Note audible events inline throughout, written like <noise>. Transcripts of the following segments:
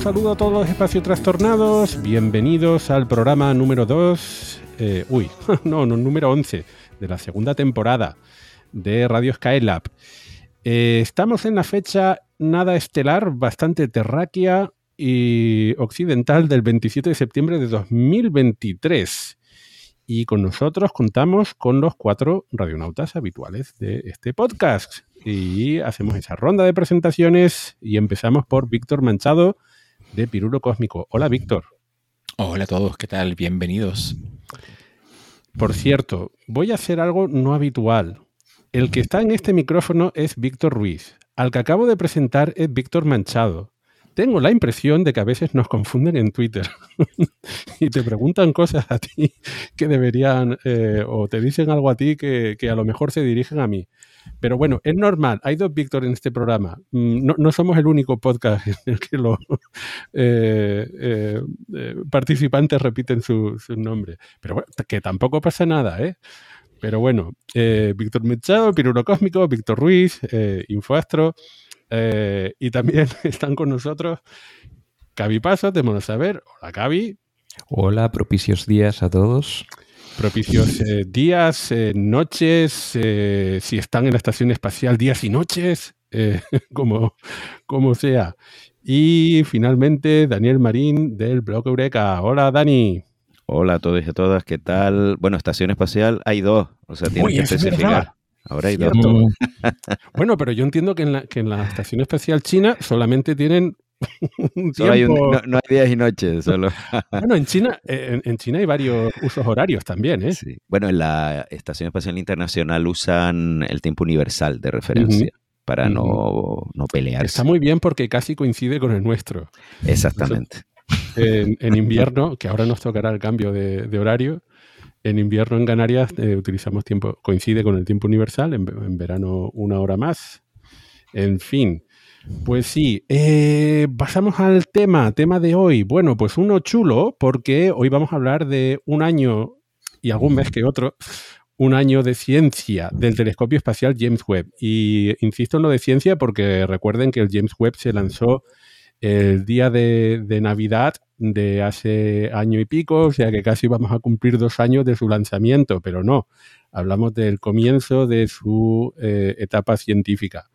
Saludo a todos los espacios trastornados. Bienvenidos al programa número 2, eh, uy, <laughs> no, no, número 11 de la segunda temporada de Radio Skylab. Eh, estamos en la fecha nada estelar, bastante terráquea y occidental del 27 de septiembre de 2023. Y con nosotros contamos con los cuatro radionautas habituales de este podcast. Y hacemos esa ronda de presentaciones y empezamos por Víctor Manchado de Pirulo Cósmico. Hola, Víctor. Hola a todos, ¿qué tal? Bienvenidos. Por cierto, voy a hacer algo no habitual. El que está en este micrófono es Víctor Ruiz. Al que acabo de presentar es Víctor Manchado. Tengo la impresión de que a veces nos confunden en Twitter <laughs> y te preguntan cosas a ti que deberían, eh, o te dicen algo a ti que, que a lo mejor se dirigen a mí. Pero bueno, es normal, hay dos Víctor en este programa. Mm, No, no somos el único podcast en el que los eh, eh, eh, participantes repiten su, su nombre. Pero bueno, que tampoco pasa nada, ¿eh? Pero bueno, Víctor Mechado, Pirulo Cósmico, Víctor Ruiz, Infoastro, y también <laughs> están con nosotros Cavi Paso, de Monosaber. Hola, Cavi. Hola, propicios días a todos. Propicios eh, días, eh, noches, eh, si están en la estación espacial, días y noches, <laughs> como, como sea. Y finalmente, Daniel Marín del blog Eureka. Hola, Dani. Hola a todos y a todas, ¿qué tal? Bueno, estación espacial hay dos, o sea, tienes Uy, que especificar. Ahora hay dos. <laughs> Bueno, pero yo entiendo que en la, que en la estación espacial china solamente tienen un Solo hay un- tiempo- no, no hay días y noches, solo. <laughs> Bueno, en China, en, en China hay varios usos horarios también, ¿eh? Sí. Bueno, en la Estación Espacial Internacional usan el tiempo universal de referencia para no, no pelearse. Está muy bien porque casi coincide con el nuestro. Exactamente. En, en invierno, que ahora nos tocará el cambio de, de horario, en invierno en Canarias eh, utilizamos tiempo, coincide con el tiempo universal, en, en verano una hora más. En fin, pues sí, eh, pasamos al tema, tema de hoy. Bueno, pues uno chulo, porque hoy vamos a hablar de un año y algún mes que otro, un año de ciencia del telescopio espacial James Webb. Y insisto en lo de ciencia porque recuerden que el James Webb se lanzó el día de, Navidad de hace año y pico, o sea que casi vamos a cumplir dos años de su lanzamiento, pero no, hablamos del comienzo de su eh, etapa científica.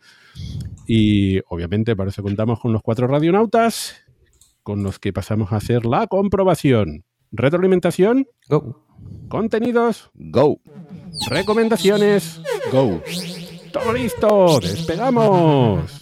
Y obviamente para eso contamos con los cuatro radionautas, con los que pasamos a hacer la comprobación. Retroalimentación, Go. contenidos, Go. recomendaciones, Go. todo listo, despegamos.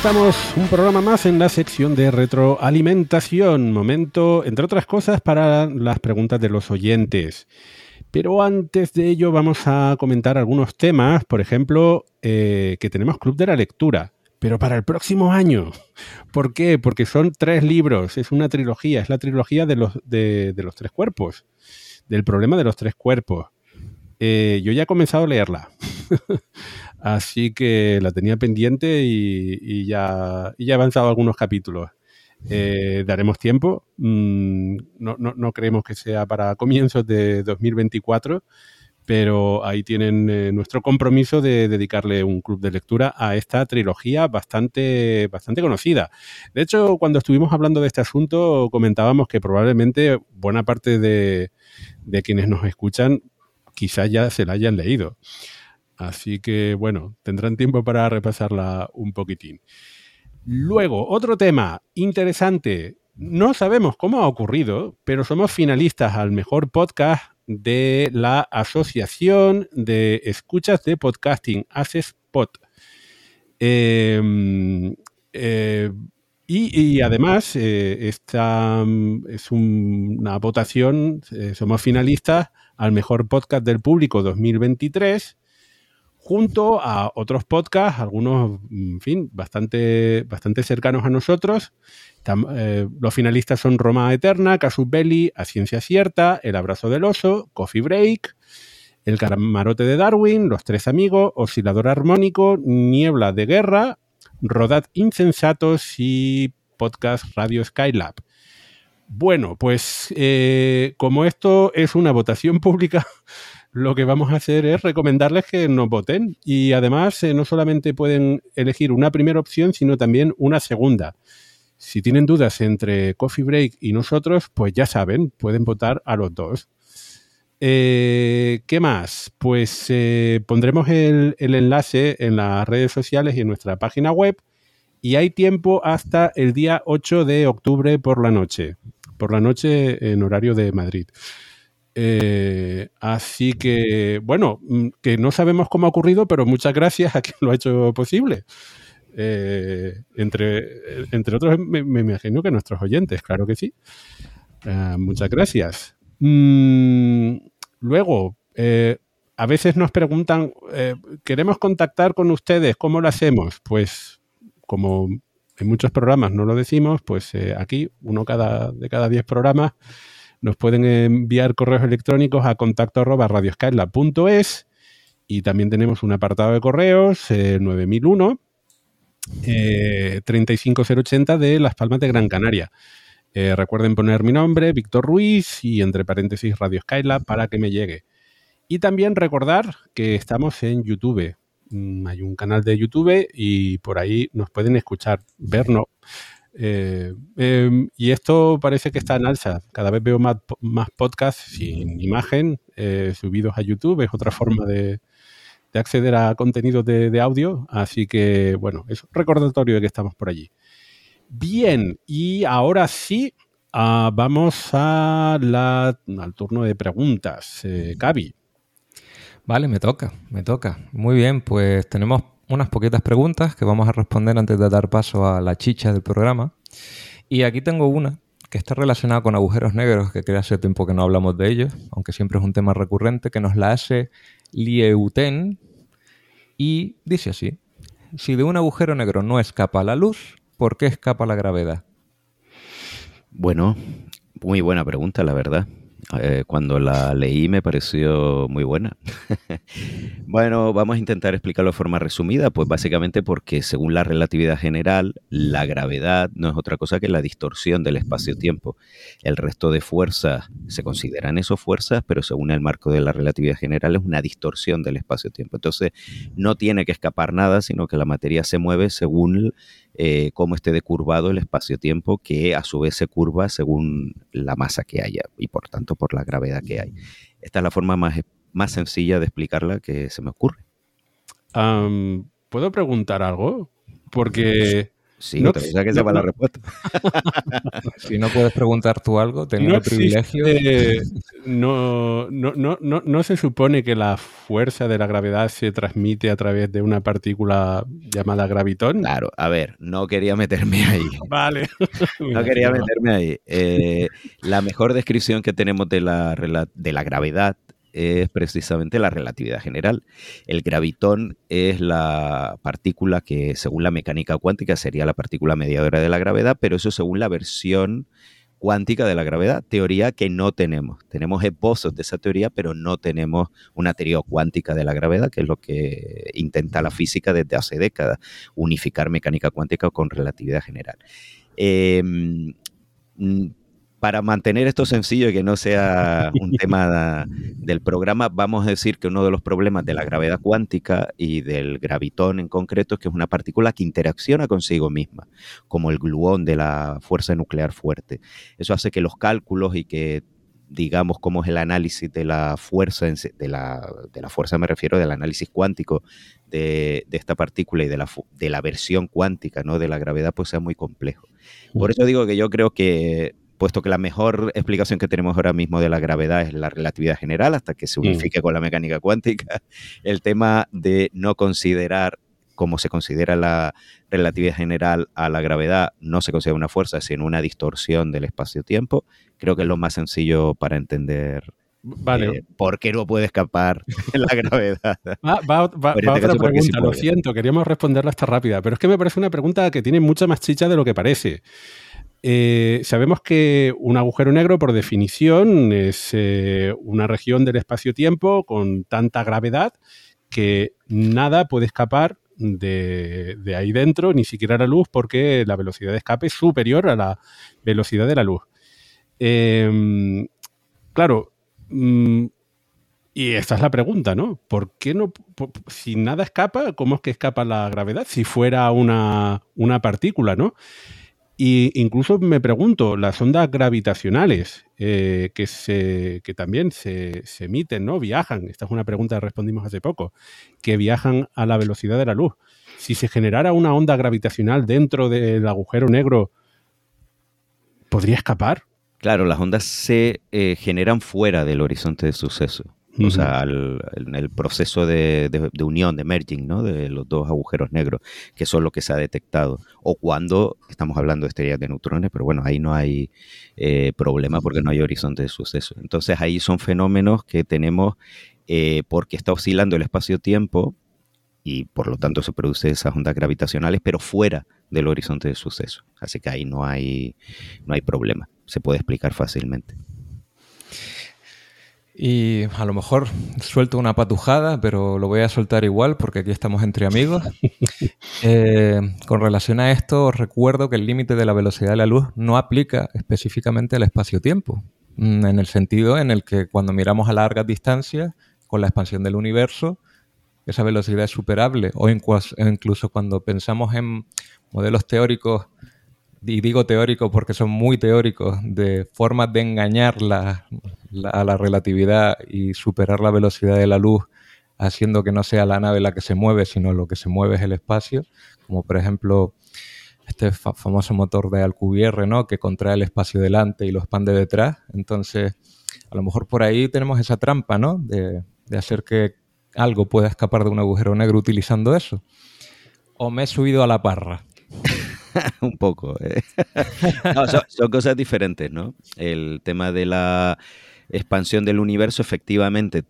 Estamos, un programa más en la sección de retroalimentación. Momento, entre otras cosas, para las preguntas de los oyentes. Pero antes de ello vamos a comentar algunos temas, por ejemplo, eh, que tenemos Club de la Lectura, pero para el próximo año. ¿Por qué? Porque son tres libros, es una trilogía, es la trilogía de los, de, los tres cuerpos, del problema de los tres cuerpos. Eh, yo ya he comenzado a leerla. <laughs> Así que la tenía pendiente y, ya, ya he avanzado algunos capítulos. Eh, daremos tiempo. Mm, no, no, no, creemos que sea para comienzos de 2024, pero ahí tienen eh, nuestro compromiso de dedicarle un club de lectura a esta trilogía bastante, bastante conocida. De hecho, cuando estuvimos hablando de este asunto, comentábamos que probablemente buena parte de, de quienes nos escuchan quizás ya se la hayan leído. Así que, bueno, tendrán tiempo para repasarla un poquitín. Luego, otro tema interesante. No sabemos cómo ha ocurrido, pero somos finalistas al mejor podcast de la Asociación de Escuchas de Podcasting, ASESPOT. Em, eh, y, además, eh, esta mm, es una votación, eh, somos finalistas al mejor podcast del público 2023 junto a otros podcasts, algunos, en fin, bastante, bastante cercanos a nosotros. Eh, los finalistas son Roma Eterna, Casus Belli, A Ciencia Cierta, El Abrazo del Oso, Coffee Break, El Camarote de Darwin, Los Tres Amigos, Oscilador Armónico, Niebla de Guerra, Rodad Insensatos y Podcast Radio Skylab. Bueno, pues eh, como esto es una votación pública, lo que vamos a hacer es recomendarles que nos voten y además eh, no solamente pueden elegir una primera opción, sino también una segunda. Si tienen dudas entre Coffee Break y nosotros, pues ya saben, pueden votar a los dos. Eh, ¿Qué más? Pues eh, pondremos el, el enlace en las redes sociales y en nuestra página web y hay tiempo hasta el día 8 de octubre por la noche, por la noche en horario de Madrid. Eh, así que, bueno, mm, que no sabemos cómo ha ocurrido, pero muchas gracias a quien lo ha hecho posible. Eh, entre, entre otros, me, imagino que nuestros oyentes, claro que sí. Eh, muchas gracias. Mm, luego, a veces nos preguntan, queremos contactar con ustedes, ¿cómo lo hacemos? Pues como en muchos programas no lo decimos, pues aquí, uno cada, de cada diez programas, nos pueden enviar correos electrónicos a contacto arroba y también tenemos un apartado de correos 9001 eh, 35080 eh, de Las Palmas de Gran Canaria. Eh, recuerden poner mi nombre, Víctor Ruiz, y entre paréntesis Radio Skylab para que me llegue. Y también recordar que estamos en YouTube. Mm, hay un canal de YouTube y por ahí nos pueden escuchar, vernos. Eh, em, y esto parece que está en alza. Cada vez veo más, más podcasts sin imagen eh, subidos a YouTube. Es otra forma de, acceder a contenidos de, audio. Así que, bueno, es recordatorio de que estamos por allí. Bien, y ahora sí, ah, vamos al turno de preguntas. Eh, Gaby. Vale, me toca, me toca. Muy bien, pues tenemos unas poquitas preguntas que vamos a responder antes de dar paso a la chicha del programa. Y aquí tengo una que está relacionada con agujeros negros, que creo hace tiempo que no hablamos de ellos, aunque siempre es un tema recurrente, que nos la hace Lieuten y dice así, si de un agujero negro no escapa la luz, ¿por qué escapa la gravedad? Bueno, muy buena pregunta, la verdad. Eh, cuando la leí me pareció muy buena. <laughs> bueno, vamos a intentar explicarlo de forma resumida, pues básicamente porque según la relatividad general, la gravedad no es otra cosa que la distorsión del espacio-tiempo. El resto de fuerzas se consideran eso fuerzas, pero según el marco de la relatividad general es una distorsión del espacio-tiempo. Entonces no tiene que escapar nada, sino que la materia se mueve según eh, cómo esté decurvado el espacio-tiempo, que a su vez se curva según la masa que haya y por tanto por la gravedad que hay. Esta es la forma más, más sencilla de explicarla que se me ocurre. ¿Puedo preguntar algo? Porque Sí, no, te que sepa la respuesta. <laughs> si no puedes preguntar tú algo, tengo el privilegio. no, no, no, no, se supone que la fuerza de la gravedad se transmite a través de una partícula llamada gravitón. Claro, a ver, no quería meterme <laughs> ahí. vale. <laughs> no quería meterme ahí. Eh, la mejor descripción que tenemos de la, de la gravedad es precisamente la relatividad general. El gravitón es la partícula que, según la mecánica cuántica, sería la partícula mediadora de la gravedad, pero eso según la versión cuántica de la gravedad, teoría que no tenemos. Tenemos esbozos de esa teoría, pero no tenemos una teoría cuántica de la gravedad, que es lo que intenta la física desde hace décadas, unificar mecánica cuántica con relatividad general. Em, para mantener esto sencillo y que no sea <laughs> un tema del programa, vamos a decir que uno de los problemas de la gravedad cuántica y del gravitón en concreto es que es una partícula que interacciona consigo misma, como el gluón de la fuerza nuclear fuerte. Eso hace que los cálculos y que digamos, cómo es el análisis de la fuerza, de la, de la fuerza me refiero del análisis cuántico de, de, esta partícula y de la, de la versión cuántica, ¿no? De la gravedad, pues sea muy complejo. Por eso digo que yo creo que puesto que la mejor explicación que tenemos ahora mismo de la gravedad es la relatividad general, hasta que se mm. unifique con la mecánica cuántica, el tema de no considerar como se considera la relatividad general a la gravedad, no se considera una fuerza, sino una distorsión del espacio-tiempo, creo que es lo más sencillo para entender Vale. Eh, ¿Por qué no puede escapar <laughs> la gravedad? Va, va, va, este otra pregunta, lo siento, queríamos responderla hasta rápida, pero es que me parece una pregunta que tiene mucha más chicha de lo que parece. Eh, sabemos que un agujero negro, por definición, es eh, una región del espacio-tiempo con tanta gravedad que nada puede escapar de, ahí dentro, ni siquiera la luz, porque la velocidad de escape es superior a la velocidad de la luz. Em, claro, mm, y esta es la pregunta, ¿no? ¿Por qué no, si nada escapa, cómo es que escapa la gravedad? Si fuera una, una partícula, ¿no? Y incluso me pregunto, las ondas gravitacionales eh, que, se, que también se, emiten, ¿no? Viajan, esta es una pregunta que respondimos hace poco, que viajan a la velocidad de la luz. Si se generara una onda gravitacional dentro del agujero negro, ¿podría escapar? Claro, las ondas se eh, generan fuera del horizonte de suceso. O sea, en el proceso de, unión, de merging, ¿no? De los dos agujeros negros, que son lo que se ha detectado. O cuando estamos hablando de estrellas de neutrones, pero bueno, ahí no hay eh, problema porque no hay horizonte de suceso. Entonces ahí son fenómenos que tenemos eh, porque está oscilando el espacio-tiempo y por lo tanto se producen esas ondas gravitacionales, pero fuera del horizonte de suceso. Así que ahí no hay, no hay problema. Se puede explicar fácilmente. Y a lo mejor suelto una patujada, pero lo voy a soltar igual porque aquí estamos entre amigos. <laughs> Eh, con relación a esto, recuerdo que el límite de la velocidad de la luz no aplica específicamente al espacio-tiempo, mm, en el sentido en el que cuando miramos a largas distancias, con la expansión del universo, esa velocidad es superable, o incluso cuando pensamos en modelos teóricos y digo teórico porque son muy teóricos, de formas de engañar la, a la relatividad y superar la velocidad de la luz, haciendo que no sea la nave la que se mueve, sino lo que se mueve es el espacio, como por ejemplo este famoso motor de Alcubierre, ¿no? que contrae el espacio delante y lo expande detrás. Entonces, a lo mejor por ahí tenemos esa trampa, ¿no? De, de hacer que algo pueda escapar de un agujero negro utilizando eso. O me he subido a la parra. <laughs> un poco. ¿eh? <laughs> son, cosas diferentes, ¿no? El tema de la expansión del universo, efectivamente,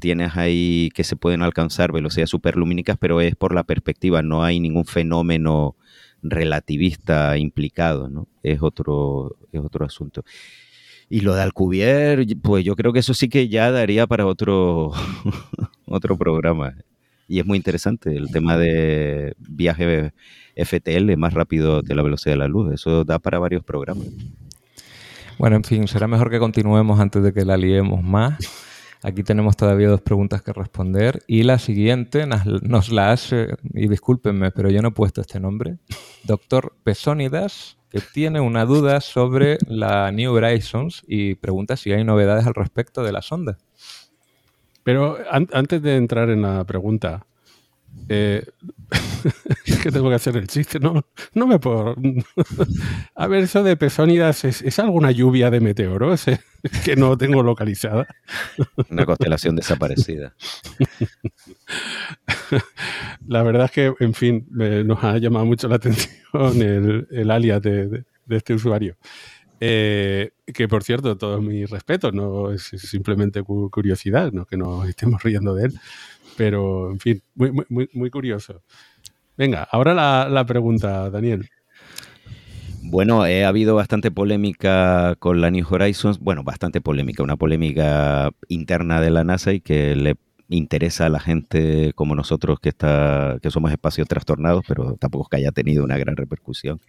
tienes ahí que se pueden alcanzar velocidades superlumínicas, pero es por la perspectiva, no hay ningún fenómeno relativista implicado, ¿no? Es otro, es otro asunto. Y lo de Alcubierre, pues yo creo que eso sí que ya daría para otro, <laughs> otro programa. Y es muy interesante el tema de viaje FTL más rápido de la velocidad de la luz. Eso da para varios programas. Bueno, en fin, será mejor que continuemos antes de que la liemos más. Aquí tenemos todavía dos preguntas que responder. Y la siguiente nos, la hace, y discúlpenme, pero yo no he puesto este nombre, doctor Pesónidas, que tiene una duda sobre la New Horizons y pregunta si hay novedades al respecto de la sonda. Pero antes de entrar en la pregunta, eh, <laughs> es que tengo que hacer el chiste, no, no me puedo. <laughs> a ver, eso de Pesónidas, ¿es, alguna lluvia de meteoros <laughs> que no tengo localizada? Una constelación desaparecida. La verdad es que, en fin, nos ha llamado mucho la atención el, alias de, este usuario. Eh, que por cierto, todos mis respetos, no es simplemente curiosidad, no que nos estemos riendo de él, pero en fin, muy, muy, muy curioso. Venga, ahora la, pregunta, Daniel. Bueno, eh, ha habido bastante polémica con la New Horizons, bueno, bastante polémica, una polémica interna de la NASA y que le interesa a la gente como nosotros que está que somos espacios trastornados, pero tampoco es que haya tenido una gran repercusión.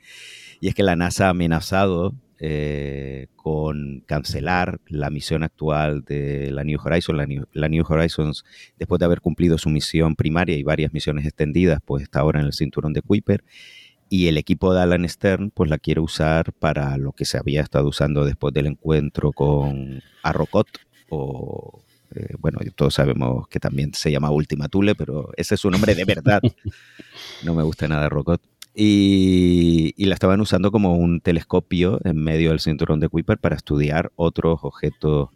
y es que la NASA ha amenazado eh, con cancelar la misión actual de la New Horizons. La New, la New, Horizons, después de haber cumplido su misión primaria y varias misiones extendidas, pues está ahora en el cinturón de Kuiper. Y el equipo de Alan Stern, pues la quiere usar para lo que se había estado usando después del encuentro con Arrocot, o eh, bueno, todos sabemos que también se llama Ultima Thule, pero ese es su nombre de verdad. <laughs> No me gusta nada Arrocot. Y, y, la estaban usando como un telescopio en medio del cinturón de Kuiper para estudiar otros objetos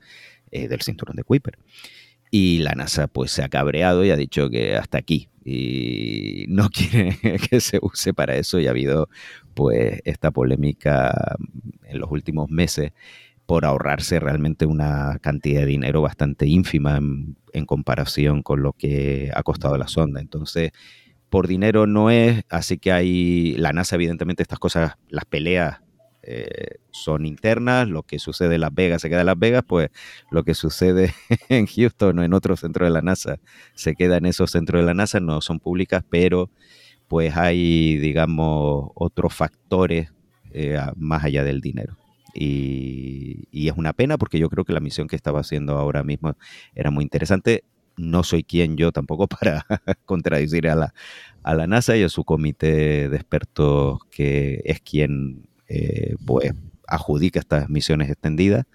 eh, del cinturón de Kuiper. Y la NASA pues se ha cabreado y ha dicho que hasta aquí. Y no <laughs> quiere que se use para eso. Y ha habido pues esta polémica en los últimos meses por ahorrarse realmente una cantidad de dinero bastante ínfima en, en comparación con lo que ha costado la sonda. Entonces, por dinero no es, así que hay, la NASA evidentemente estas cosas, las peleas eh, son internas, lo que sucede en Las Vegas se queda en Las Vegas, pues lo que sucede <laughs> en Houston o en otro centro de la NASA se queda en esos centros de la NASA, no son públicas, pero pues hay, digamos, otros factores eh, más allá del dinero. Y, y, es una pena porque yo creo que la misión que estaba haciendo ahora mismo era muy interesante no soy quien yo tampoco <laughs> para contradecir a la, a la NASA y a su comité de expertos que es quien eh, pues adjudica estas misiones extendidas,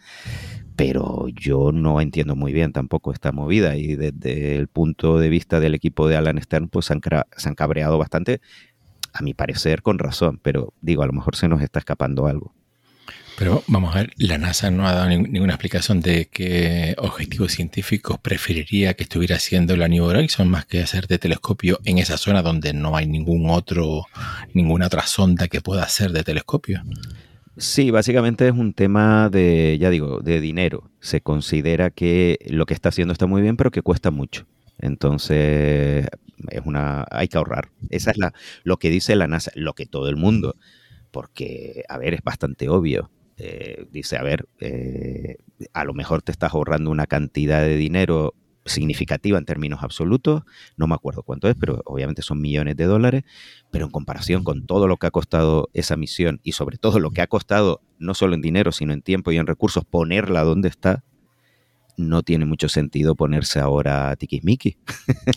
pero yo no entiendo muy bien tampoco esta movida y desde el punto de vista del equipo de Alan Stern pues se han, se han cabreado bastante, a mi parecer con razón, pero digo, a lo mejor se nos está escapando algo. Pero vamos a ver, la NASA no ha dado ninguna explicación de qué objetivos científicos preferiría que estuviera haciendo la New Horizons más que hacer de telescopio en esa zona donde no hay ningún otro, ninguna otra sonda que pueda hacer de telescopio. Sí, básicamente es un tema de, ya digo, de dinero. Se considera que lo que está haciendo está muy bien, pero que cuesta mucho. Entonces, es una, hay que ahorrar. Esa es la, lo que dice la NASA, lo que todo el mundo, porque, a ver, es bastante obvio eh, dice, a ver, eh, a lo mejor te estás ahorrando una cantidad de dinero significativa en términos absolutos, no me acuerdo cuánto es, pero obviamente son millones de dólares, pero en comparación con todo lo que ha costado esa misión y sobre todo lo que ha costado no solo en dinero, sino en tiempo y en recursos ponerla donde está, no tiene mucho sentido ponerse ahora a tiquismiqui.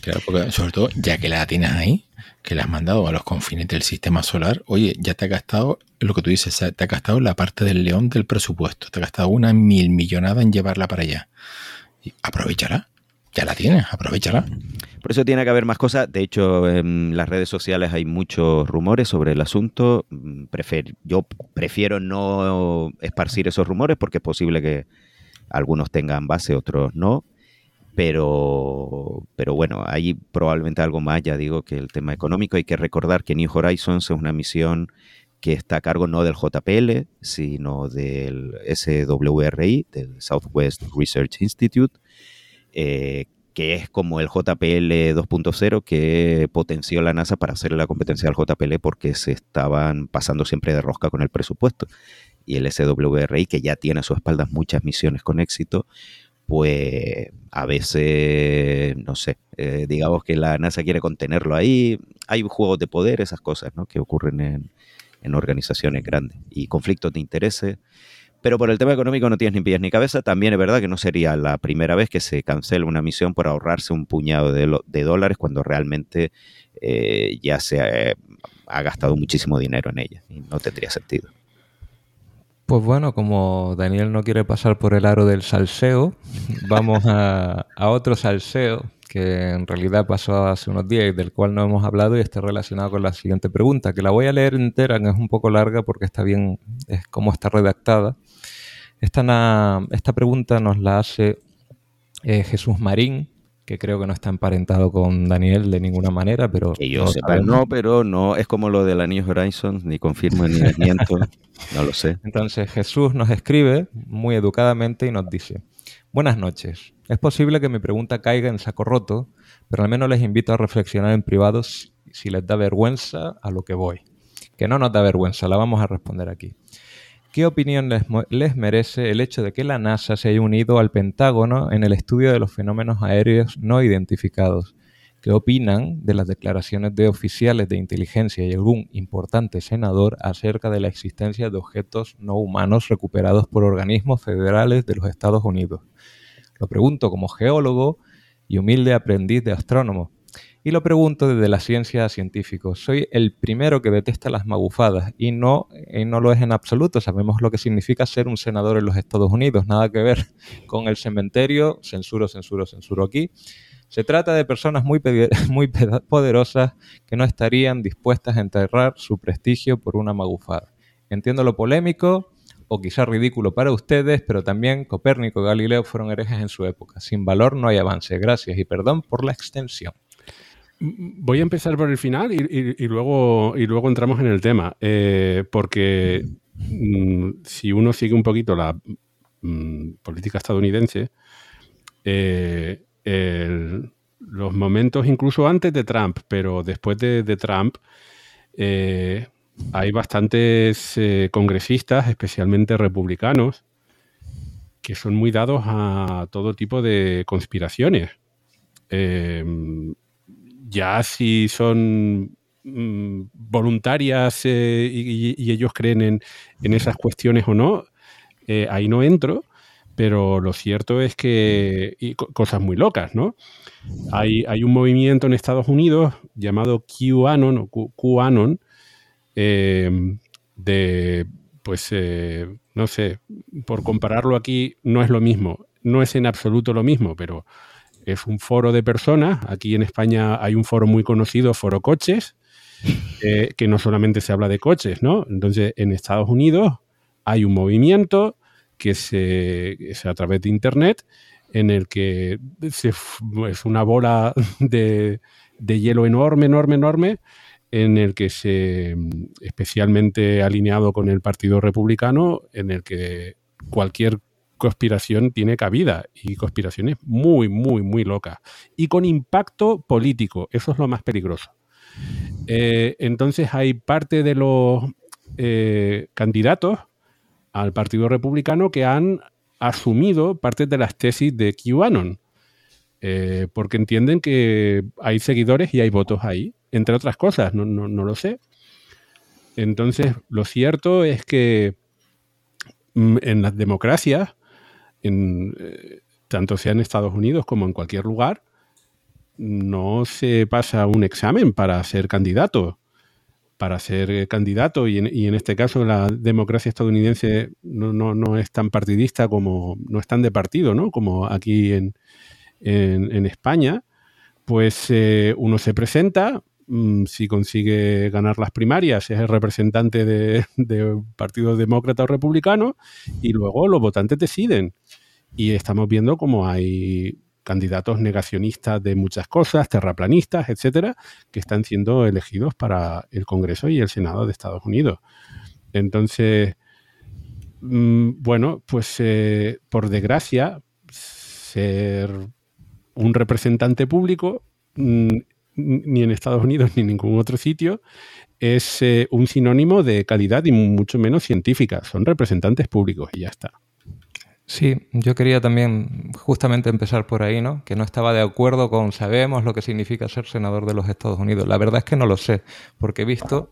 Claro, porque sobre todo, ya que la tienes ahí, que la has mandado a los confines del sistema solar, oye, ya te ha gastado, lo que tú dices, te ha gastado la parte del león del presupuesto, te ha gastado una mil millonada en llevarla para allá. Y aprovechará, ya la tienes, aprovechará. Por eso tiene que haber más cosas. De hecho, en las redes sociales hay muchos rumores sobre el asunto. Prefer yo prefiero no esparcir esos rumores porque es posible que algunos tengan base, otros no. Pero, pero bueno, hay probablemente algo más, ya digo, que el tema económico. Hay que recordar que New Horizons es una misión que está a cargo no del JPL, sino del SWRI, del Southwest Research Institute, eh, que es como el JPL 2.0 que potenció la NASA para hacerle la competencia al JPL porque se estaban pasando siempre de rosca con el presupuesto y el SWRI, que ya tiene a su espaldas muchas misiones con éxito, pues a veces, no sé, eh, digamos que la NASA quiere contenerlo ahí. Hay juegos de poder, esas cosas, ¿no? Que ocurren en, en organizaciones grandes y conflictos de intereses. Pero por el tema económico no tienes ni pies ni cabeza. También es verdad que no sería la primera vez que se cancela una misión por ahorrarse un puñado de, dólares cuando realmente eh, ya se ha, ha, gastado muchísimo dinero en ella y no tendría sentido. Pues bueno, como Daniel no quiere pasar por el aro del salseo, <laughs> vamos a, otro salseo que en realidad pasó hace unos días y del cual no hemos hablado y está relacionado con la siguiente pregunta, que la voy a leer entera, que es un poco larga porque está bien, es como está redactada. Esta, esta pregunta nos la hace eh, Jesús Marín, que creo que no está emparentado con Daniel de ninguna manera, pero... Que yo no sepa, no, pero no es como lo de la New Horizons, ni confirmo ni <laughs> desmiento, no lo sé. Entonces Jesús nos escribe muy educadamente y nos dice, buenas noches, es posible que mi pregunta caiga en saco roto, pero al menos les invito a reflexionar en privado si les da vergüenza a lo que voy. Que no nos da vergüenza, la vamos a responder aquí. ¿Qué opinión les, les, merece el hecho de que la NASA se haya unido al Pentágono en el estudio de los fenómenos aéreos no identificados? ¿Qué opinan de las declaraciones de oficiales de inteligencia y algún importante senador acerca de la existencia de objetos no humanos recuperados por organismos federales de los Estados Unidos? Lo pregunto como geólogo y humilde aprendiz de astrónomo. Y lo pregunto desde la ciencia científica. Soy el primero que detesta las magufadas y no, no lo es en absoluto. Sabemos lo que significa ser un senador en los Estados Unidos. Nada que ver <laughs> con el cementerio. Censuro, censuro, censuro aquí. Se trata de personas muy, <laughs> muy poderosas que no estarían dispuestas a enterrar su prestigio por una magufada. Entiendo lo polémico o quizá ridículo para ustedes, pero también Copérnico y Galileo fueron herejes en su época. Sin valor no hay avance. Gracias y perdón por la extensión. Voy a empezar por el final y, luego, entramos en el tema, eh, porque mm, si uno sigue un poquito la mm, política estadounidense, eh, los momentos incluso antes de Trump, pero después de, Trump, eh, hay bastantes congresistas, especialmente republicanos, que son muy dados a todo tipo de conspiraciones ya si son mm, voluntarias eh, y, ellos creen en, esas cuestiones o no, eh, ahí no entro, pero lo cierto es que cosas muy locas, ¿no? Hay, hay, un movimiento en Estados Unidos llamado QAnon o QAnon em, de, pues, eh, no sé, por compararlo aquí no es lo mismo, no es en absoluto lo mismo, pero es un foro de personas. Aquí en España hay un foro muy conocido, Foro Coches, <laughs> eh, que no solamente se habla de coches, ¿no? Entonces, en Estados Unidos hay un movimiento que se, es a través de Internet en el que es una bola <laughs> de, de hielo enorme, enorme, enorme, en el que se, especialmente alineado con el Partido Republicano, en el que cualquier conspiración tiene cabida y conspiraciones muy, muy, muy locas y con impacto político. Eso es lo más peligroso. Eh, entonces hay parte de los eh, candidatos al Partido Republicano que han asumido parte de las tesis de QAnon, eh, porque entienden que hay seguidores y hay votos ahí, entre otras cosas, no, no lo sé. Entonces, lo cierto es que mm, en las democracias en, eh, tanto sea en Estados Unidos como en cualquier lugar, no se pasa un examen para ser candidato. Para ser eh, candidato, y en, este caso la democracia estadounidense no, es tan partidista como, no es tan de partido, ¿no? Como aquí en, España, pues eh, uno se presenta, mm, si consigue ganar las primarias, es el representante de, de Partido Demócrata o Republicano, y luego los votantes deciden. Y estamos viendo cómo hay candidatos negacionistas de muchas cosas, terraplanistas, etcétera, que están siendo elegidos para el Congreso y el Senado de Estados Unidos. Entonces, mm, bueno, pues eh, por desgracia, ser un representante público, mm, ni en Estados Unidos ni en ningún otro sitio, es eh, un sinónimo de calidad y mucho menos científica. Son representantes públicos y ya está. Sí, yo quería también justamente empezar por ahí, ¿no? Que no estaba de acuerdo con sabemos lo que significa ser senador de los Estados Unidos. La verdad es que no lo sé, porque he visto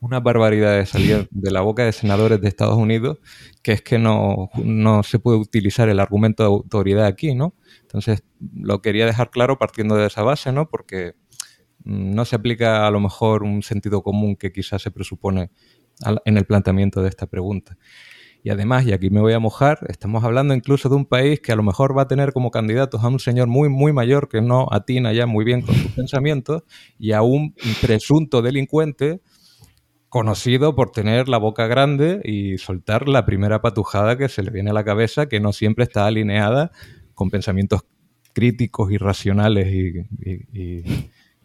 una barbaridad de salir <laughs> de la boca de senadores de Estados Unidos, que es que no, no se puede utilizar el argumento de autoridad aquí, ¿no? Entonces, lo quería dejar claro partiendo de esa base, ¿no? Porque no se aplica a lo mejor un sentido común que quizás se presupone en el planteamiento de esta pregunta. Y además, y aquí me voy a mojar, estamos hablando incluso de un país que a lo mejor va a tener como candidatos a un señor muy, muy mayor que no atina ya muy bien con sus <laughs> pensamientos y a un presunto delincuente conocido por tener la boca grande y soltar la primera patujada que se le viene a la cabeza, que no siempre está alineada con pensamientos críticos y racionales y,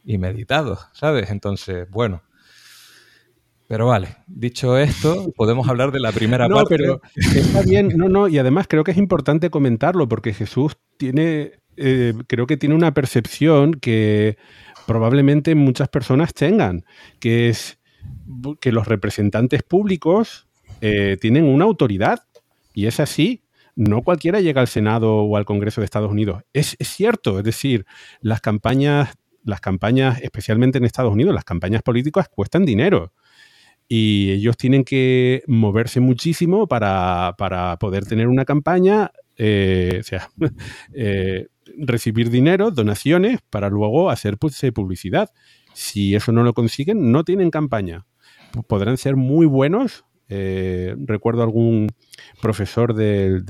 y meditados, ¿sabes? Entonces, bueno, pero vale, dicho esto, podemos hablar de la primera no, Pero está bien, no, no, y además creo que es importante comentarlo porque Jesús tiene, eh, creo que tiene una percepción que probablemente muchas personas tengan, que es que los representantes públicos eh, tienen una autoridad y es así. No cualquiera llega al Senado o al Congreso de Estados Unidos. Es, es cierto, es decir, las campañas las campañas, especialmente en Estados Unidos, las campañas políticas cuestan dinero y ellos tienen que moverse muchísimo para, poder tener una campaña, eh, o sea, <laughs> eh, recibir dinero, donaciones, para luego hacer pues, publicidad. Si eso no lo consiguen, no tienen campaña. Podrán ser muy buenos. Eh, recuerdo algún profesor del,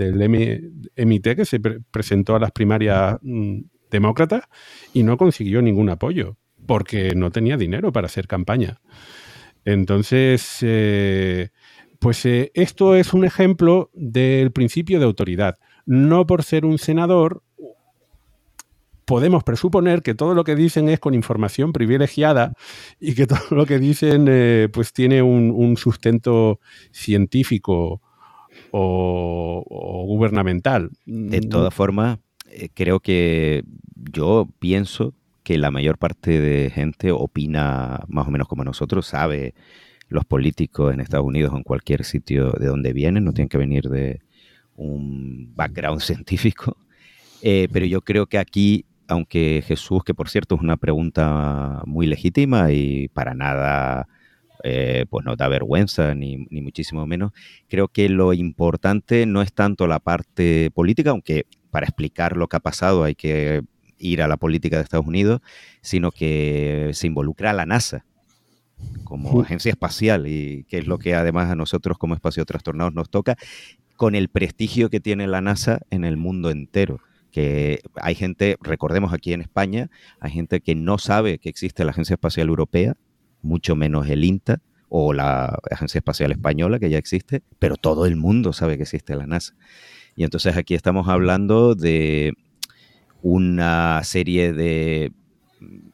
MIT que se presentó a las primarias mm, demócratas y no consiguió ningún apoyo porque no tenía dinero para hacer campaña. Entonces, eh, pues eh, esto es un ejemplo del principio de autoridad. No por ser un senador, podemos presuponer que todo lo que dicen es con información privilegiada y que <laughs> todo lo que dicen eh, pues tiene un, sustento científico o, gubernamental. De todas formas, creo que yo pienso que la mayor parte de gente opina más o menos como nosotros, sabe los políticos en Estados Unidos o en cualquier sitio de donde vienen, no tienen que venir de un background <laughs> científico. Eh, pero yo creo que aquí, aunque Jesús, que por cierto es una pregunta muy legítima y para nada eh, pues no da vergüenza, ni, ni, muchísimo menos. Creo que lo importante no es tanto la parte política, aunque para explicar lo que ha pasado hay que ir a la política de Estados Unidos, sino que se involucra a la NASA como agencia espacial y que es lo que además a nosotros como espacio trastornados nos toca, con el prestigio que tiene la NASA en el mundo entero que hay gente, recordemos aquí en España, hay gente que no sabe que existe la Agencia Espacial Europea, mucho menos el INTA o la Agencia Espacial Española, que ya existe, pero todo el mundo sabe que existe la NASA. Y entonces aquí estamos hablando de una serie de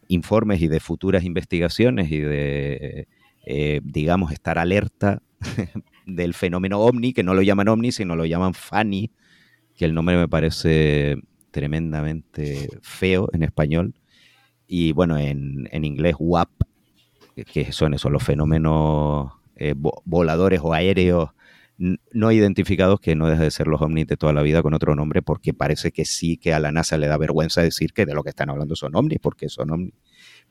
informes y de futuras investigaciones y de, eh, digamos, estar alerta <laughs> del fenómeno ovni, que no lo llaman ovni, sino lo llaman FANI, que el nombre me parece tremendamente feo en español. Y bueno, en, inglés WAP, que son esos, los fenómenos eh, voladores o aéreos no identificados, que no deja de ser los ovnis de toda la vida con otro nombre, porque parece que sí que a la NASA le da vergüenza decir que de lo que están hablando son ovnis, porque son ovnis.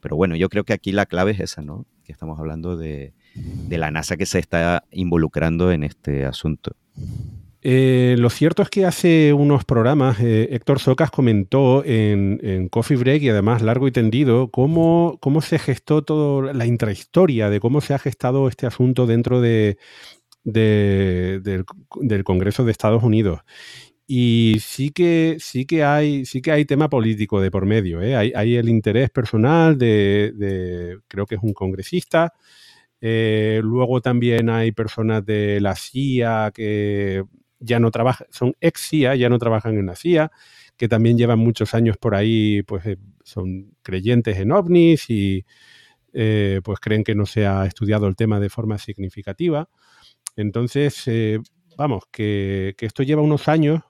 Pero bueno, yo creo que aquí la clave es esa, ¿no? Que estamos hablando de, la NASA que se está involucrando en este asunto. Eh, lo cierto es que hace unos programas eh, Héctor Socas comentó en, Coffee Break y además largo y tendido cómo, cómo se gestó toda la intrahistoria de cómo se ha gestado este asunto dentro de, del, Congreso de Estados Unidos. Y sí que, sí que hay, sí que hay tema político de por medio. ¿eh? Hay, el interés personal de, creo que es un congresista. Eh, luego también hay personas de la CIA que ya no trabajan, son ex CIA, ya no trabajan en la CIA, que también llevan muchos años por ahí, pues eh, son creyentes en ovnis y pues creen que no se ha estudiado el tema de forma significativa. Entonces, eh, vamos, que, esto lleva unos años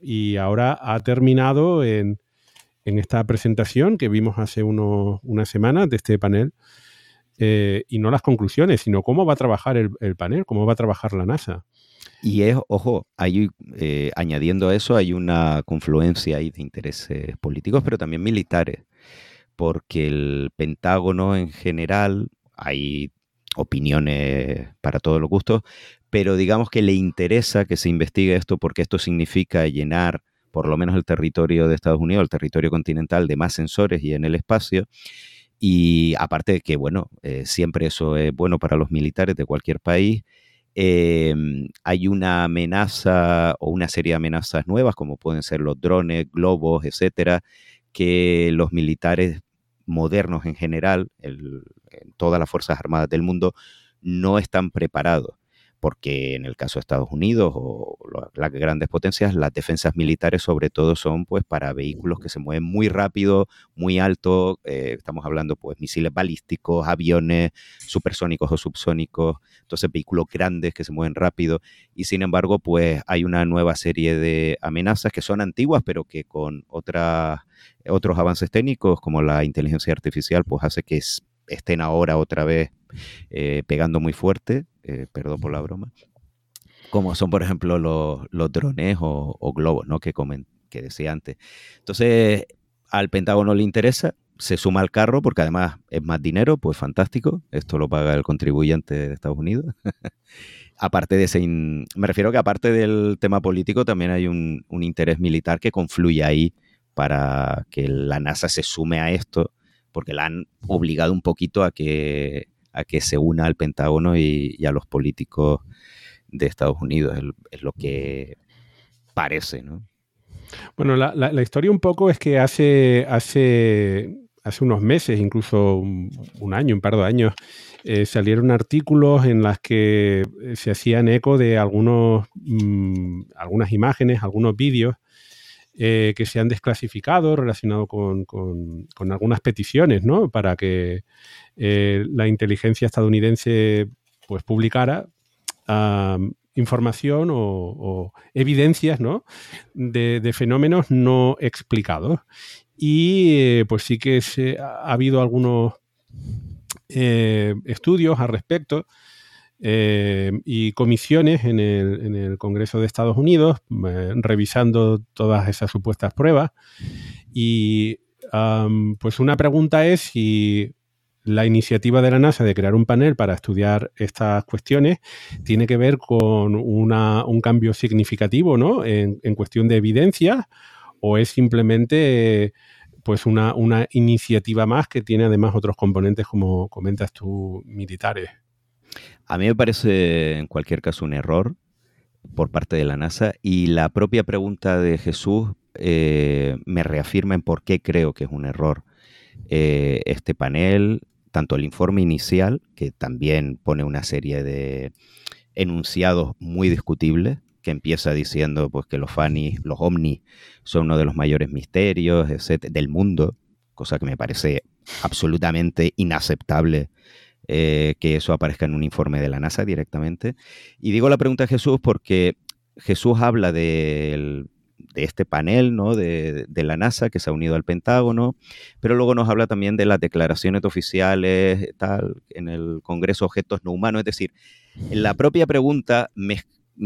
y ahora ha terminado en, esta presentación que vimos hace unas semanas de este panel. Eh, y no las conclusiones, sino cómo va a trabajar el, panel, cómo va a trabajar la NASA. Y es, ojo, hay, eh, añadiendo a eso, hay una confluencia ahí de intereses políticos, pero también militares, porque el Pentágono en general, hay opiniones para todos los gustos, pero digamos que le interesa que se investigue esto porque esto significa llenar por lo menos el territorio de Estados Unidos, el territorio continental, de más sensores y en el espacio. Y aparte de que, bueno, eh, siempre eso es bueno para los militares de cualquier país. Em, hay una amenaza o una serie de amenazas nuevas, como pueden ser los drones, globos, etcétera, que los militares modernos en general, en todas las Fuerzas Armadas del mundo, no están preparados porque en el caso de Estados Unidos o las grandes potencias, las defensas militares sobre todo son pues para vehículos que se mueven muy rápido, muy alto, eh, estamos hablando pues misiles balísticos, aviones supersónicos o subsónicos, entonces vehículos grandes que se mueven rápido y sin embargo pues hay una nueva serie de amenazas que son antiguas pero que con otras otros avances técnicos como la inteligencia artificial pues hace que estén ahora otra vez eh, pegando muy fuerte, eh, perdón por la broma, como son por ejemplo los, los drones o, globos, ¿no? Que, comen, que decía antes. Entonces, al Pentágono le interesa, se suma al carro porque además es más dinero, pues fantástico. Esto lo paga el contribuyente de Estados Unidos. <laughs> aparte de ese, me refiero que aparte del tema político también hay un, interés militar que confluye ahí para que la NASA se sume a esto, porque la han obligado un poquito a que, a que se una al Pentágono y, a los políticos de Estados Unidos, es, lo que parece, ¿no? Bueno, la, la, historia un poco es que hace, hace, hace unos meses, incluso un, año, un par de años, eh, salieron artículos en las que eh, se hacían eco de algunos, mm, algunas imágenes, algunos vídeos eh, que se han desclasificado relacionados con, algunas peticiones, ¿no? Para que la inteligencia estadounidense pues publicara información o, evidencias ¿no? de, fenómenos no explicados. Y pues sí que se, ha habido algunos eh, estudios al respecto eh, y comisiones en el, Congreso de Estados Unidos eh, revisando todas esas supuestas pruebas. Y pues una pregunta es si la iniciativa de la NASA de crear un panel para estudiar estas cuestiones tiene que ver con un cambio significativo ¿no? en, en cuestión de evidencia o es simplemente pues una, iniciativa más que tiene además otros componentes, como comentas tú, militares. A mí me parece en cualquier caso un error por parte de la NASA y la propia pregunta de Jesús eh, me reafirma en por qué creo que es un error eh, este panel, tanto el informe inicial, que también pone una serie de enunciados muy discutibles, que empieza diciendo pues, que los FANI, los OVNI, son uno de los mayores misterios del mundo, cosa que me parece absolutamente inaceptable eh, que eso aparezca en un informe de la NASA directamente. Y digo la pregunta de Jesús porque Jesús habla de este panel ¿no? de, de, la NASA que se ha unido al Pentágono, pero luego nos habla también de las declaraciones oficiales tal, en el Congreso Objetos No Humanos. Es decir, la propia pregunta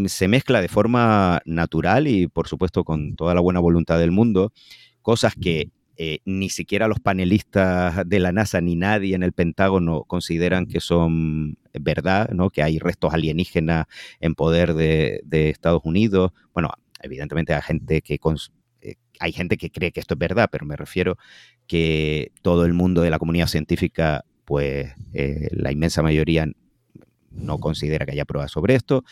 se mezcla de forma natural y por supuesto con toda la buena voluntad del mundo, cosas que eh, ni siquiera los panelistas de la NASA ni nadie en el Pentágono consideran que son verdad, ¿no? que hay restos alienígenas en poder de, Estados Unidos. Bueno, evidentemente hay gente que eh, hay gente que cree que esto es verdad, pero me refiero que todo el mundo de la comunidad científica, pues eh, la inmensa mayoría no considera que haya pruebas sobre esto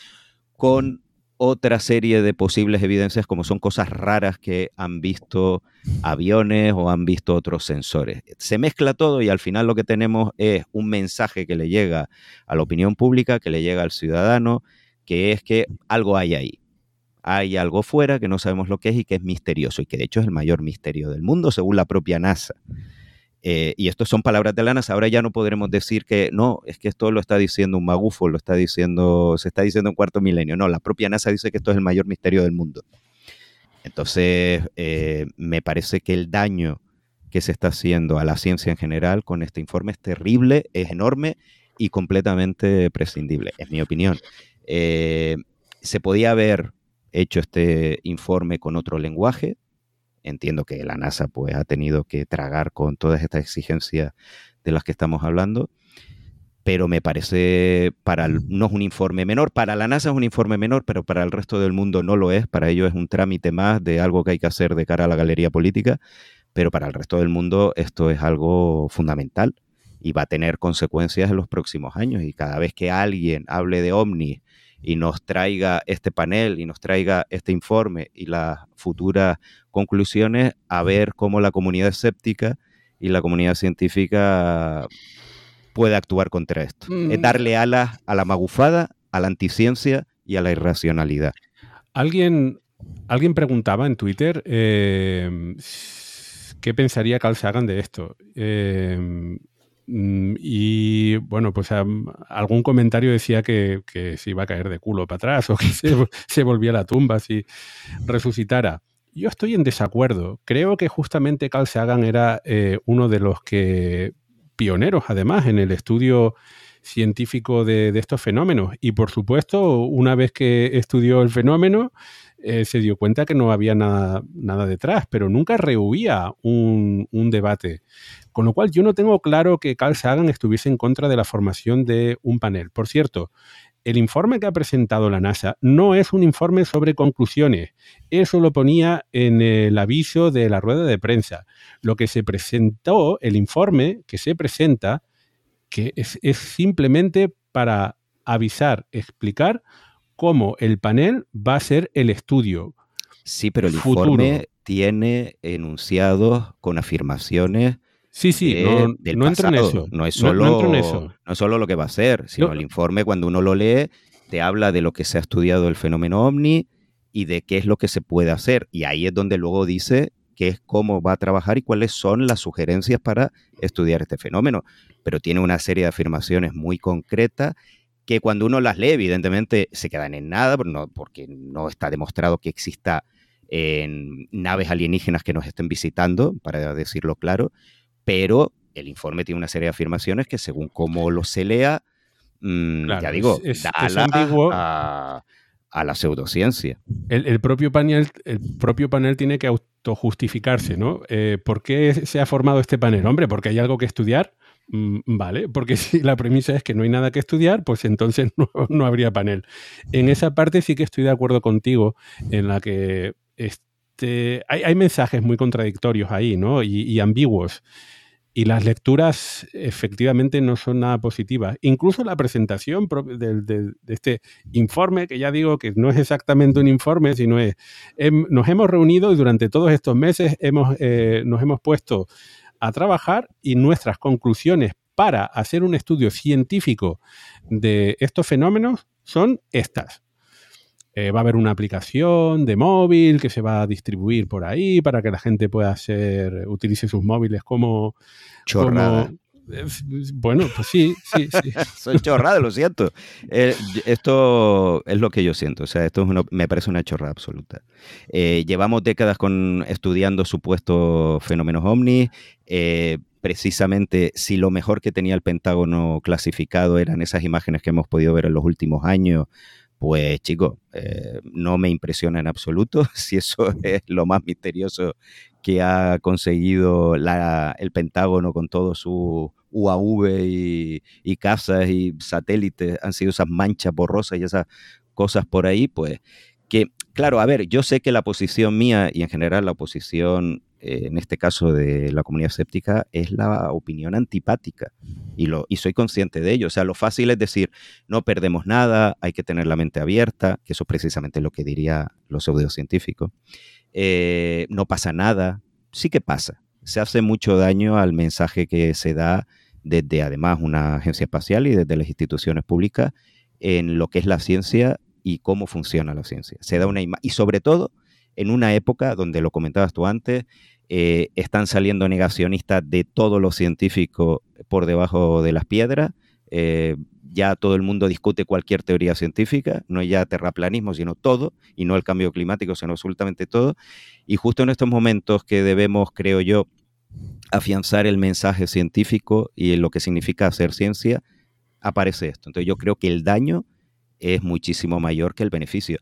con otra serie de posibles evidencias como son cosas raras que han visto aviones o han visto otros sensores. Se mezcla todo y al final lo que tenemos es un mensaje que le llega a la opinión pública, que le llega al ciudadano, que es que algo hay ahí. Hay algo fuera que no sabemos lo que es y que es misterioso y que de hecho es el mayor misterio del mundo según la propia NASA. Eh, y esto son palabras de la NASA. Ahora ya no podremos decir que no, es que esto lo está diciendo un magufo, lo está diciendo, se está diciendo en cuarto milenio. No, la propia NASA dice que esto es el mayor misterio del mundo. Entonces, eh, me parece que el daño que se está haciendo a la ciencia en general con este informe es terrible, es enorme y completamente prescindible, es mi opinión. Eh, se podía haber hecho este informe con otro lenguaje, entiendo que la NASA pues ha tenido que tragar con todas estas exigencias de las que estamos hablando, pero me parece, para no es un informe menor, para la NASA es un informe menor, pero para el resto del mundo no lo es, para ellos es un trámite más de algo que hay que hacer de cara a la galería política, pero para el resto del mundo esto es algo fundamental y va a tener consecuencias en los próximos años y cada vez que alguien hable de OVNI y nos traiga este panel y nos traiga este informe y las futuras conclusiones, a ver cómo la comunidad escéptica y la comunidad científica puede actuar contra esto. Es mm. darle alas a la magufada, a la anticiencia y a la irracionalidad. Alguien, alguien preguntaba en Twitter eh, qué pensaría Carl Sagan de esto. Eh, y bueno, pues algún comentario decía que, se iba a caer de culo para atrás o que <laughs> se, volvía a la tumba si resucitara. Yo estoy en desacuerdo. Creo que justamente Carl Sagan era eh, uno de los que pioneros, además, en el estudio científico de, estos fenómenos. Y por supuesto, una vez que estudió el fenómeno, eh, se dio cuenta que no había nada, nada detrás, pero nunca rehuía un, un, debate. Con lo cual yo no tengo claro que Carl Sagan estuviese en contra de la formación de un panel. Por cierto, el informe que ha presentado la NASA no es un informe sobre conclusiones. Eso lo ponía en el aviso de la rueda de prensa. Lo que se presentó, el informe que se presenta, que es, simplemente para avisar, explicar cómo el panel va a ser el estudio. Sí, pero el informe tiene enunciados con afirmaciones Sí, sí, no, no entro en eso. No es, solo, no, solo lo que va a ser, sino el informe cuando uno lo lee te habla de lo que se ha estudiado el fenómeno ovni y de qué es lo que se puede hacer. Y ahí es donde luego dice qué es cómo va a trabajar y cuáles son las sugerencias para estudiar este fenómeno. Pero tiene una serie de afirmaciones muy concretas que cuando uno las lee, evidentemente se quedan en nada, porque no está demostrado que exista en naves alienígenas que nos estén visitando, para decirlo claro, pero el informe tiene una serie de afirmaciones que según cómo lo se lea, mm, ya digo, da a, a, la pseudociencia. El, propio panel, el propio panel tiene que autojustificarse, ¿no? Eh, ¿Por qué se ha formado este panel? Hombre, porque hay algo que estudiar. Mm, vale, porque <laughs> si la premisa es que no hay nada que estudiar, pues entonces <laughs> no, habría panel. En esa parte sí que estoy de acuerdo contigo, en la que este, hay, mensajes muy contradictorios ahí, ¿no? y ambiguos. Y las lecturas efectivamente no son nada positivas. Incluso la presentación de, este informe, que ya digo que no es exactamente un informe, sino es, nos hemos reunido y durante todos estos meses hemos, eh, nos hemos puesto a trabajar y nuestras conclusiones para hacer un estudio científico de estos fenómenos son estas. Eh, va a haber una aplicación de móvil que se va a distribuir por ahí para que la gente pueda hacer, utilice sus móviles como... Chorrada. Bueno, pues sí, sí, sí. <laughs> Soy chorrada, lo siento. Eh, esto es lo que yo siento. O sea, esto me parece una chorrada absoluta. Eh, llevamos décadas con, estudiando supuestos fenómenos ovnis. precisamente, si lo mejor que tenía el Pentágono clasificado eran esas imágenes que hemos podido ver en los últimos años pues chicos, eh, no me impresiona en absoluto <laughs> si eso es lo más misterioso que ha conseguido el Pentágono con todo su UAV y, y casas y satélites, han sido esas manchas borrosas y esas cosas por ahí, pues que, claro, a ver, yo sé que la posición mía y en general la posición eh, en este caso de la comunidad escéptica, es la opinión antipática. Y, lo, y soy consciente de ello. O sea, lo fácil es decir, no perdemos nada, hay que tener la mente abierta, que eso es precisamente lo que diría los pseudocientíficos. Eh, no pasa nada. Sí que pasa. Se hace mucho daño al mensaje que se da desde además una agencia espacial y desde las instituciones públicas en lo que es la ciencia y cómo funciona la ciencia. Se da una y sobre todo en una época donde lo comentabas tú antes, eh, están saliendo negacionistas de todo lo científico por debajo de las piedras. Eh, ya todo el mundo discute cualquier teoría científica, no ya terraplanismo, sino todo, y no el cambio climático, sino absolutamente todo. Y justo en estos momentos que debemos, creo yo, afianzar el mensaje científico y lo que significa hacer ciencia, aparece esto. Entonces yo creo que el daño es muchísimo mayor que el beneficio.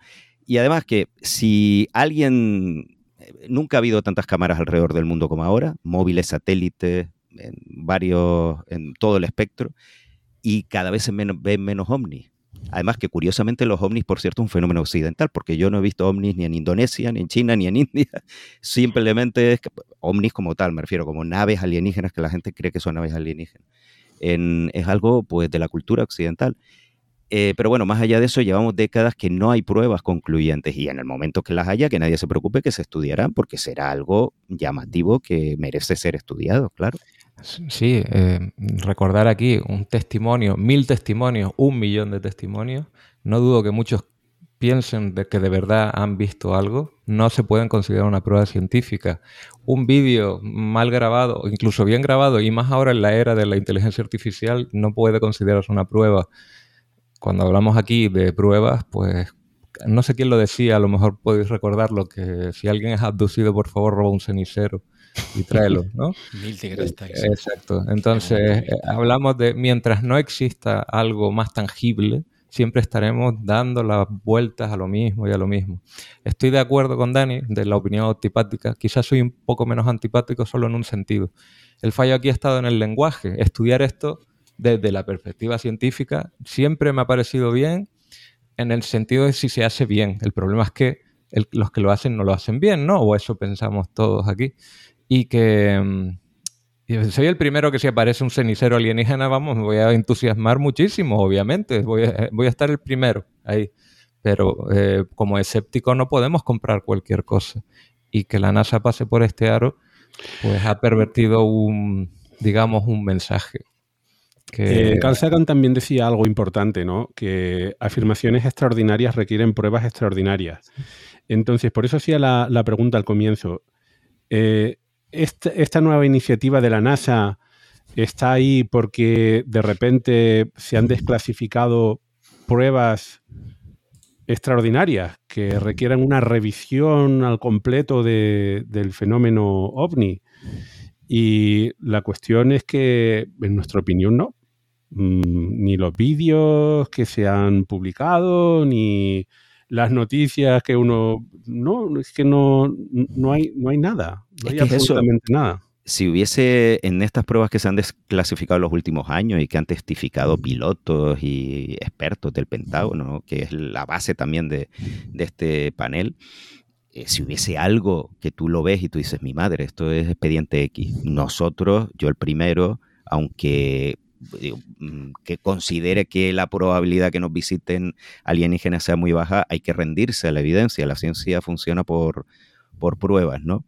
Y además que si alguien, eh, nunca ha habido tantas cámaras alrededor del mundo como ahora, móviles, satélites, en varios, en todo el espectro, y cada vez se ven menos ovnis. Además que curiosamente los ovnis, por cierto, es un fenómeno occidental, porque yo no he visto ovnis ni en Indonesia, ni en China, ni en India. <laughs> Simplemente es ovnis como tal, me refiero, como naves alienígenas que la gente cree que son naves alienígenas. es algo pues de la cultura occidental. Eh, pero bueno, más allá de eso, llevamos décadas que no hay pruebas concluyentes y en el momento que las haya, que nadie se preocupe que se estudiarán porque será algo llamativo que merece ser estudiado, claro. Sí, eh, recordar aquí un testimonio, mil testimonios, un millón de testimonios. No dudo que muchos piensen de que de verdad han visto algo. No se pueden considerar una prueba científica. Un vídeo mal grabado, incluso bien grabado, y más ahora en la era de la inteligencia artificial, no puede considerarse una prueba cuando hablamos aquí de pruebas, pues no sé quién lo decía, a lo mejor podéis recordarlo, que si alguien es abducido, por favor, roba un cenicero y tráelo, ¿no? <laughs> Mil Exacto. Entonces, eh, hablamos de, mientras no exista algo más tangible, siempre estaremos dando las vueltas a lo mismo y a lo mismo. Estoy de acuerdo con Dani de la opinión antipática. Quizás soy un poco menos antipático solo en un sentido. El fallo aquí ha estado en el lenguaje. Estudiar esto desde la perspectiva científica siempre me ha parecido bien en el sentido de si se hace bien. El problema es que los que lo hacen no lo hacen bien, ¿no? O eso pensamos todos aquí. Y que mm, soy el primero que si aparece un cenicero alienígena, vamos, me voy a entusiasmar muchísimo, obviamente. Voy a, estar el primero ahí. Pero eh, como escéptico no podemos comprar cualquier cosa. Y que la NASA pase por este aro, pues ha pervertido un, digamos, un mensaje. Que... Eh, Carl Sagan también decía algo importante, ¿no? Que afirmaciones extraordinarias requieren pruebas extraordinarias. Entonces, por eso hacía la, pregunta al comienzo. Eh, esta, nueva iniciativa de la NASA está ahí porque de repente se han desclasificado pruebas extraordinarias que requieran una revisión al completo del fenómeno ovni. Y la cuestión es que, en nuestra opinión, no. Mm, ni los vídeos que se han publicado, ni las noticias que uno... No, es que no, no, hay, no hay nada, no hay absolutamente nada. Si hubiese en estas pruebas que se han desclasificado los últimos años y que han testificado pilotos y expertos del Pentágono, que es la base también de, este panel, eh, si hubiese algo que tú lo ves y tú dices, mi madre, esto es expediente X. Nosotros, yo el primero, aunque Mm, que considere que la probabilidad que nos visiten alienígenas sea muy baja, hay que rendirse a la evidencia. La ciencia funciona por, por pruebas, ¿no?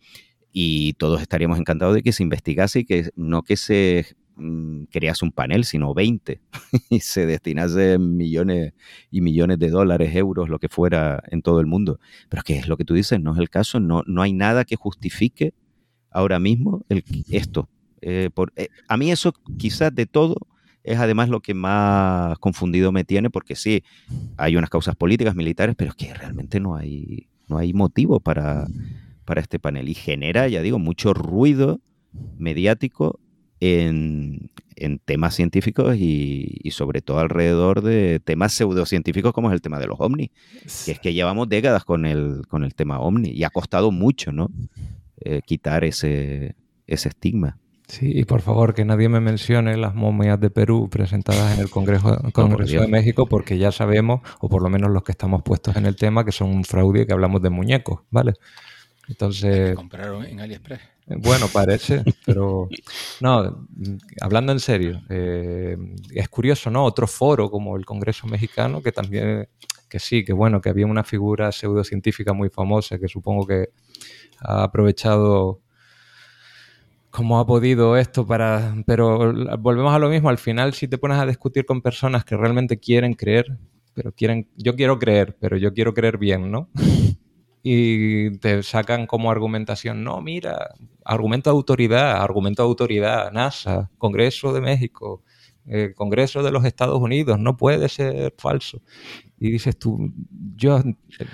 Y todos estaríamos encantados de que se investigase y que no que se mm, crease un panel, sino 20 <laughs> y se destinase millones y millones de dólares, euros, lo que fuera en todo el mundo. Pero que es lo que tú dices, no es el caso, no, no hay nada que justifique ahora mismo el, esto. Eh, eh, a mí eso quizás de todo es además lo que más confundido me tiene, porque sí, hay unas causas políticas, militares, pero es que realmente no hay, no hay motivo para, para este panel. Y genera, ya digo, mucho ruido mediático en, en temas científicos y, y, sobre todo alrededor de temas pseudocientíficos como es el tema de los ovnis. Que es que llevamos décadas con el, con el tema ovni y ha costado mucho, ¿no? Eh, quitar ese, ese estigma. Sí, y por favor que nadie me mencione las momias de Perú presentadas en el Congreso, <laughs> Congreso de México, porque ya sabemos, o por lo menos los que estamos puestos en el tema, que son un fraude y que hablamos de muñecos, ¿vale? Entonces. compraron en AliExpress. Eh, bueno, parece, <laughs> pero. No, hablando en serio, eh, es curioso, ¿no? Otro foro como el Congreso Mexicano, que también. Que sí, que bueno, que había una figura pseudocientífica muy famosa que supongo que ha aprovechado cómo ha podido esto para... Pero volvemos a lo mismo, al final si te pones a discutir con personas que realmente quieren creer, pero quieren... Yo quiero creer, pero yo quiero creer bien, ¿no? <laughs> y te sacan como argumentación, no, mira, argumento de autoridad, argumento de autoridad, NASA, Congreso de México, eh, Congreso de los Estados Unidos, no puede ser falso. Y dices tú, yo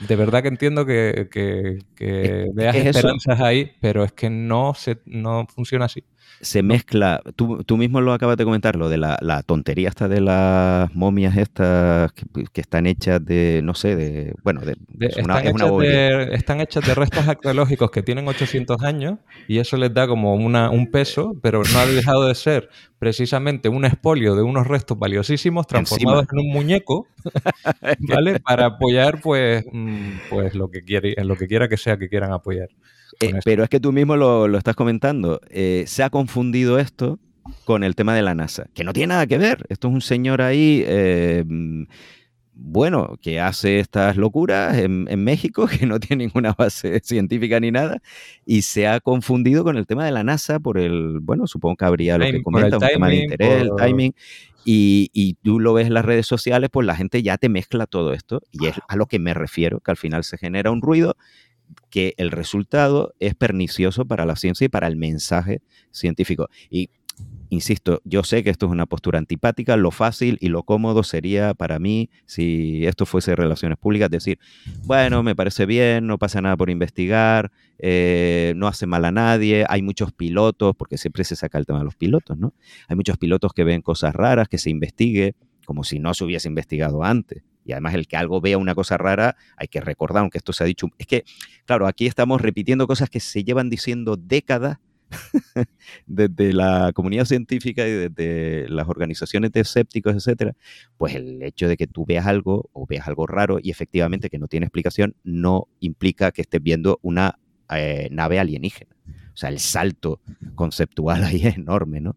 de verdad que entiendo que, que, veas esperanzas ahí, pero es que no, se, no funciona así se mezcla, tú, tú, mismo lo acabas de comentar, lo de la, la tontería esta de las momias estas que, están hechas de, no sé, de, bueno, de, una, están, hechas de, están, hechas de, restos arqueológicos que tienen 800 años y eso les da como una, un peso, pero no ha dejado de ser precisamente un espolio de unos restos valiosísimos transformados en un muñeco, <laughs> ¿vale? Para apoyar, pues, mm, pues lo que quiere, en lo que quiera que sea que quieran apoyar. Eh, pero es que tú mismo lo, lo estás comentando. Eh, se ha confundido esto con el tema de la NASA, que no tiene nada que ver. Esto es un señor ahí, eh, bueno, que hace estas locuras en, México, <laughs> que no tiene ninguna base <laughs> científica ni nada, y se ha confundido con el tema de la NASA por el, bueno, supongo que habría lo que comenta, un tema de interés, el timing. Y, y, tú lo ves en las redes sociales, pues la gente ya te mezcla todo esto, y es a lo que me refiero, que al final se genera un ruido que el resultado es pernicioso para la ciencia y para el mensaje científico. Y insisto, yo sé que esto es una postura antipática, lo fácil y lo cómodo sería para mí, si esto fuese relaciones públicas, decir, bueno, me parece bien, no pasa nada por investigar, eh, no hace mal a nadie, hay muchos pilotos, porque siempre se saca el tema de los pilotos, ¿no? Hay muchos pilotos que ven cosas raras, que se investigue, como si no se hubiese investigado antes. Y además el que algo vea una cosa rara, hay que recordar, aunque esto se ha dicho, es que, claro, aquí estamos repitiendo cosas que se llevan diciendo décadas <laughs> desde la comunidad científica y desde las organizaciones de escépticos, etcétera, pues el hecho de que tú veas algo o veas algo raro y efectivamente que no tiene explicación no implica que estés viendo una eh, nave alienígena. O sea, el salto conceptual ahí es enorme, ¿no?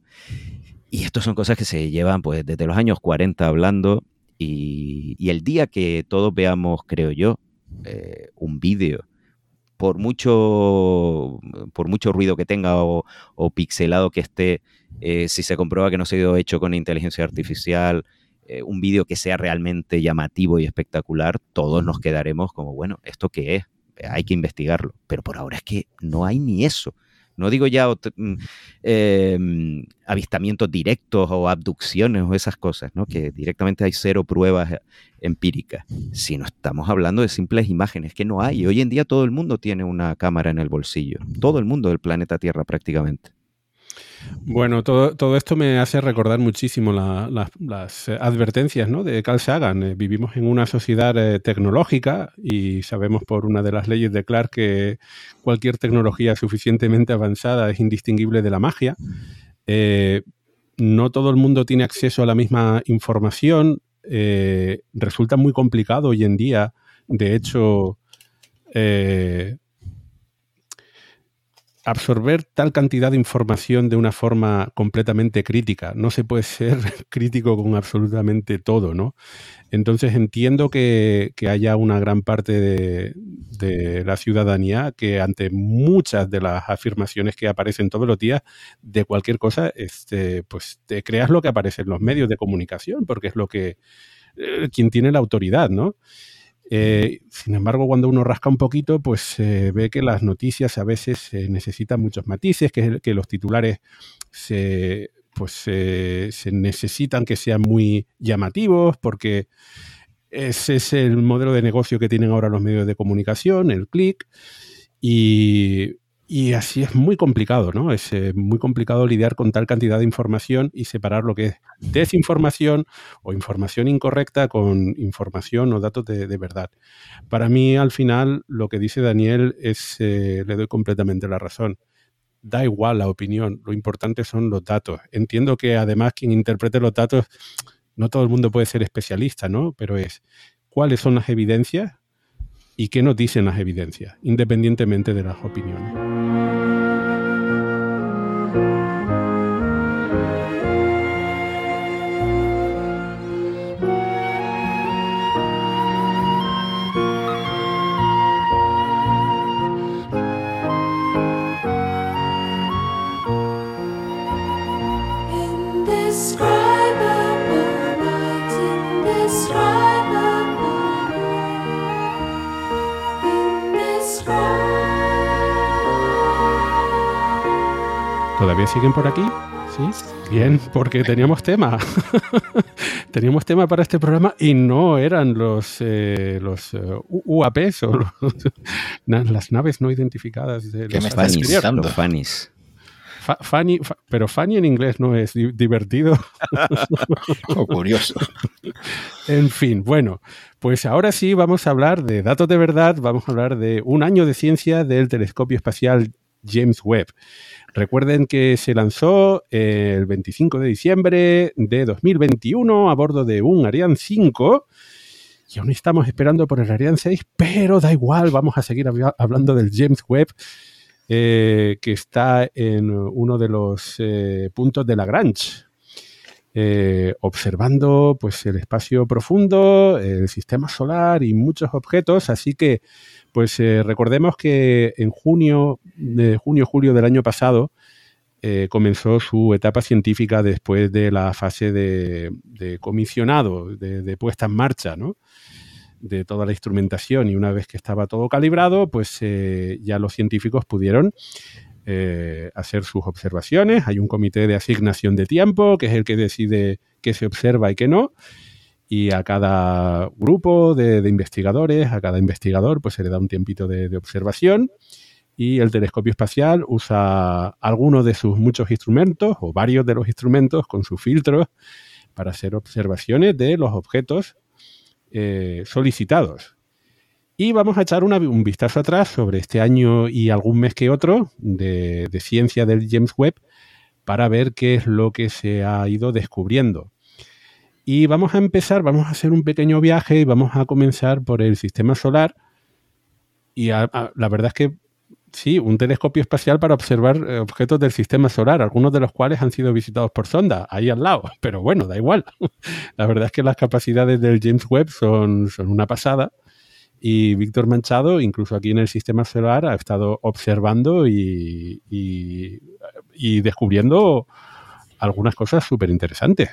Y estas son cosas que se llevan pues desde los años 40 hablando y, el día que todos veamos, creo yo, eh, un vídeo por mucho, por mucho ruido que tenga o, pixelado que esté, eh, si se comprueba que no ha sido hecho con inteligencia artificial, eh, un vídeo que sea realmente llamativo y espectacular, todos nos quedaremos como, bueno, ¿esto qué es? Hay que investigarlo. Pero por ahora es que no hay ni eso. No digo ya mm, em, avistamientos directos o abducciones o esas cosas, ¿no? que directamente hay cero pruebas eh, empíricas, sino estamos hablando de simples imágenes que no hay. Hoy en día todo el mundo tiene una cámara en el bolsillo, todo el mundo del planeta Tierra prácticamente. Bueno, todo, esto me hace recordar muchísimo las advertencias ¿no? de Carl Sagan. Eh, vivimos en una sociedad eh, tecnológica y sabemos por una de las leyes de Clark que cualquier tecnología suficientemente avanzada es indistinguible de la magia. Eh, no todo el mundo tiene acceso a la misma información. resulta muy complicado hoy en día. De hecho, absorber tal cantidad de información de una forma completamente crítica. No se puede ser <laughs> crítico con absolutamente todo, ¿no? Entonces entiendo que, haya una gran parte de, la ciudadanía que ante muchas de las afirmaciones que aparecen todos los días de cualquier cosa, este, pues te creas lo que aparece en los medios de comunicación, porque es lo que eh, quien tiene la autoridad, ¿no? Eh, sin embargo, cuando uno rasca un poquito, pues se ve que las noticias a veces necesitan muchos matices, que, que los titulares se, pues, se necesitan que sean muy llamativos, porque ese es el modelo de negocio que tienen ahora los medios de comunicación, el click. Y y así es muy complicado, ¿no? Es eh, muy complicado lidiar con tal cantidad de información y separar lo que es desinformación o información incorrecta con información o datos de, verdad. Para mí, al final, lo que dice Daniel es, eh, le doy completamente la razón. Da igual la opinión, lo importante son los datos. Entiendo que además quien interprete los datos, no todo el mundo puede ser especialista, ¿no? Pero es cuáles son las evidencias y qué nos dicen las evidencias, independientemente de las opiniones. ¿Todavía siguen por aquí? Sí. Bien, porque teníamos tema. <laughs> teníamos tema para este programa y no eran los, eh, los eh, UAPs o <laughs> las naves no identificadas de los me estás gritando? Fanis. Fanny, pero Fanny en inglés no es divertido. <laughs> o curioso. En fin, bueno, pues ahora sí vamos a hablar de datos de verdad, vamos a hablar de un año de ciencia del telescopio espacial James Webb. Recuerden que se lanzó el 25 de diciembre de 2021 a bordo de un Ariane 5 y aún estamos esperando por el Ariane 6, pero da igual, vamos a seguir hablando del James Webb, eh, que está en uno de los eh, puntos de Lagrange, eh, observando pues, el espacio profundo, el sistema solar y muchos objetos, así que pues eh, recordemos que en junio, de junio, julio del año pasado, eh, comenzó su etapa científica después de la fase de, comisionado, de, puesta en marcha, ¿no? de toda la instrumentación y una vez que estaba todo calibrado, pues eh, ya los científicos pudieron hacer sus observaciones. Hay un comité de asignación de tiempo, que es el que decide qué se observa y qué no y a cada grupo de, investigadores, a cada investigador, pues se le da un tiempito de, observación y el telescopio espacial usa algunos de sus muchos instrumentos o varios de los instrumentos con sus filtros para hacer observaciones de los objetos eh, solicitados. Y vamos a echar un vistazo atrás sobre este año y algún mes que otro de, de ciencia del James Webb para ver qué es lo que se ha ido descubriendo. Y vamos a empezar, vamos a hacer un pequeño viaje y vamos a comenzar por el sistema solar. Y la verdad es que sí, un telescopio espacial para observar eh, objetos del sistema solar, algunos de los cuales han sido visitados por sonda, ahí al lado. <laughs> Pero bueno, da igual. <laughs> la verdad es que las capacidades del James Webb son, una pasada. Y Víctor Manchado, incluso aquí en el sistema solar, ha estado observando y, y, descubriendo algunas cosas súper interesantes.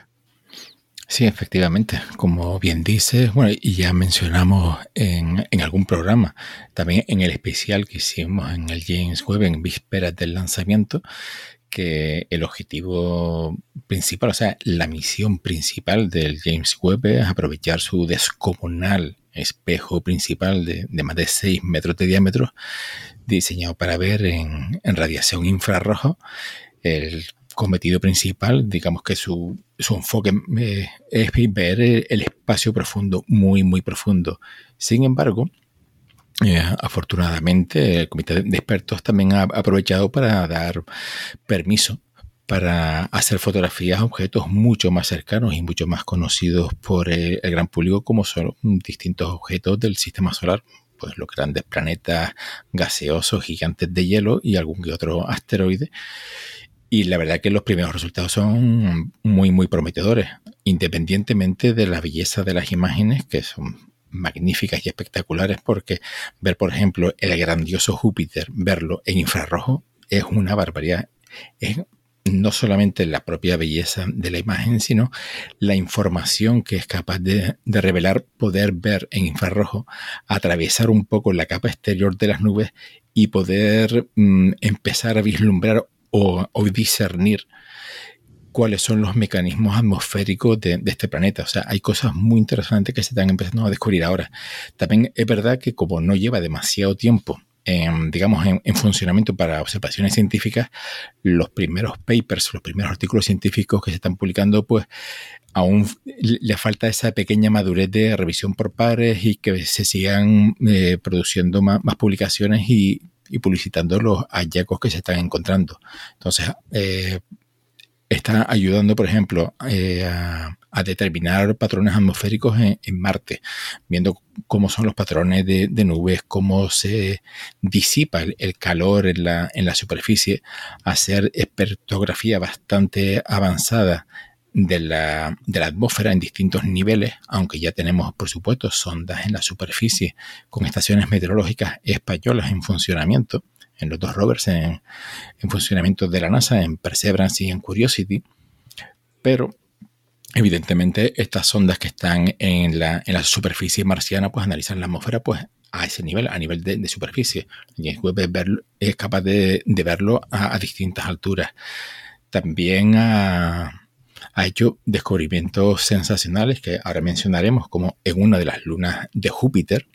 Sí, efectivamente, como bien dices, bueno, y ya mencionamos en, en, algún programa, también en el especial que hicimos en el James Webb en vísperas del lanzamiento, que el objetivo principal, o sea, la misión principal del James Webb es aprovechar su descomunal espejo principal de, más de 6 metros de diámetro, diseñado para ver en, radiación infrarroja. El cometido principal, digamos que su, enfoque eh, es ver el, espacio profundo, muy, muy profundo. Sin embargo, eh, afortunadamente, el comité de expertos también ha aprovechado para dar permiso para hacer fotografías a objetos mucho más cercanos y mucho más conocidos por el, gran público como son distintos objetos del sistema solar, pues los grandes planetas gaseosos, gigantes de hielo y algún que otro asteroide. Y la verdad que los primeros resultados son muy, muy prometedores, independientemente de la belleza de las imágenes, que son magníficas y espectaculares, porque ver, por ejemplo, el grandioso Júpiter, verlo en infrarrojo, es una barbaridad. Es no solamente la propia belleza de la imagen, sino la información que es capaz de, revelar, poder ver en infrarrojo, atravesar un poco la capa exterior de las nubes y poder mm, empezar a vislumbrar o, discernir cuáles son los mecanismos atmosféricos de, de, este planeta. O sea, hay cosas muy interesantes que se están empezando a descubrir ahora. También es verdad que como no lleva demasiado tiempo digamos, en, funcionamiento para observaciones científicas, los primeros papers, los primeros artículos científicos que se están publicando, pues aún le falta esa pequeña madurez de revisión por pares y que se sigan eh, produciendo más, publicaciones y, publicitando los hallazgos que se están encontrando. Entonces, eh, está ayudando, por ejemplo, eh, a, determinar patrones atmosféricos en, Marte, viendo cómo son los patrones de, nubes, cómo se disipa el, calor en la, en superficie, hacer espertografía bastante avanzada de la, de la, atmósfera en distintos niveles, aunque ya tenemos, por supuesto, sondas en la superficie con estaciones meteorológicas españolas en funcionamiento en los dos rovers en, funcionamiento de la NASA, en Perseverance y en Curiosity, pero evidentemente estas sondas que están en la, en la superficie marciana pues analizan la atmósfera pues a ese nivel, a nivel de, superficie. James Webb es, capaz de, verlo a, distintas alturas. También ha, hecho descubrimientos sensacionales que ahora mencionaremos, como en una de las lunas de Júpiter,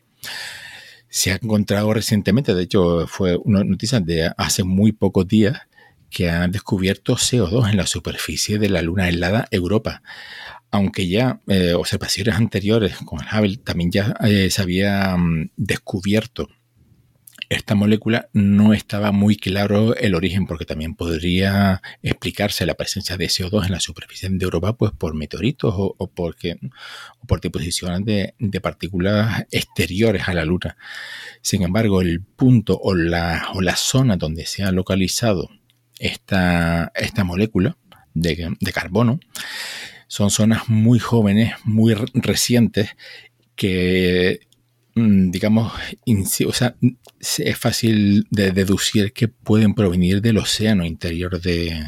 se ha encontrado recientemente, de hecho fue una noticia de hace muy pocos días, que han descubierto CO2 en la superficie de la luna helada Europa. Aunque ya eh, observaciones anteriores con el Hubble también ya eh, se había mm, descubierto esta molécula no estaba muy claro el origen, porque también podría explicarse la presencia de CO2 en la superficie de Europa pues, por meteoritos o, porque, por deposiciones de, partículas exteriores a la Luna. Sin embargo, el punto o o la zona donde se ha localizado esta, esta molécula de, carbono son zonas muy jóvenes, muy recientes, que Mm, digamos, es fácil de deducir que pueden provenir del océano interior de,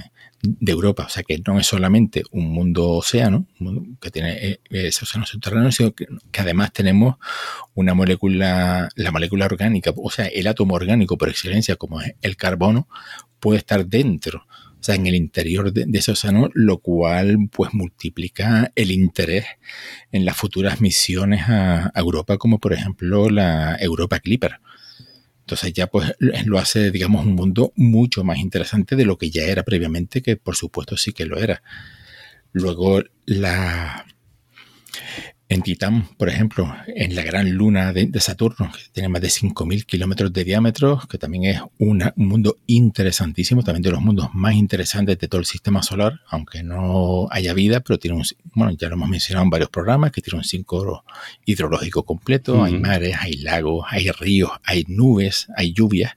Europa. O sea, que no es solamente un mundo océano, que tiene eh, ese océano subterráneo, sino que, además tenemos una molécula, la molécula orgánica, o sea, el átomo orgánico por excelencia, como es el carbono, puede estar dentro o sea, en el interior de, ese océano, lo cual pues multiplica el interés en las futuras misiones a, Europa, como por ejemplo la Europa Clipper. Entonces ya pues lo hace, digamos, un mundo mucho más interesante de lo que ya era previamente, que por supuesto sí que lo era. Luego la, en Titán, por ejemplo, en la gran luna de, Saturno, que tiene más de 5.000 kilómetros de diámetro, que también es un mundo interesantísimo, también de los mundos más interesantes de todo el sistema solar, aunque no haya vida, pero tiene un, bueno, ya lo hemos mencionado en varios programas, que tiene un cinco hidrológico completo, hay mares, hay lagos, hay ríos, hay nubes, hay lluvias.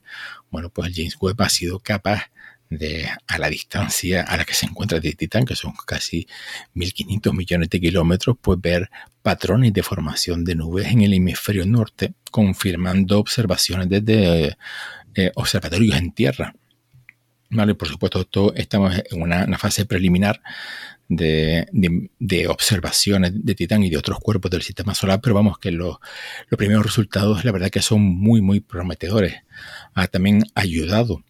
Bueno, pues el James Webb ha sido capaz de, a la distancia a la que se encuentra de Titán, que son casi 1.500 millones de kilómetros, pues ver patrones de formación de nubes en el hemisferio norte, confirmando observaciones desde eh, observatorios en tierra. Vale, por supuesto, estamos en una, fase preliminar de, observaciones de Titán y de otros cuerpos del sistema solar, pero vamos que los, los primeros resultados, la verdad que son muy, muy prometedores. Ha también ayudado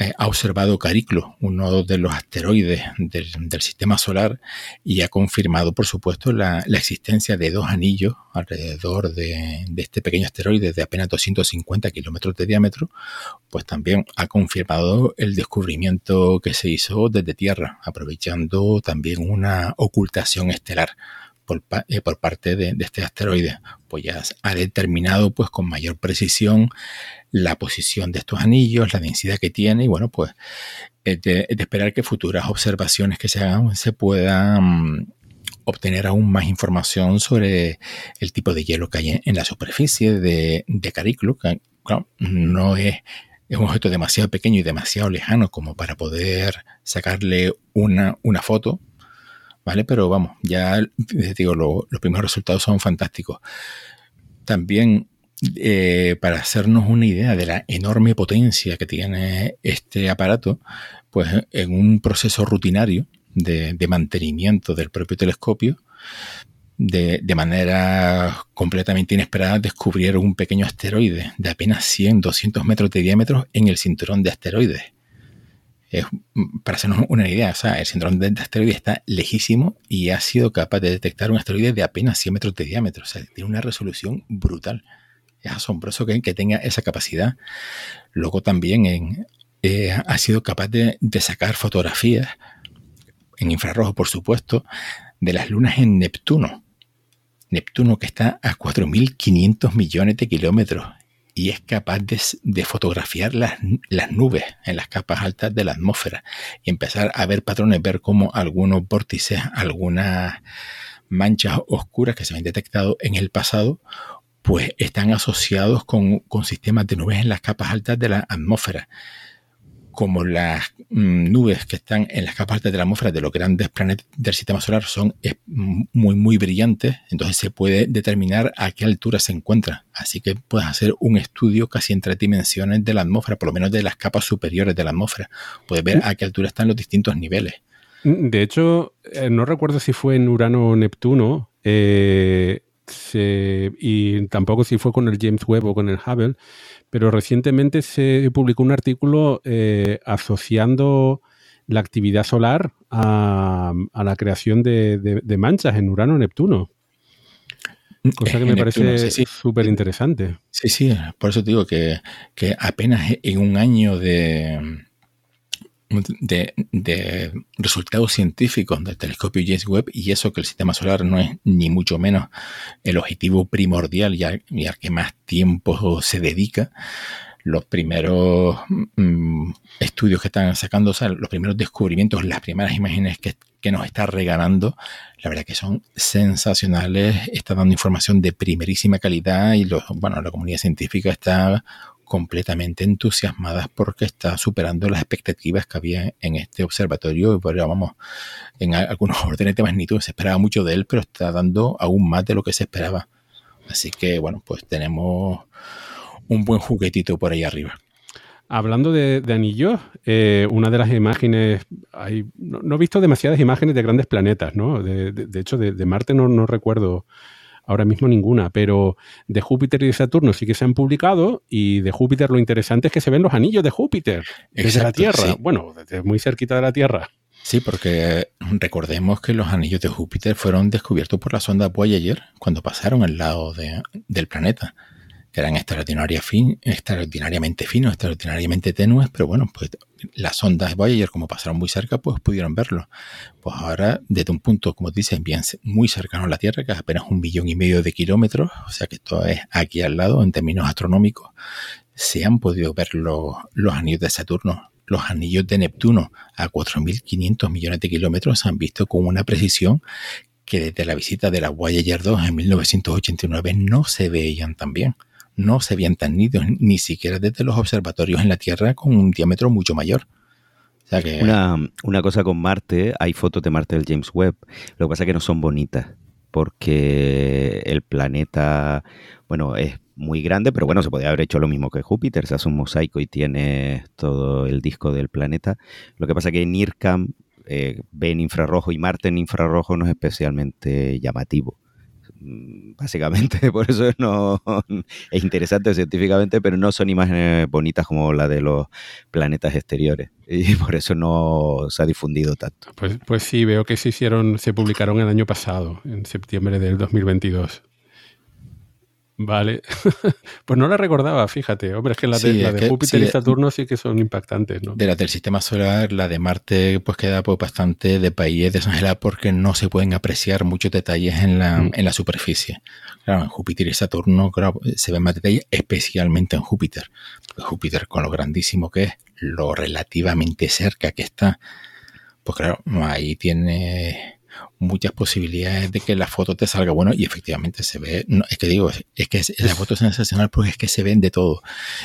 eh, ha observado Cariclo, uno de los asteroides del, sistema solar, y ha confirmado, por supuesto, la, existencia de dos anillos alrededor de, este pequeño asteroide de apenas 250 kilómetros de diámetro, pues también ha confirmado el descubrimiento que se hizo desde Tierra, aprovechando también una ocultación estelar por, eh, parte de, este asteroide, pues ya ha determinado pues con mayor precisión la posición de estos anillos, la densidad que tiene y bueno, pues es de, esperar que futuras observaciones que se hagan se puedan mm, obtener aún más información sobre el tipo de hielo que hay en, la superficie de, de Cariclo, que no es, es, un objeto demasiado pequeño y demasiado lejano como para poder sacarle una, una foto, ¿vale? Pero vamos, ya les digo, los primeros resultados son fantásticos. También eh, para hacernos una idea de la enorme potencia que tiene este aparato, pues en un proceso rutinario de, mantenimiento del propio telescopio, de, de, manera completamente inesperada descubrieron un pequeño asteroide de apenas 100, 200 metros de diámetro en el cinturón de asteroides. Para hacernos una idea, o sea, el cinturón de asteroides está lejísimo y ha sido capaz de detectar un asteroide de apenas 100 metros de diámetro. O sea, tiene una resolución brutal. Es asombroso que, tenga esa capacidad. Luego también eh, ha sido capaz de, sacar fotografías en infrarrojo, por supuesto, de las lunas en Neptuno. Neptuno que está a 4.500 millones de kilómetros y es capaz de, fotografiar las, las, nubes en las capas altas de la atmósfera y empezar a ver patrones, ver cómo algunos vórtices, algunas manchas oscuras que se han detectado en el pasado pues están asociados con, sistemas de nubes en las capas altas de la atmósfera. Como las mm, nubes que están en las capas de la atmósfera de los grandes planetas del sistema solar son muy, muy brillantes, entonces se puede determinar a qué altura se encuentra. Así que puedes hacer un estudio casi en tres dimensiones de la atmósfera, por lo menos de las capas superiores de la atmósfera. Puedes ver a qué altura están los distintos niveles. De hecho, eh, no recuerdo si fue en Urano o Neptuno, eh, y tampoco si fue con el James Webb o con el Hubble, pero recientemente se publicó un artículo eh, asociando la actividad solar a, la creación de, manchas en Urano-Neptuno. Cosa que me parece súper interesante. Sí, sí, por eso digo que, que apenas en un año de, de, resultados científicos del telescopio James Webb y eso que el sistema solar no es ni mucho menos el objetivo primordial y al, que más tiempo se dedica. Los primeros mm, estudios que están sacando, o los primeros descubrimientos, las primeras imágenes que, que nos está regalando, la verdad que son sensacionales, está dando información de primerísima calidad y los, bueno, la comunidad científica está completamente entusiasmadas porque está superando las expectativas que había en este observatorio. Pero vamos, en algunos <laughs> órdenes de magnitud se esperaba mucho de él, pero está dando aún más de lo que se esperaba. Así que bueno, pues tenemos un buen juguetito por ahí arriba. Hablando de, anillos, eh, una de las imágenes, hay, no, he visto demasiadas imágenes de grandes planetas, ¿no? De, hecho, de, Marte no, no recuerdo ahora mismo ninguna, pero de Júpiter y de Saturno sí que se han publicado y de Júpiter lo interesante es que se ven los anillos de Júpiter desde la Tierra, bueno, desde muy cerquita de la Tierra. Sí, porque recordemos que los anillos de Júpiter fueron descubiertos por la sonda Voyager cuando pasaron al lado del planeta. Que eran extraordinariamente finos, extraordinariamente tenues, pero bueno, pues las ondas Voyager, como pasaron muy cerca, pues pudieron verlo. Pues ahora, desde un punto, como dicen, bien muy cercano a la Tierra, que es apenas un millón y medio de kilómetros, o sea que esto es aquí al lado en términos astronómicos, se han podido ver los, los anillos de Saturno. Los anillos de Neptuno a 4.500 millones de kilómetros se han visto con una precisión que desde la visita de la Voyager 2 en 1989 no se veían tan bien no se veían tan nítidos, ni siquiera desde los observatorios en la Tierra con un diámetro mucho mayor. una, cosa con Marte, hay fotos de Marte del James Webb, lo que pasa es que no son bonitas, porque el planeta, bueno, es muy grande, pero bueno, se podría haber hecho lo mismo que Júpiter, se hace un mosaico y tiene todo el disco del planeta. Lo que pasa es que en IRCAM eh, ven infrarrojo y Marte en infrarrojo no es especialmente llamativo. Mm, básicamente, <laughs> por eso no es interesante científicamente, pero no son imágenes bonitas como la de los planetas exteriores y <laughs> por eso no se ha difundido tanto. Pues, pues sí, veo que se hicieron, se publicaron el año pasado, en septiembre del 2022. Vale. <laughs> pues no la recordaba, fíjate. Hombre, es que la de, Júpiter y Saturno sí que son impactantes, ¿no? De las del sistema solar, la de Marte pues queda pues, bastante de país desangelada porque no se pueden apreciar muchos detalles en la, mm. en la superficie. Claro, en Júpiter y Saturno se ven más detalles, especialmente en Júpiter. Júpiter, con lo grandísimo que es, lo relativamente cerca que está, pues claro, ahí tiene muchas posibilidades de que la foto te salga bueno y efectivamente se ve, no, es que digo, es, que la foto es sensacional porque es que se ven de todo,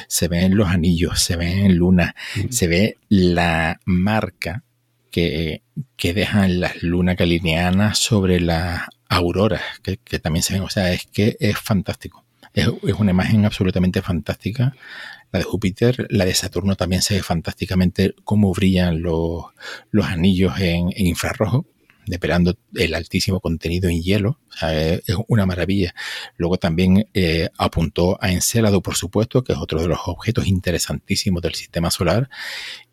se ven los anillos, se ven luna, se ve la marca que, que dejan las lunas galileanas sobre las auroras, que, también se ven, o sea, es que es fantástico. Es, una imagen absolutamente fantástica. La de Júpiter, la de Saturno también se ve fantásticamente cómo brillan los, los anillos en, en infrarrojo deperando el altísimo contenido en hielo. es una maravilla. Luego también eh, apuntó a Encélado, por supuesto, que es otro de los objetos interesantísimos del sistema solar.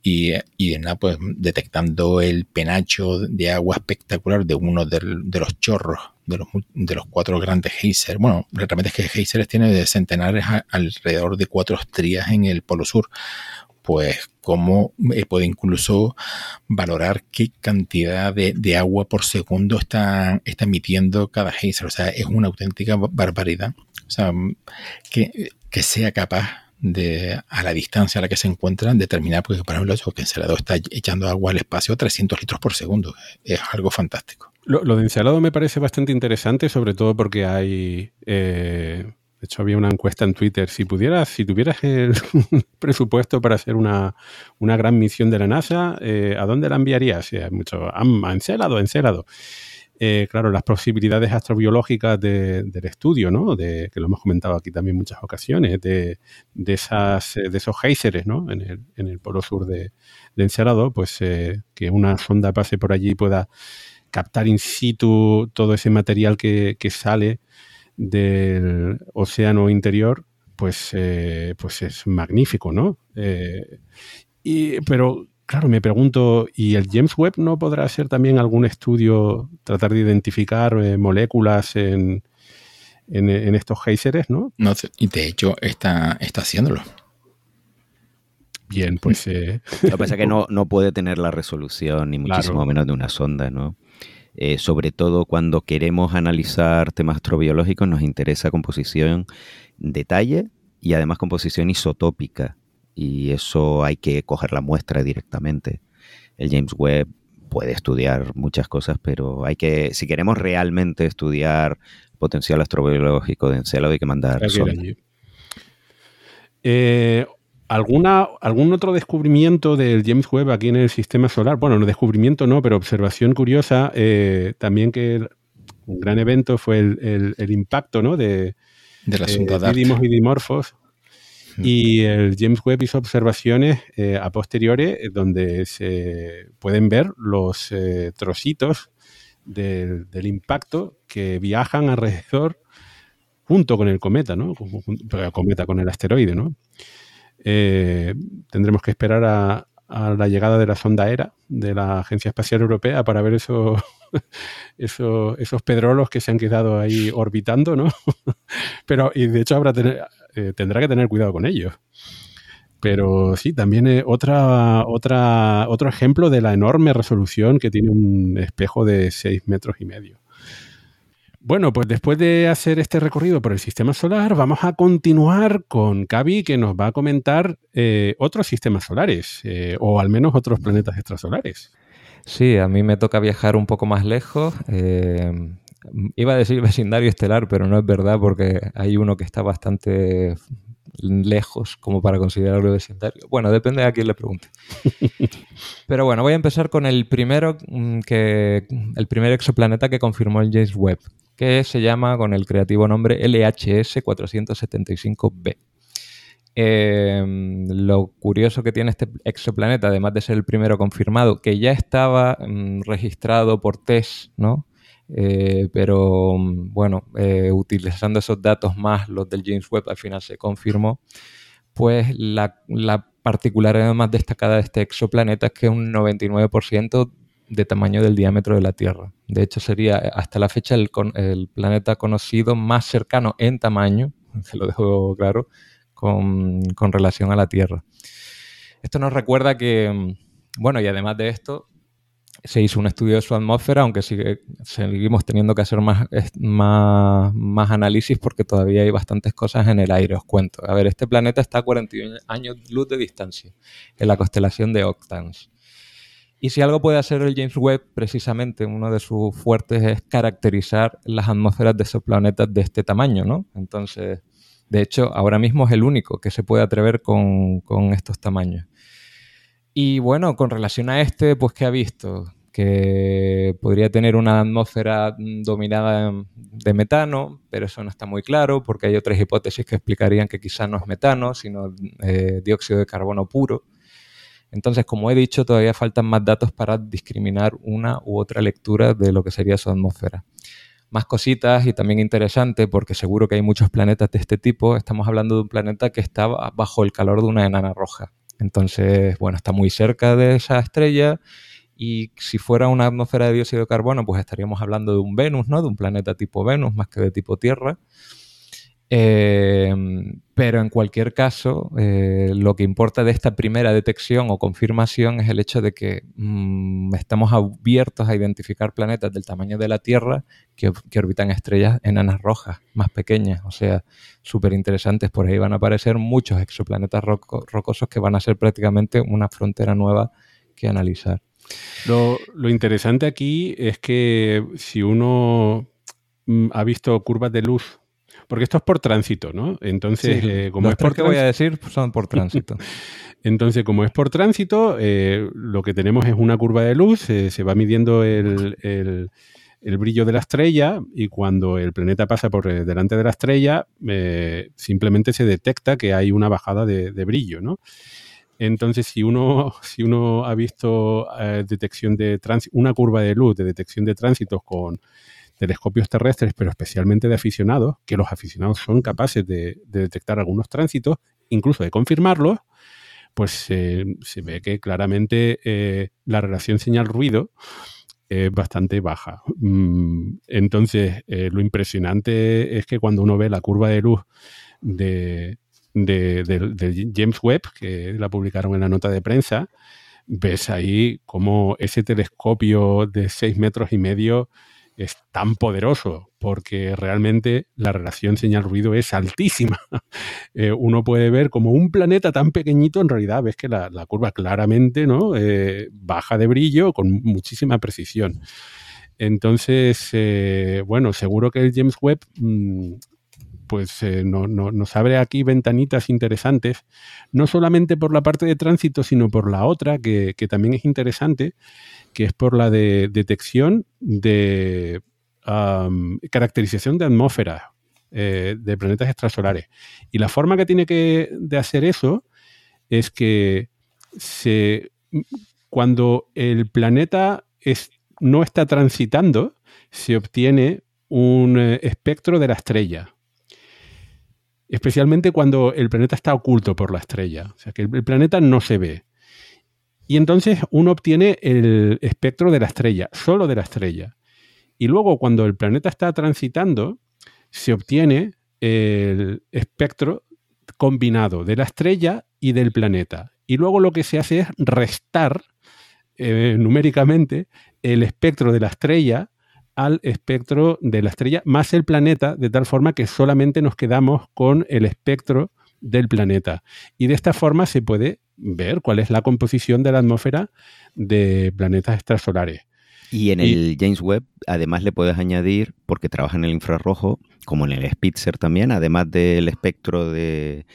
Y, y nada, pues detectando el penacho de agua espectacular de uno de, los chorros de los, de los cuatro grandes geysers. Bueno, realmente es que geysers tiene centenares alrededor de cuatro estrías en el polo sur pues cómo eh, puede incluso valorar qué cantidad de, agua por segundo está, está, emitiendo cada geyser. O sea, es una auténtica barbaridad. O sea, que, que sea capaz de, a la distancia a la que se encuentran, determinar, porque por ejemplo, que Encelado está echando agua al espacio a 300 litros por segundo. Es algo fantástico. Lo, de Encelado me parece bastante interesante, sobre todo porque hay eh, de hecho, había una encuesta en Twitter. Si pudieras, si tuvieras el <laughs> presupuesto para hacer una, gran misión de la NASA, eh, ¿a dónde la enviarías? hay mucho, a Encélado, Encélado. Eh, claro, las posibilidades astrobiológicas del estudio, ¿no? De, que lo hemos comentado aquí también muchas ocasiones, de, esas, de esos géiseres, ¿no? En el, en el polo sur de, de Encelado, pues eh, que una sonda pase por allí y pueda captar in situ todo ese material que sale del océano interior, pues, eh, pues es magnífico, ¿no? Eh, y, pero, claro, me pregunto, ¿y el James Webb no podrá hacer también algún estudio, tratar de identificar eh, moléculas en, en, estos géiseres, ¿no? No, y de hecho está, está haciéndolo. Bien, pues... Lo que pasa es que <laughs> no, no puede tener la resolución, ni muchísimo menos de una sonda, ¿no? Eh, sobre todo cuando queremos analizar temas astrobiológicos, nos interesa composición detalle y además composición isotópica. Y eso hay que coger la muestra directamente. El James Webb puede estudiar muchas cosas, pero hay que, si queremos realmente estudiar potencial astrobiológico de Encelado, hay que mandar. Eh, ¿Alguna, ¿Algún otro descubrimiento del James Webb aquí en el sistema solar? Bueno, no descubrimiento no, pero observación curiosa, eh, también que un gran evento fue el, impacto ¿no? de, de la sonda eh, y dimorfos. Y el James Webb hizo observaciones eh, a posteriores donde se pueden ver los trocitos del, del, impacto que viajan alrededor junto con el cometa, ¿no? El cometa con el asteroide, ¿no? Eh, tendremos que esperar a, la llegada de la sonda ERA de la Agencia Espacial Europea para ver esos, <laughs> esos, pedrolos que se han quedado ahí orbitando, ¿no? <laughs> Pero, y de hecho habrá, eh, tendrá que tener cuidado con ellos. Pero sí, también es otra, otra, otro ejemplo de la enorme resolución que tiene un espejo de 6 metros y medio. Bueno, pues después de hacer este recorrido por el sistema solar, vamos a continuar con Cavi, que nos va a comentar eh, otros sistemas solares, eh, o al menos otros planetas extrasolares. Sí, a mí me toca viajar un poco más lejos. Eh, iba a decir vecindario estelar, pero no es verdad porque hay uno que está bastante lejos como para considerarlo vecindario. Bueno, depende a quién le pregunte. <laughs> Pero bueno, voy a empezar con el primero mm, que el primer exoplaneta que confirmó el James Webb, que se llama con el creativo nombre LHS 475b. Em, lo curioso que tiene este exoplaneta, además de ser el primero confirmado, que ya estaba mm, registrado por TESS, ¿no? Eh, pero bueno, eh, utilizando esos datos más los del James Webb, al final se confirmó, pues la, particularidad más destacada de este exoplaneta es que es un 99% de tamaño del diámetro de la Tierra. De hecho, sería hasta la fecha el, planeta conocido más cercano en tamaño, <laughs> se lo dejo claro, con, con relación a la Tierra. Esto nos recuerda que, mm, bueno, y además de esto, se hizo un estudio de su atmósfera, aunque sigue, seguimos teniendo que hacer más, más, más, análisis porque todavía hay bastantes cosas en el aire, os cuento. A ver, este planeta está a 41 años luz de distancia en la constelación de Octans. Y si algo puede hacer el James Webb, precisamente uno de sus fuertes es caracterizar las atmósferas de esos planetas de este tamaño, ¿no? Entonces, de hecho, ahora mismo es el único que se puede atrever con, con estos tamaños. Y bueno, con relación a este, pues ¿qué ha visto? Que podría tener una atmósfera dominada de metano, pero eso no está muy claro porque hay otras hipótesis que explicarían que quizá no es metano, sino eh, dióxido de carbono puro. Entonces, como he dicho, todavía faltan más datos para discriminar una u otra lectura de lo que sería su atmósfera. Más cositas y también interesante, porque seguro que hay muchos planetas de este tipo. Estamos hablando de un planeta que está bajo el calor de una enana roja. Entonces, bueno, está muy cerca de esa estrella y si fuera una atmósfera de dióxido de carbono, pues estaríamos hablando de un Venus, ¿no? De un planeta tipo Venus más que de tipo Tierra. Eh, pero en cualquier caso, eh, lo que importa de esta primera detección o confirmación es el hecho de que mm, estamos abiertos a identificar planetas del tamaño de la Tierra que, orbitan estrellas enanas rojas, más pequeñas, o sea, súper interesantes. Por ahí van a aparecer muchos exoplanetas rocosos que van a ser prácticamente una frontera nueva que analizar. Lo, lo interesante aquí es que si uno mm, ha visto curvas de luz porque esto es por tránsito, ¿no? Entonces, eh, como es por que voy a decir son por tránsito. <laughs> Entonces, como es por tránsito, eh, lo que tenemos es una curva de luz, eh, se va midiendo el, brillo de la estrella y cuando el planeta pasa por delante de la estrella, simplemente se detecta que hay una bajada de, brillo, ¿no? Entonces, si uno, <laughs> si uno ha visto detección de una curva de luz de detección de tránsitos con telescopios terrestres, pero especialmente de aficionados, que los aficionados son capaces de, detectar algunos tránsitos, incluso de confirmarlos, pues se ve que claramente eh, la relación señal-ruido es bastante baja. Mm, entonces, eh, lo impresionante es que cuando uno ve la curva de luz de, James Webb, que la publicaron en la nota de prensa, ves ahí como ese telescopio de seis metros y medio es tan poderoso porque realmente la relación señal-ruido es altísima. <laughs> Eh, uno puede ver como un planeta tan pequeñito, en realidad ves que la, curva claramente ¿no? Eh, baja de brillo con muchísima precisión. Entonces, eh, bueno, seguro que el James Webb mm, pues nos abre aquí ventanitas interesantes, no solamente por la parte de tránsito, sino por la otra, que, también es interesante, que es por la de detección de caracterización de atmósfera eh, de planetas extrasolares. Y la forma que tiene que de hacer eso es que cuando el planeta no está transitando, se obtiene un eh, espectro de la estrella. Especialmente cuando el planeta está oculto por la estrella. O sea, que el planeta no se ve. Y entonces uno obtiene el espectro de la estrella, solo de la estrella. Y luego cuando el planeta está transitando, se obtiene el espectro combinado de la estrella y del planeta. Y luego lo que se hace es restar eh, numéricamente el espectro de la estrella al espectro de la estrella más el planeta, de tal forma que solamente nos quedamos con el espectro del planeta. Y de esta forma se puede ver cuál es la composición de la atmósfera de planetas extrasolares. Y en el James Webb, además le puedes añadir, porque trabaja en el infrarrojo, como en el Spitzer también, además del espectro de,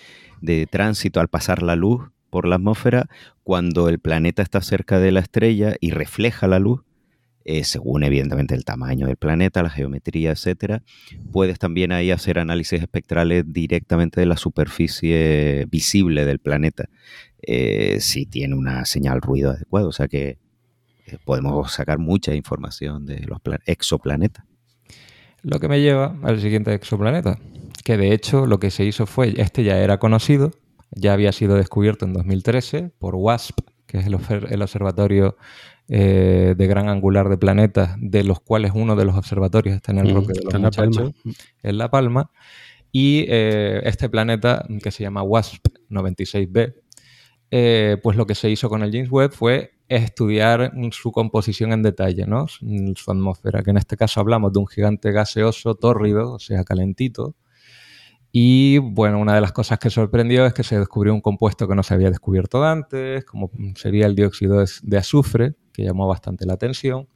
de tránsito al pasar la luz por la atmósfera, cuando el planeta está cerca de la estrella y refleja la luz, eh, según evidentemente el tamaño del planeta, la geometría, etcétera, puedes también ahí hacer análisis espectrales directamente de la superficie visible del planeta, eh, si tiene una señal ruido adecuado. O sea que eh, podemos sacar mucha información de los exoplanetas. Lo que me lleva al siguiente exoplaneta, que de hecho lo que se hizo fue, este ya era conocido, ya había sido descubierto en 2013 por WASP, que es el observatorio eh, de gran angular de planetas, de los cuales uno de los observatorios está en el Roque de los Muchachos, en La Palma. Y eh, este planeta, que se llama WASP 96b, eh, pues lo que se hizo con el James Webb fue estudiar su composición en detalle, ¿no? Su atmósfera, que en este caso hablamos de un gigante gaseoso tórrido, o sea, calentito, y bueno, una de las cosas que sorprendió es que se descubrió un compuesto que no se había descubierto antes, como sería el dióxido de azufre, que llamó bastante la atención.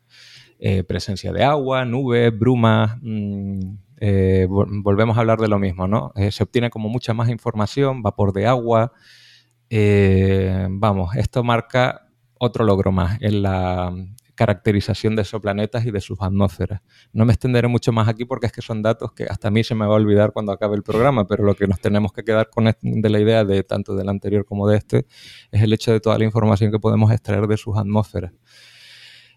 Eh, presencia de agua, nubes, brumas. Mm, eh, volvemos a hablar de lo mismo, ¿no? Eh, se obtiene como mucha más información, vapor de agua. vamos, esto marca otro logro más en la, caracterización de exoplanetas y de sus atmósferas. No me extenderé mucho más aquí porque es que son datos que hasta a mí se me va a olvidar cuando acabe el programa, pero lo que nos tenemos que quedar con de la idea de tanto del anterior como de este es el hecho de toda la información que podemos extraer de sus atmósferas.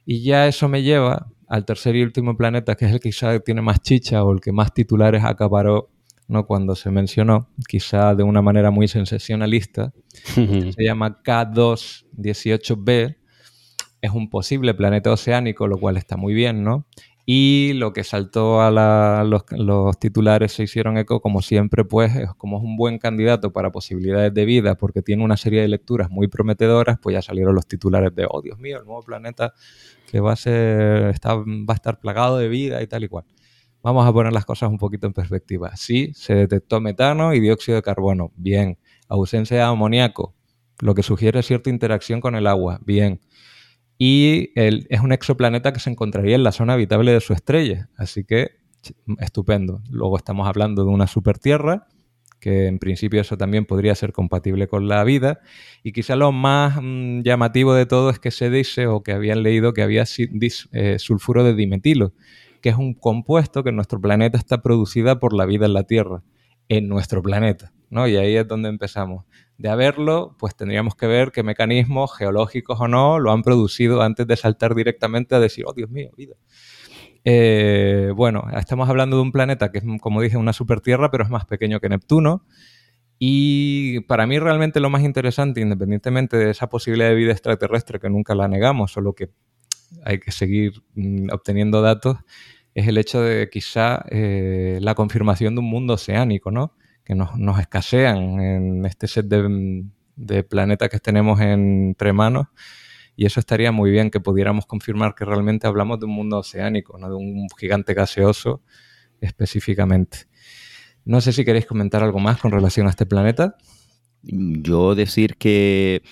Y ya eso me lleva al tercer y último planeta, que es el que quizá tiene más chicha o el que más titulares acaparó ¿no? cuando se mencionó, quizá de una manera muy sensacionalista, se llama K218b, es un posible planeta oceánico, lo cual está muy bien, ¿no? Y lo que saltó a los, titulares se hicieron eco, como siempre, pues, como es un buen candidato para posibilidades de vida, porque tiene una serie de lecturas muy prometedoras, pues ya salieron los titulares de, oh Dios mío, el nuevo planeta que va a ser, va a estar plagado de vida y tal y cual. Vamos a poner las cosas un poquito en perspectiva. Sí, se detectó metano y dióxido de carbono. Bien. Ausencia de amoníaco, lo que sugiere cierta interacción con el agua. Bien y es un exoplaneta que se encontraría en la zona habitable de su estrella. Así que estupendo. Luego estamos hablando de una supertierra, que en principio eso también podría ser compatible con la vida. Y quizá lo más mm, llamativo de todo es que se dice o que habían leído que había eh, sulfuro de dimetilo, que es un compuesto que en nuestro planeta está producida por la vida en la Tierra, en nuestro planeta. ¿no? Y ahí es donde empezamos de haberlo, pues tendríamos que ver qué mecanismos geológicos o no lo han producido antes de saltar directamente a decir, oh Dios mío, vida. Eh, bueno, estamos hablando de un planeta que es, como dije, una supertierra, pero es más pequeño que Neptuno. Y para mí realmente lo más interesante, independientemente de esa posibilidad de vida extraterrestre que nunca la negamos, solo que hay que seguir mm, obteniendo datos, es el hecho de quizá eh, la confirmación de un mundo oceánico, ¿no? que nos, escasean en este set de, planetas que tenemos entre manos. Y eso estaría muy bien que pudiéramos confirmar que realmente hablamos de un mundo oceánico, no de un gigante gaseoso específicamente. No sé si queréis comentar algo más con relación a este planeta. Yo decir que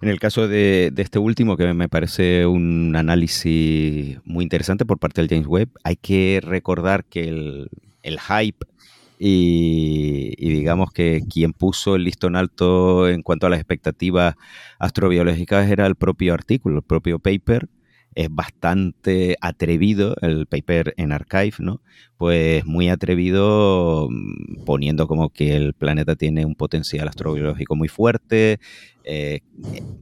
en el caso de, este último, que me parece un análisis muy interesante por parte del James Webb, hay que recordar que el, hype y, digamos que quien puso el listón alto en cuanto a las expectativas astrobiológicas era el propio artículo, el propio paper. Es bastante atrevido el paper en Archive, ¿no? Pues muy atrevido mm, poniendo como que el planeta tiene un potencial astrobiológico muy fuerte, eh,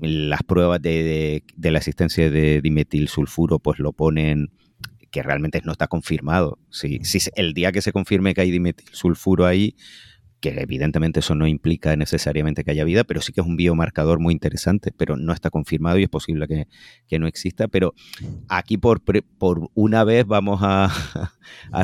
las pruebas de, la existencia de dimetilsulfuro pues lo ponen que realmente no está confirmado. Si, si el día que se confirme que hay dimetilsulfuro ahí, que evidentemente eso no implica necesariamente que haya vida, pero sí que es un biomarcador muy interesante, pero no está confirmado y es posible que, no exista. Pero aquí por, por una vez vamos <laughs> a,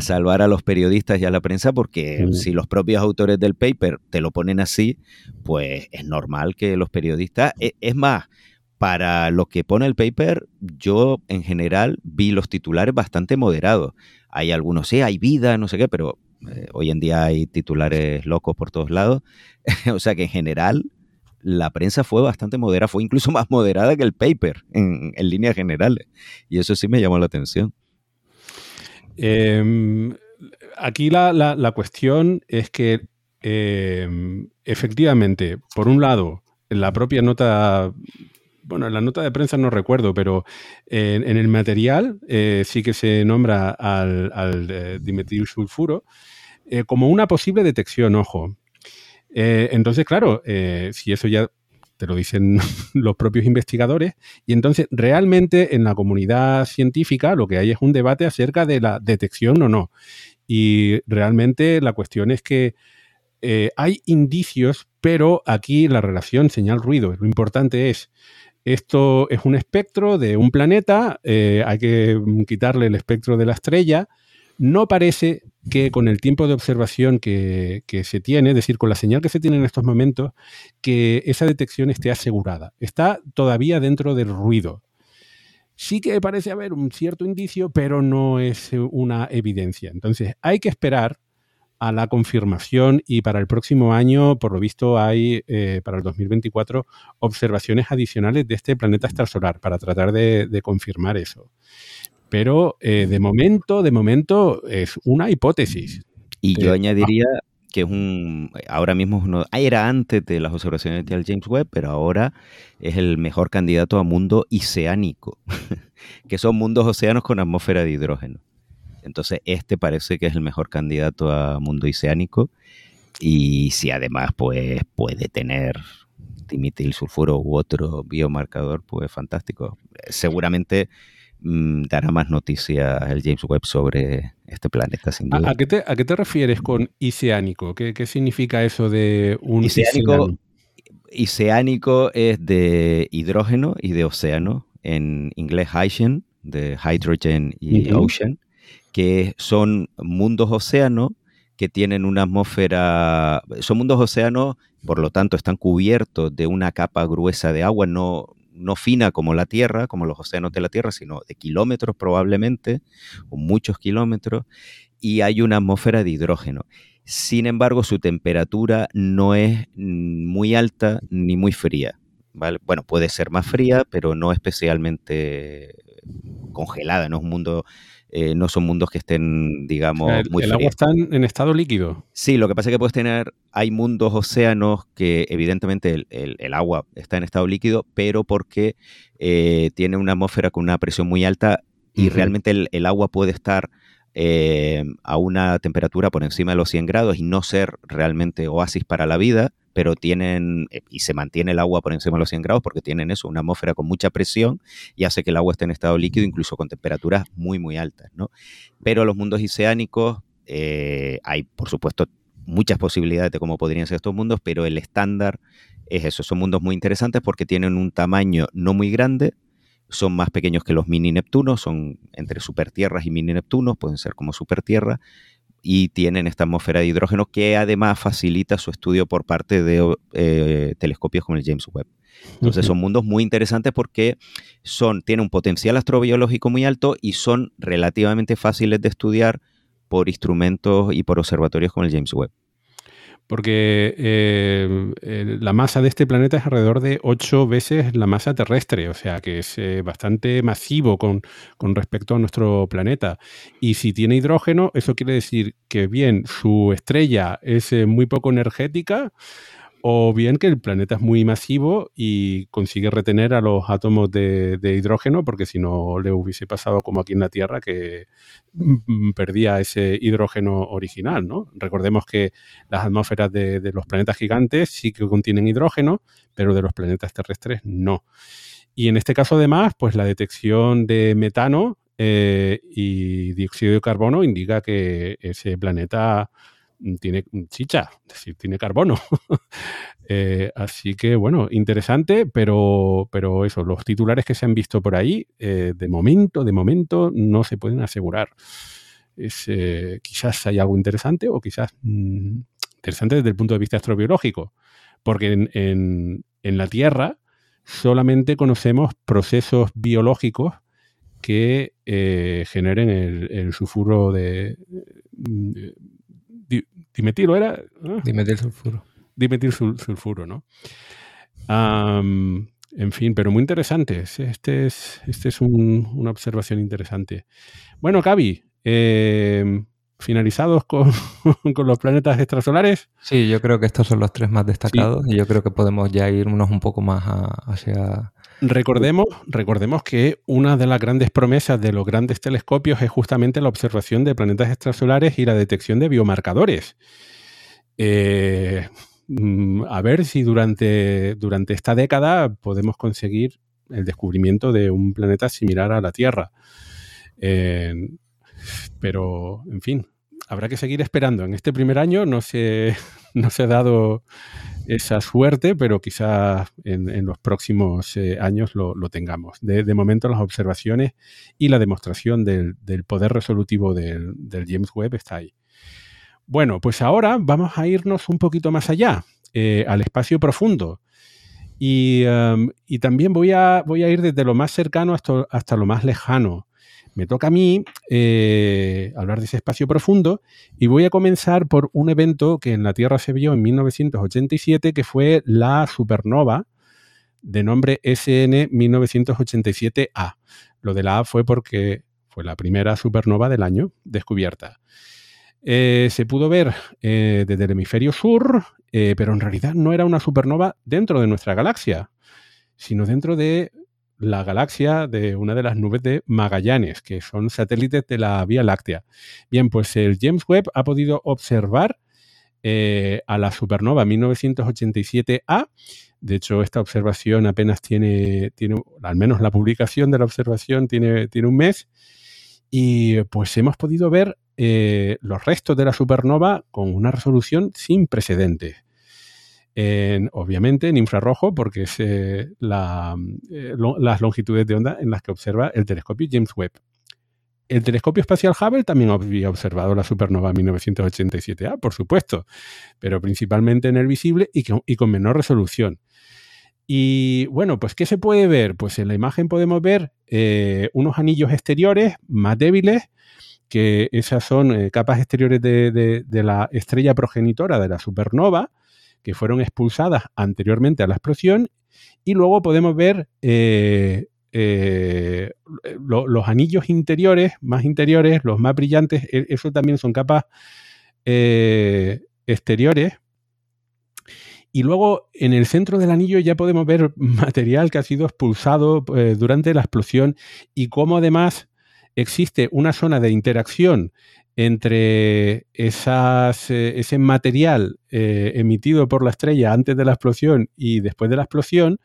salvar a los periodistas y a la prensa porque si los propios autores del paper te lo ponen así, pues es normal que los periodistas... E, es más, para lo que pone el paper, yo en general vi los titulares bastante moderados. Hay algunos, sí, hay vida, no sé qué, pero eh, hoy en día hay titulares locos por todos lados. <laughs> o sea que en general la prensa fue bastante moderada, fue incluso <laughs> más moderada que el paper en, líneas generales. Y eso sí me llamó la atención. Em, aquí la, cuestión es que em, efectivamente, por un lado, la propia nota bueno, en la nota de prensa no recuerdo, pero en, el material eh, sí que se nombra al, al eh, dimetilsulfuro eh, como una posible detección, ojo. entonces, claro, si eso ya te lo dicen <laughs> los propios investigadores, y entonces realmente en la comunidad científica lo que hay es un debate acerca de la detección o no. Y realmente la cuestión es que hay indicios, pero aquí la relación señal-ruido, lo importante es esto es un espectro de un planeta, eh, hay que quitarle el espectro de la estrella. No parece que con el tiempo de observación que, se tiene, es decir, con la señal que se tiene en estos momentos, que esa detección esté asegurada. Está todavía dentro del ruido. Sí que parece haber un cierto indicio, pero no es una evidencia. Entonces, hay que esperar a la confirmación y para el próximo año, por lo visto, hay eh, para el 2024 observaciones adicionales de este planeta extrasolar para tratar de, confirmar eso. Pero eh, de momento, de momento es una hipótesis. Y yo eh, añadiría que es un, ahora mismo uno, era antes de las observaciones del James Webb, pero ahora es el mejor candidato a mundo oceánico, <laughs> que son mundos océanos con atmósfera de hidrógeno. Entonces, este parece que es el mejor candidato a mundo oceánico. Y si además pues, puede tener dimitil sulfuro u otro biomarcador, pues fantástico. Seguramente mm, dará más noticias el James Webb sobre este planeta, sin duda. ¿A, qué, te, a qué, te, refieres con oceánico? ¿Qué, ¿Qué, significa eso de un oceánico? Oceánico es de hidrógeno y de océano. En inglés, hydrogen, de hydrogen y ocean que son mundos océanos que tienen una atmósfera, son mundos océanos, por lo tanto están cubiertos de una capa gruesa de agua, no, no fina como la Tierra, como los océanos de la Tierra, sino de kilómetros probablemente, o muchos kilómetros, y hay una atmósfera de hidrógeno. Sin embargo, su temperatura no es muy alta ni muy fría. Bueno, puede ser más fría, pero no especialmente congelada, no es un mundo eh, no son mundos que estén, digamos, el, muy El agua está en, estado líquido. Sí, lo que pasa es que puedes tener, hay mundos océanos que evidentemente el, agua está en estado líquido, pero porque eh, tiene una atmósfera con una presión muy alta y realmente el, agua puede estar eh, a una temperatura por encima de los 100 grados y no ser realmente oasis para la vida, pero tienen, eh, y se mantiene el agua por encima de los 100 grados porque tienen eso, una atmósfera con mucha presión y hace que el agua esté en estado líquido incluso con temperaturas muy, muy altas, ¿no? Pero los mundos oceánicos, eh, hay por supuesto muchas posibilidades de cómo podrían ser estos mundos, pero el estándar es eso, son mundos muy interesantes porque tienen un tamaño no muy grande, son más pequeños que los mini Neptunos, son entre supertierras y mini Neptunos, pueden ser como supertierra, y tienen esta atmósfera de hidrógeno que además facilita su estudio por parte de eh, telescopios como el James Webb. Entonces son mundos muy interesantes porque son, tienen un potencial astrobiológico muy alto y son relativamente fáciles de estudiar por instrumentos y por observatorios como el James Webb porque eh, la masa de este planeta es alrededor de ocho veces la masa terrestre, o sea que es eh, bastante masivo con, con, respecto a nuestro planeta. Y si tiene hidrógeno, eso quiere decir que bien, su estrella es eh, muy poco energética o bien que el planeta es muy masivo y consigue retener a los átomos de, hidrógeno, porque si no le hubiese pasado como aquí en la Tierra, que mm, perdía ese hidrógeno original, ¿no? Recordemos que las atmósferas de, los planetas gigantes sí que contienen hidrógeno, pero de los planetas terrestres no. Y en este caso, además, pues la detección de metano eh, y dióxido de carbono indica que ese planeta tiene chicha, es decir, tiene carbono. <laughs> Eh, así que, bueno, interesante, pero, pero eso, los titulares que se han visto por ahí, eh, de momento, de momento, no se pueden asegurar. Es, quizás hay algo interesante o quizás mm, interesante desde el punto de vista astrobiológico, porque en, en la Tierra solamente conocemos procesos biológicos que eh, generen el, sulfuro de, mm, dimetilo, ¿era? Ah. Dimetil sulfuro. Dimetil sulfuro, ¿no? en fin, pero muy interesante. Este es, este es una observación interesante. Bueno, Cavi, eh, finalizados <laughs> con, los planetas extrasolares. Sí, yo creo que estos son los tres más destacados y yo creo que podemos ya irnos un poco más hacia... Recordemos, recordemos que una de las grandes promesas de los grandes telescopios es justamente la observación de planetas extrasolares y la detección de biomarcadores. Eh, mm, a ver si durante, durante esta década podemos conseguir el descubrimiento de un planeta similar a la Tierra. pero, en fin, habrá que seguir esperando. En este primer año no se, no se ha dado esa suerte, pero quizás en, los próximos eh, años lo, tengamos. De, momento las observaciones y la demostración del, poder resolutivo del, James Webb está ahí. Bueno, pues ahora vamos a irnos un poquito más allá, eh, al espacio profundo. Y, um, también voy a, voy a, ir desde lo más cercano hasta, hasta lo más lejano me toca a mí eh, hablar de ese espacio profundo y voy a comenzar por un evento que en la Tierra se vio en 1987, que fue la supernova de nombre SN 1987A. Lo de la A fue porque fue la primera supernova del año descubierta. Eh, se pudo ver eh, desde el hemisferio sur, pero en realidad no era una supernova dentro de nuestra galaxia, sino dentro de la galaxia de una de las nubes de Magallanes, que son satélites de la Vía Láctea. Bien, pues el James Webb ha podido observar eh, a la supernova 1987A. De hecho, esta observación apenas tiene, tiene, al menos la publicación de la observación tiene, tiene un mes. Y pues hemos podido ver eh, los restos de la supernova con una resolución sin precedentes obviamente en infrarrojo, porque es eh, eh, las longitudes de onda en las que observa el telescopio James Webb. El telescopio espacial Hubble también había observado la supernova 1987A, por supuesto, pero principalmente en el visible y con, y con menor resolución. Y bueno, pues ¿qué se puede ver? Pues en la imagen podemos ver eh, unos anillos exteriores más débiles, que esas son capas exteriores de, la estrella progenitora de la supernova, que fueron expulsadas anteriormente a la explosión y luego podemos ver eh, eh, los anillos interiores, más interiores, los más brillantes, e, eso también son capas eh, exteriores. Y luego en el centro del anillo ya podemos ver <laughs> material que ha sido expulsado durante la explosión y cómo además existe una zona de interacción entre eh, ese material eh, emitido por la estrella antes de la explosión y después de la explosión,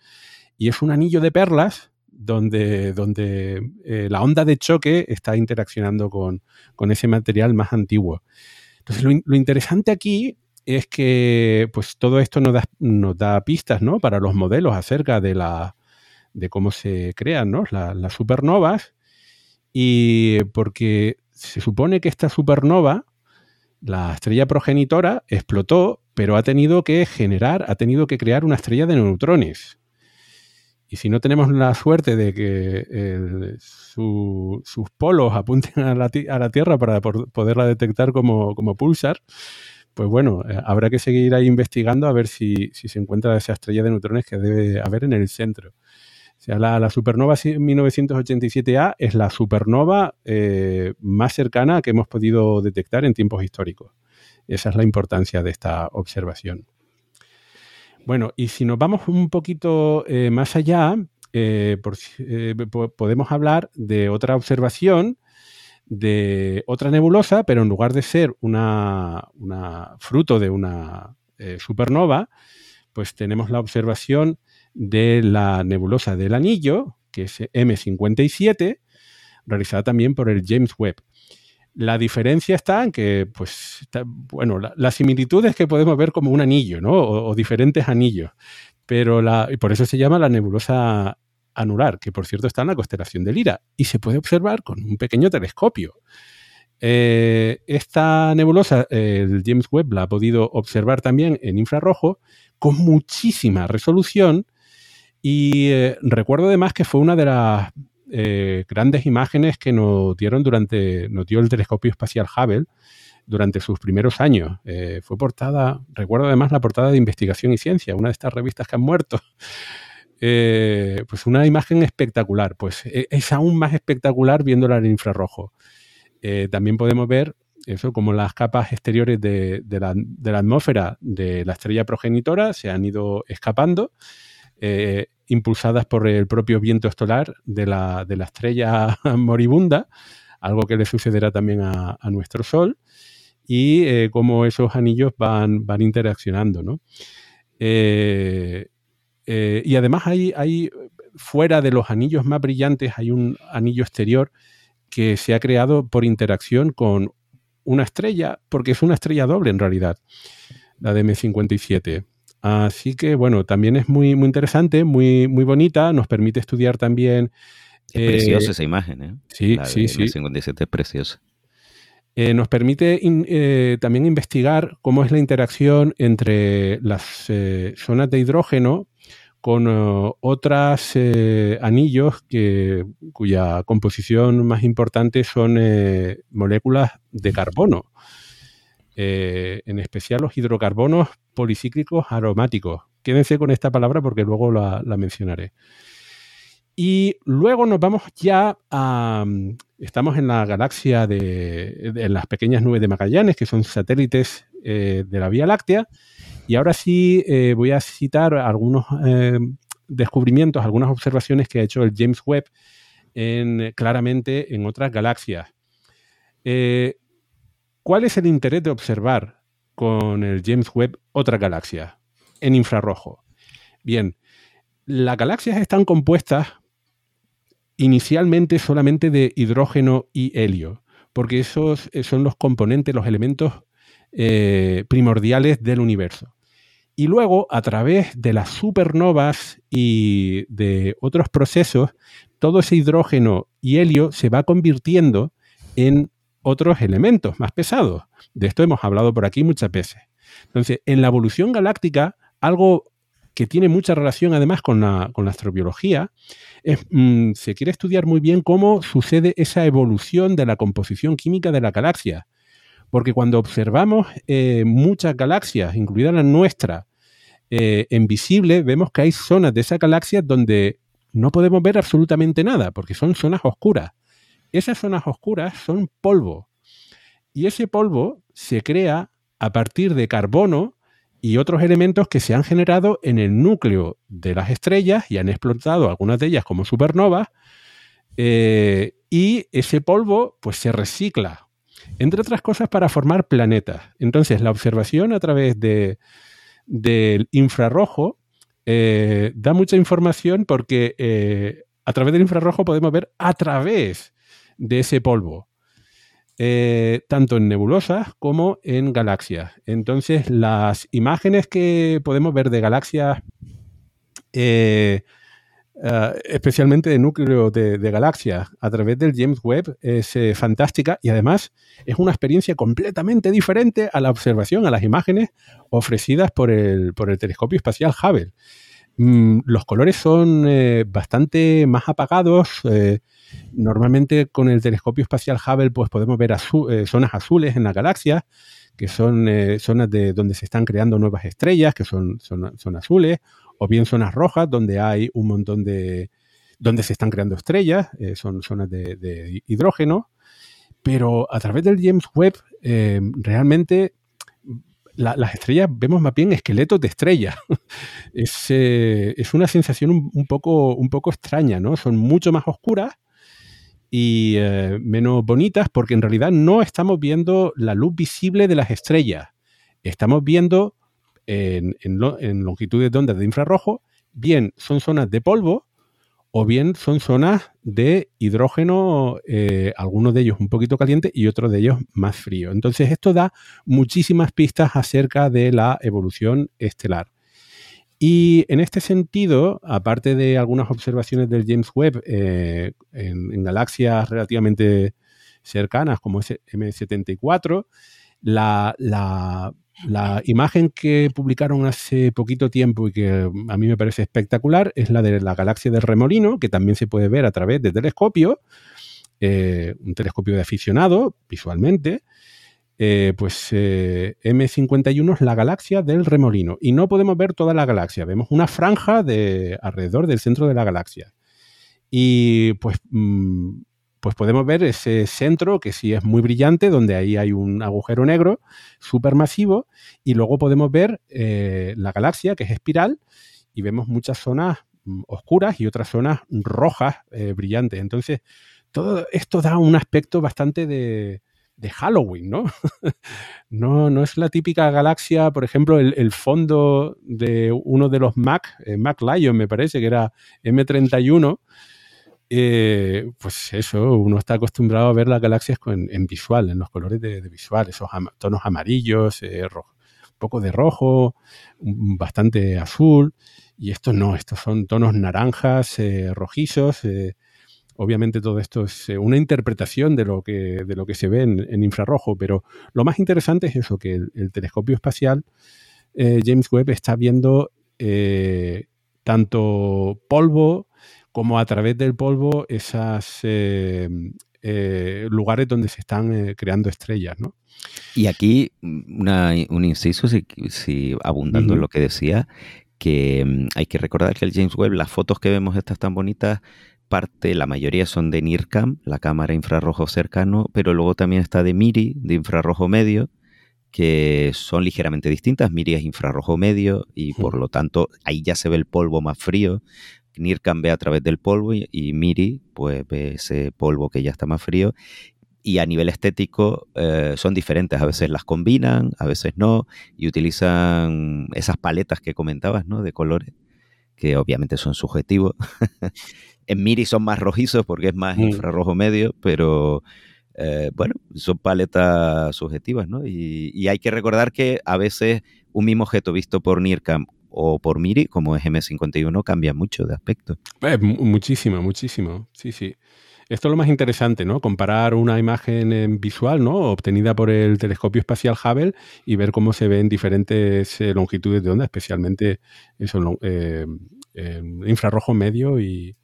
y es un anillo de perlas donde, donde eh, la onda de choque está interaccionando con, ese material más antiguo. Entonces, lo, interesante aquí es que pues, todo esto nos da, nos da pistas ¿no? para los modelos acerca de, la, de cómo se crean ¿no? las supernovas, y porque se supone que esta supernova, la estrella progenitora, explotó, pero ha tenido que generar, ha tenido que crear una estrella de neutrones. Y si no tenemos la suerte de que sus polos apunten a la, Tierra para poderla detectar como, pulsar, pues bueno, eh, habrá que seguir ahí investigando a ver si, si se encuentra esa estrella de neutrones que debe haber en el centro sea, la, supernova 1987A es la supernova eh, más cercana que hemos podido detectar en tiempos históricos. Esa es la importancia de esta observación. Bueno, y si nos vamos un poquito eh, más allá, eh, podemos hablar de otra observación de otra nebulosa, pero en lugar de ser una fruto de una supernova, pues tenemos la observación de la nebulosa del Anillo, que es M57, realizada también por el James Webb. La diferencia está en que, pues, bueno, las similitudes que podemos ver como un anillo, ¿no? O, diferentes anillos. Pero la, y por eso se llama la nebulosa anular, que por cierto está en la constelación de Lira y se puede observar con un pequeño telescopio. Eh, esta nebulosa, el James Webb la ha podido observar también en infrarrojo con muchísima resolución y eh, recuerdo además que fue una de las eh, grandes imágenes que nos dieron durante, nos dio el telescopio espacial Hubble durante sus primeros años. fue portada, recuerdo además la portada de Investigación y Ciencia, una de estas revistas que han muerto. <laughs> pues una imagen espectacular, pues e, es aún más espectacular viéndola en infrarrojo. Eh, también podemos ver eso como las capas exteriores de, la, atmósfera de la estrella progenitora se han ido escapando, eh, impulsadas por el propio viento estelar de la, estrella <laughs> moribunda, algo que le sucederá también a, nuestro Sol, y eh, cómo esos anillos van, van interaccionando. ¿no? y además hay, hay, fuera de los anillos más brillantes, hay un anillo exterior que se ha creado por interacción con una estrella, porque es una estrella doble en realidad, la de M57. Así que bueno, también es muy, muy interesante, muy, muy bonita, nos permite estudiar también... Es preciosa eh, esa imagen, ¿eh? Sí, sí, sí. M57 es preciosa. Eh, nos permite eh, también investigar cómo es la interacción entre las zonas de hidrógeno con uh, otros anillos que, cuya composición más importante son moléculas de carbono, eh, en especial los hidrocarbonos policíclicos aromáticos. Quédense con esta palabra porque luego la, mencionaré. Y luego nos vamos ya a... Estamos en la galaxia de, de las pequeñas nubes de Magallanes, que son satélites de la Vía Láctea, y ahora sí eh, voy a citar algunos eh, descubrimientos, algunas observaciones que ha hecho el James Webb en, claramente en otras galaxias. Eh, ¿Cuál es el interés de observar con el James Webb otra galaxia en infrarrojo? Bien, las galaxias están compuestas inicialmente solamente de hidrógeno y helio, porque esos son los componentes, los elementos primordiales del universo. Y luego, a través de las supernovas y de otros procesos, todo ese hidrógeno y helio se va convirtiendo en otros elementos más pesados. De esto hemos hablado por aquí muchas veces. Entonces, en la evolución galáctica, algo que tiene mucha relación además con la, astrobiología, mm, se quiere estudiar muy bien cómo sucede esa evolución de la composición química de la galaxia. Porque cuando observamos eh, muchas galaxias, incluida la nuestra, eh, en visible, vemos que hay zonas de esa galaxia donde no podemos ver absolutamente nada, porque son zonas oscuras. Esas zonas oscuras son polvo. Y ese polvo se crea a partir de carbono y otros elementos que se han generado en el núcleo de las estrellas y han explotado algunas de ellas como supernovas. Eh, y ese polvo pues se recicla entre otras cosas para formar planetas. Entonces, la observación a través de, del infrarrojo eh, da mucha información porque eh, a través del infrarrojo podemos ver a través de ese polvo, eh, tanto en nebulosas como en galaxias. Entonces, las imágenes que podemos ver de galaxias eh, especialmente de núcleo de, galaxias, a través del James Webb, es eh, fantástica y además es una experiencia completamente diferente a la observación, a las imágenes ofrecidas por el, por el telescopio espacial Hubble. Mm, los colores son eh, bastante más apagados. Normalmente con el telescopio espacial Hubble pues podemos ver zonas azules en la galaxia, que son zonas de donde se están creando nuevas estrellas, que son, son, azules, o bien zonas rojas donde hay un montón de, donde se están creando estrellas, eh, son zonas de, hidrógeno, pero a través del James Webb eh, realmente las estrellas vemos más bien esqueletos de estrellas. <laughs> Eh, es, una sensación un, poco, un poco extraña, ¿no? Son mucho más oscuras y menos bonitas porque en realidad no estamos viendo la luz visible de las estrellas. Estamos viendo en, longitudes de onda de infrarrojo, bien son zonas de polvo o bien son zonas de hidrógeno, eh, algunos de ellos un poquito caliente y otros de ellos más frío. Entonces esto da muchísimas pistas acerca de la evolución estelar. Y en este sentido, aparte de algunas observaciones del James Webb eh, en, galaxias relativamente cercanas como M74, la, la la imagen que publicaron hace poquito tiempo y que a mí me parece espectacular es la de la galaxia del Remolino, que también se puede ver a través de telescopio, eh, un telescopio de aficionado visualmente. Eh, pues eh, M51 es la galaxia del Remolino y no podemos ver toda la galaxia, vemos una franja de alrededor del centro de la galaxia. Y pues mm, pues podemos ver ese centro que sí es muy brillante, donde ahí hay un agujero negro supermasivo, y luego podemos ver eh, la galaxia, que es espiral, y vemos muchas zonas mm, oscuras y otras zonas rojas brillantes. Entonces, todo esto da un aspecto bastante de, Halloween, ¿no? <laughs> ¿no? No es la típica galaxia, por ejemplo, el, fondo de uno de los Mac, eh, Mac Lion me parece que era M31, eh, pues eso, uno está acostumbrado a ver las galaxias en visual, en los colores de, visual, esos tonos amarillos, eh, un poco de rojo, bastante azul, y estos no, estos son tonos naranjas, eh, rojizos. Obviamente todo esto es una interpretación de lo que, de lo que se ve en, infrarrojo, pero lo más interesante es eso, que el, telescopio espacial James Webb está viendo tanto polvo, como a través del polvo esos eh, eh, lugares donde se están eh, creando estrellas, ¿no? Y aquí mm, un inciso, si, abundando en lo que decía, que mm, hay que recordar que el James Webb, las fotos que vemos estas tan bonitas, parte, la mayoría son de NIRCAM, la cámara infrarrojo cercano, pero luego también está de MIRI, de infrarrojo medio, que son ligeramente distintas. MIRI es infrarrojo medio y por lo tanto ahí ya se ve el polvo más frío. NIRCAM ve a través del polvo y, MIRI pues ve ese polvo que ya está más frío y a nivel estético eh, son diferentes. A veces las combinan, a veces no, y utilizan esas paletas que comentabas, ¿no? De colores, que obviamente son subjetivos. <laughs> en Miri son más rojizos porque es más mm. infrarrojo medio, pero eh, bueno, son paletas subjetivas, ¿no? Y, y, hay que recordar que a veces un mismo objeto visto por NIRCAM o por MIRI, como es M51, cambia mucho de aspecto. Eh, muchísimo, muchísimo. Sí, sí. Esto es lo más interesante, ¿no? Comparar una imagen visual, ¿no? Obtenida por el telescopio espacial Hubble y ver cómo se ven diferentes eh, longitudes de onda, especialmente eso, eh, infrarrojo medio y,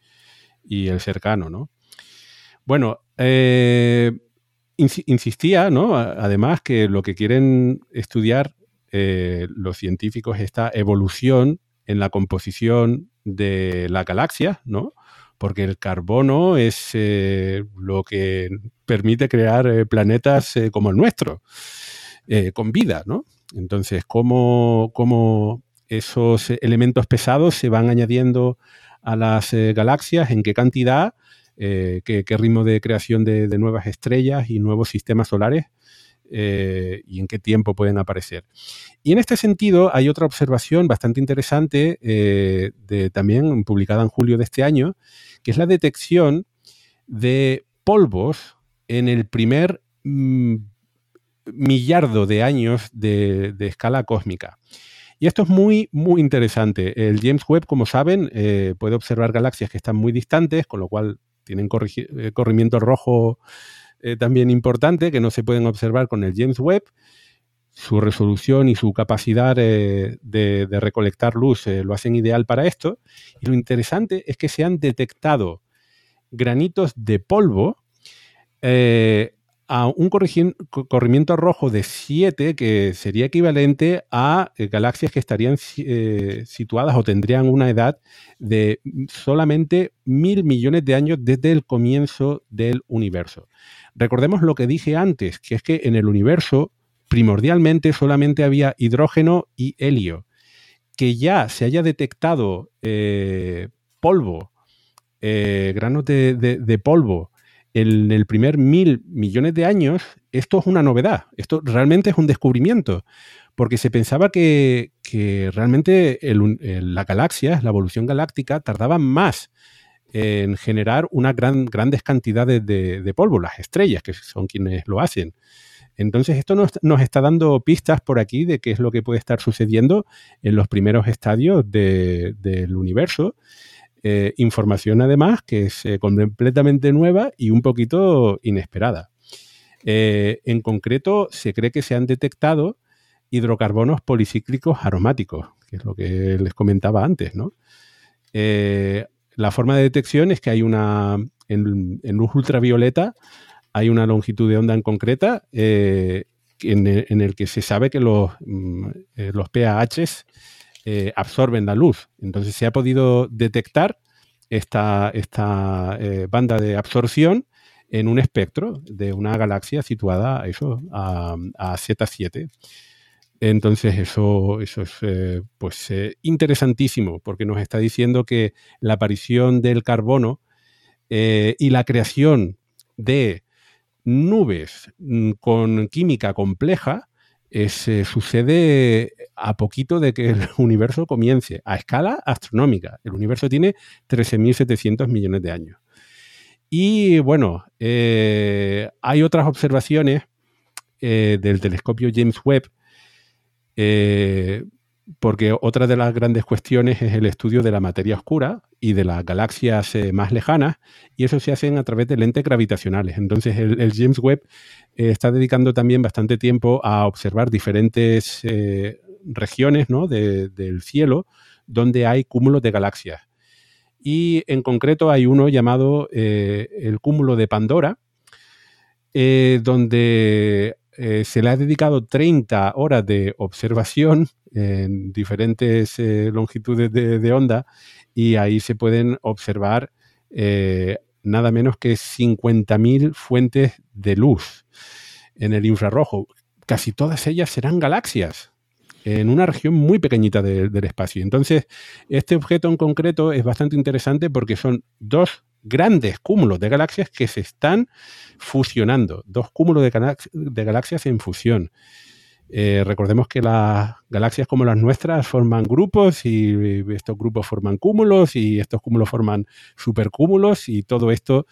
el cercano, ¿no? Bueno, insistía, ¿no? Además que lo que quieren estudiar eh, los científicos esta evolución en la composición de la galaxia, ¿no? Porque el carbono es eh, lo que permite crear eh, planetas como el nuestro, con vida, ¿no? Entonces, ¿cómo, ¿cómo, esos elementos pesados se van añadiendo a las galaxias? ¿En qué cantidad? Qué, qué, ritmo de creación de, nuevas estrellas y nuevos sistemas solares eh, y en qué tiempo pueden aparecer. Y en este sentido hay otra observación bastante interesante, eh, también publicada en julio de este año, que es la detección de polvos en el primer mm, millardo de años de, escala cósmica. Y esto es muy, muy interesante. El James Webb, como saben, eh, puede observar galaxias que están muy distantes, con lo cual tienen corrimiento rojo eh, también importante que no se pueden observar con el James Webb. Su resolución y su capacidad eh, de, recolectar luz eh, lo hacen ideal para esto. Y lo interesante es que se han detectado granitos de polvo a un corrimiento rojo de 7, que sería equivalente a galaxias que estarían situadas o tendrían una edad de solamente mil millones de años desde el comienzo del universo. Recordemos lo que dije antes, que es que en el universo primordialmente solamente había hidrógeno y helio. Que ya se haya detectado eh, polvo, eh, granos de, polvo en el primer mil millones de años, esto es una novedad, esto realmente es un descubrimiento, porque se pensaba que, realmente la galaxia, la evolución galáctica, tardaba más en generar unas gran, grandes cantidades de, polvo, las estrellas, que son quienes lo hacen. Entonces, esto nos, está dando pistas por aquí de qué es lo que puede estar sucediendo en los primeros estadios del universo. Eh, información, además, que es eh, completamente nueva y un poquito inesperada. Eh, en concreto, se cree que se han detectado hidrocarbonos policíclicos aromáticos, que es lo que les comentaba antes, ¿no? la forma de detección es que hay una, en, luz ultravioleta, hay una longitud de onda en concreta eh, en, el que se sabe que los, mm, eh, los PAHs eh, absorben la luz. Entonces se ha podido detectar esta, esta banda de absorción en un espectro de una galaxia situada eso, a, a Z7. Entonces eso, eso es eh, pues, eh, interesantísimo porque nos está diciendo que la aparición del carbono eh, y la creación de nubes mm, con química compleja sucede a poquito de que el <laughs> universo comience, a escala astronómica. El universo tiene 13.700 millones de años. Y bueno, hay otras observaciones del telescopio James Webb eh, porque otra de las grandes cuestiones es el estudio de la materia oscura y de las galaxias eh, más lejanas, y eso se hace a través de lentes gravitacionales. Entonces, el, James Webb eh, está dedicando también bastante tiempo a observar diferentes regiones del cielo donde hay cúmulos de galaxias. Y en concreto hay uno llamado el cúmulo de Pandora, donde eh, se le ha dedicado 30 horas de observación en diferentes eh, longitudes de, onda y ahí se pueden observar eh, nada menos que 50.000 fuentes de luz en el infrarrojo. Casi todas ellas serán galaxias en una región muy pequeñita del espacio. Entonces, este objeto en concreto es bastante interesante porque son dos grandes cúmulos de galaxias que se están fusionando, dos cúmulos de, galaxias en fusión. Eh, recordemos que las galaxias como las nuestras forman grupos y estos grupos forman cúmulos y estos cúmulos forman supercúmulos y todo esto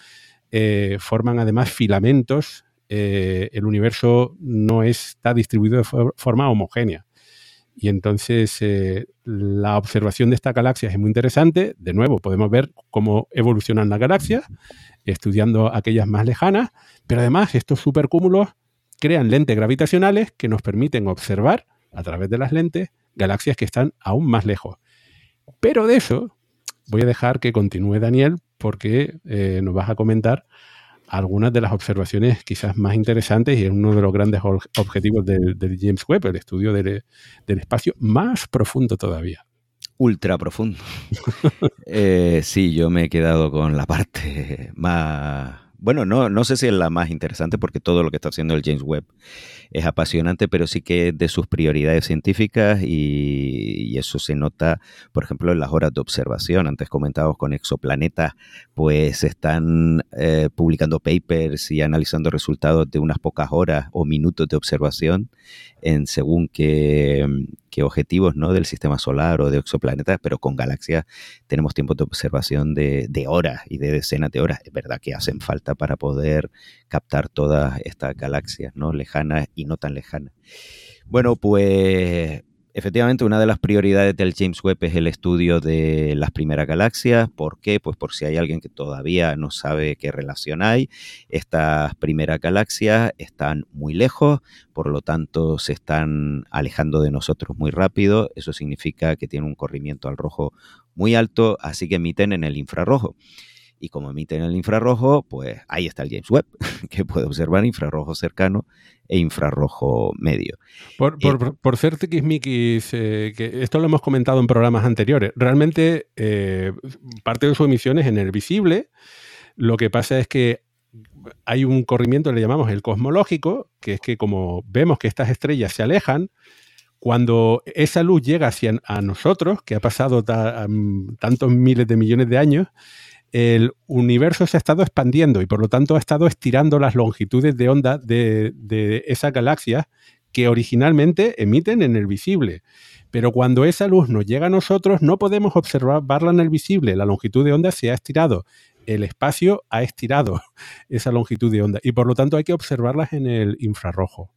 eh, forman además filamentos. Eh, el universo no está distribuido de forma homogénea. Y entonces eh, la observación de esta galaxia es muy interesante. De nuevo, podemos ver cómo evolucionan las galaxias, estudiando aquellas más lejanas, pero además estos supercúmulos crean lentes gravitacionales que nos permiten observar a través de las lentes galaxias que están aún más lejos. Pero de eso voy a dejar que continúe Daniel porque eh, nos vas a comentar algunas de las observaciones quizás más interesantes y es uno de los grandes objetivos del, James Webb, el estudio del, espacio más profundo todavía. Ultra profundo. <laughs> Eh, sí, yo me he quedado con la parte más bueno, no, no sé si es la más interesante porque todo lo que está haciendo el James Webb es apasionante, pero sí que es de sus prioridades científicas y, eso se nota, por ejemplo, en las horas de observación. Antes comentados con exoplanetas, pues están eh, publicando papers y analizando resultados de unas pocas horas o minutos de observación en según qué, objetivos ¿no? del sistema solar o de exoplanetas, pero con galaxias tenemos tiempos de observación de, de, horas y de decenas de horas. Es verdad que hacen falta para poder captar todas estas galaxias ¿no? lejanas y no tan lejanas. Bueno, pues Efectivamente, una de las prioridades del James Webb es el estudio de las primeras galaxias. ¿Por qué? Pues por si hay alguien que todavía no sabe qué relación hay. Estas primeras galaxias están muy lejos, por lo tanto se están alejando de nosotros muy rápido. Eso significa que tienen un corrimiento al rojo muy alto, así que emiten en el infrarrojo. Y como emiten el infrarrojo, pues ahí está el James Webb, <laughs> que puede observar infrarrojo cercano e infrarrojo medio. Por, por, por ser tiquismiquis, eh, que esto lo hemos comentado en programas anteriores, realmente eh, parte de su emisión es en el visible. Lo que pasa es que hay un corrimiento, le llamamos el cosmológico, que es que como vemos que estas estrellas se alejan, cuando esa luz llega hacia a nosotros, que ha pasado tantos miles de millones de años, el universo se ha estado expandiendo y por lo tanto ha estado estirando las longitudes de onda de, esas galaxias que originalmente emiten en el visible. Pero cuando esa luz nos llega a nosotros, no podemos observarla en el visible. La longitud de onda se ha estirado. El espacio ha estirado <laughs> esa longitud de onda y por lo tanto hay que observarlas en el infrarrojo.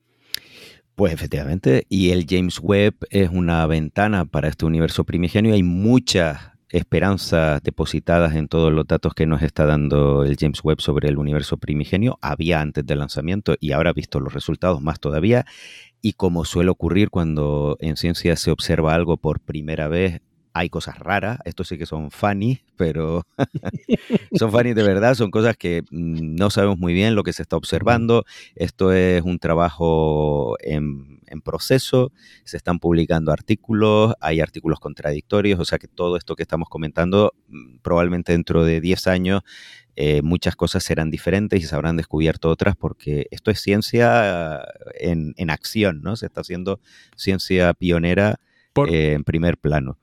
Pues efectivamente, y el James Webb es una ventana para este universo primigenio. Hay muchas esperanzas depositadas en todos los datos que nos está dando el James Webb sobre el universo primigenio. Había antes del lanzamiento y ahora visto los resultados más todavía. Y como suele ocurrir cuando en ciencia se observa algo por primera vez, hay cosas raras, estos sí que son funny, pero <laughs> son funny de verdad, son cosas que mm, no sabemos muy bien lo que se está observando. Esto es un trabajo en, proceso, se están publicando artículos, hay artículos contradictorios, o sea que todo esto que estamos comentando, mm, probablemente dentro de 10 años eh, muchas cosas serán diferentes y se habrán descubierto otras porque esto es ciencia en, acción, ¿no? Se está haciendo ciencia pionera eh, en primer plano.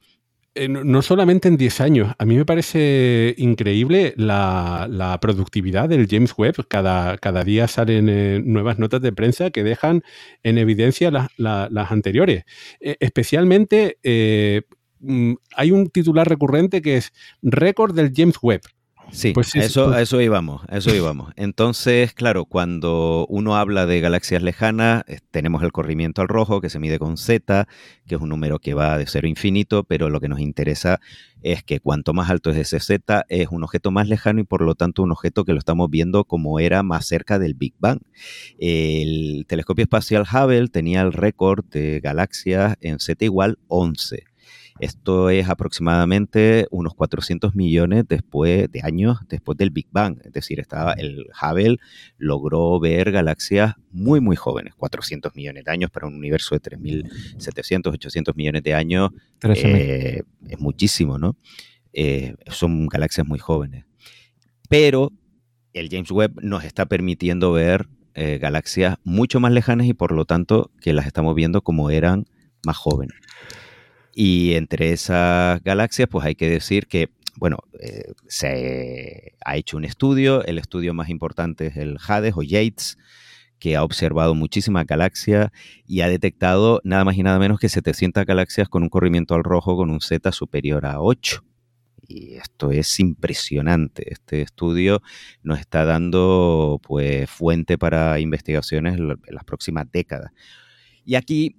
Eh, no solamente en 10 años, a mí me parece increíble la, productividad del James Webb. Cada, cada día salen eh, nuevas notas de prensa que dejan en evidencia las anteriores. Eh, especialmente mm, hay un titular recurrente que es récord del James Webb. Sí, pues eso, pues a eso íbamos, eso íbamos. Entonces, claro, cuando uno habla de galaxias lejanas, tenemos el corrimiento al rojo que se mide con Z, que es un número que va de cero a infinito, pero lo que nos interesa es que cuanto más alto es ese Z, es un objeto más lejano y por lo tanto un objeto que lo estamos viendo como era más cerca del Big Bang. El telescopio espacial Hubble tenía el récord de galaxias en Z igual 11. Esto es aproximadamente unos 400 millones después de años después del Big Bang. Es decir, estaba el Hubble logró ver galaxias muy, muy jóvenes. 400 millones de años para un universo de 3.700, 800 millones de años. Eh, es muchísimo, ¿no? Eh, son galaxias muy jóvenes. Pero el James Webb nos está permitiendo ver eh, galaxias mucho más lejanas y por lo tanto que las estamos viendo como eran más jóvenes. Y entre esas galaxias, pues hay que decir que, bueno, eh, se ha hecho un estudio, el estudio más importante es el Hades o Yates, que ha observado muchísimas galaxias y ha detectado nada más y nada menos que 700 galaxias con un corrimiento al rojo con un Z superior a 8. Y esto es impresionante. Este estudio nos está dando pues fuente para investigaciones en las próximas décadas. Y aquí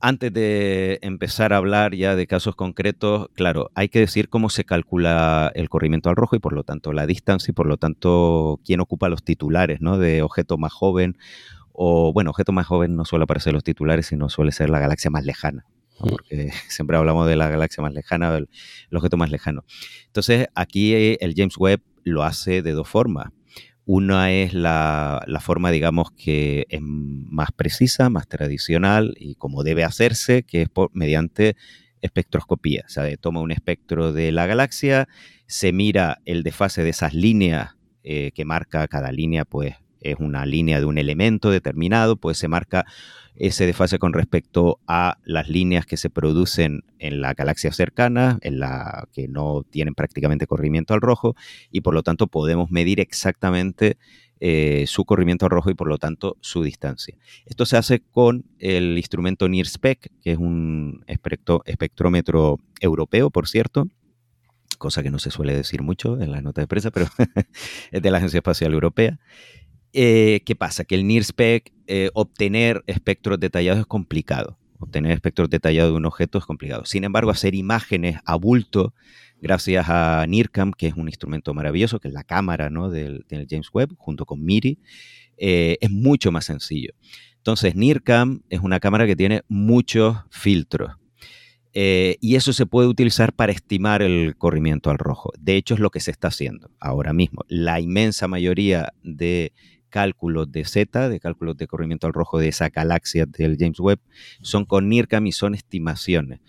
antes de empezar a hablar ya de casos concretos, claro, hay que decir cómo se calcula el corrimiento al rojo y por lo tanto la distancia y por lo tanto quién ocupa los titulares, ¿no? De objeto más joven o, bueno, objeto más joven no suele aparecer los titulares, sino suele ser la galaxia más lejana. Mm. Porque <laughs> siempre hablamos de la galaxia más lejana, del objeto más lejano. Entonces, aquí el James Webb lo hace de dos formas. Una es la, forma, digamos, que es más precisa, más tradicional y como debe hacerse, que es mediante espectroscopía. O sea, toma un espectro de la galaxia, se mira el desfase de esas líneas eh, que marca cada línea, pues es una línea de un elemento determinado, pues se marca ese desfase con respecto a las líneas que se producen en la galaxia cercana, en la que no tienen prácticamente corrimiento al rojo, y por lo tanto podemos medir exactamente eh, su corrimiento al rojo y por lo tanto su distancia. Esto se hace con el instrumento NIRSPEC, que es un espectrómetro europeo, por cierto, cosa que no se suele decir mucho en la nota de prensa, pero <laughs> es de la Agencia Espacial Europea. Eh, ¿Qué pasa? Que el NIRSPEC, eh, obtener espectros detallados es complicado. Obtener espectros detallados de un objeto es complicado. Sin embargo, hacer imágenes a bulto, gracias a NIRCAM, que es un instrumento maravilloso, que es la cámara ¿no? del, James Webb, junto con MIRI, eh, es mucho más sencillo. Entonces, NIRCAM es una cámara que tiene muchos filtros. y eso se puede utilizar para estimar el corrimiento al rojo. De hecho, es lo que se está haciendo ahora mismo. La inmensa mayoría de cálculos de Z, de cálculos de corrimiento al rojo de esa galaxia del James Webb, son con NIRCAM y son estimaciones.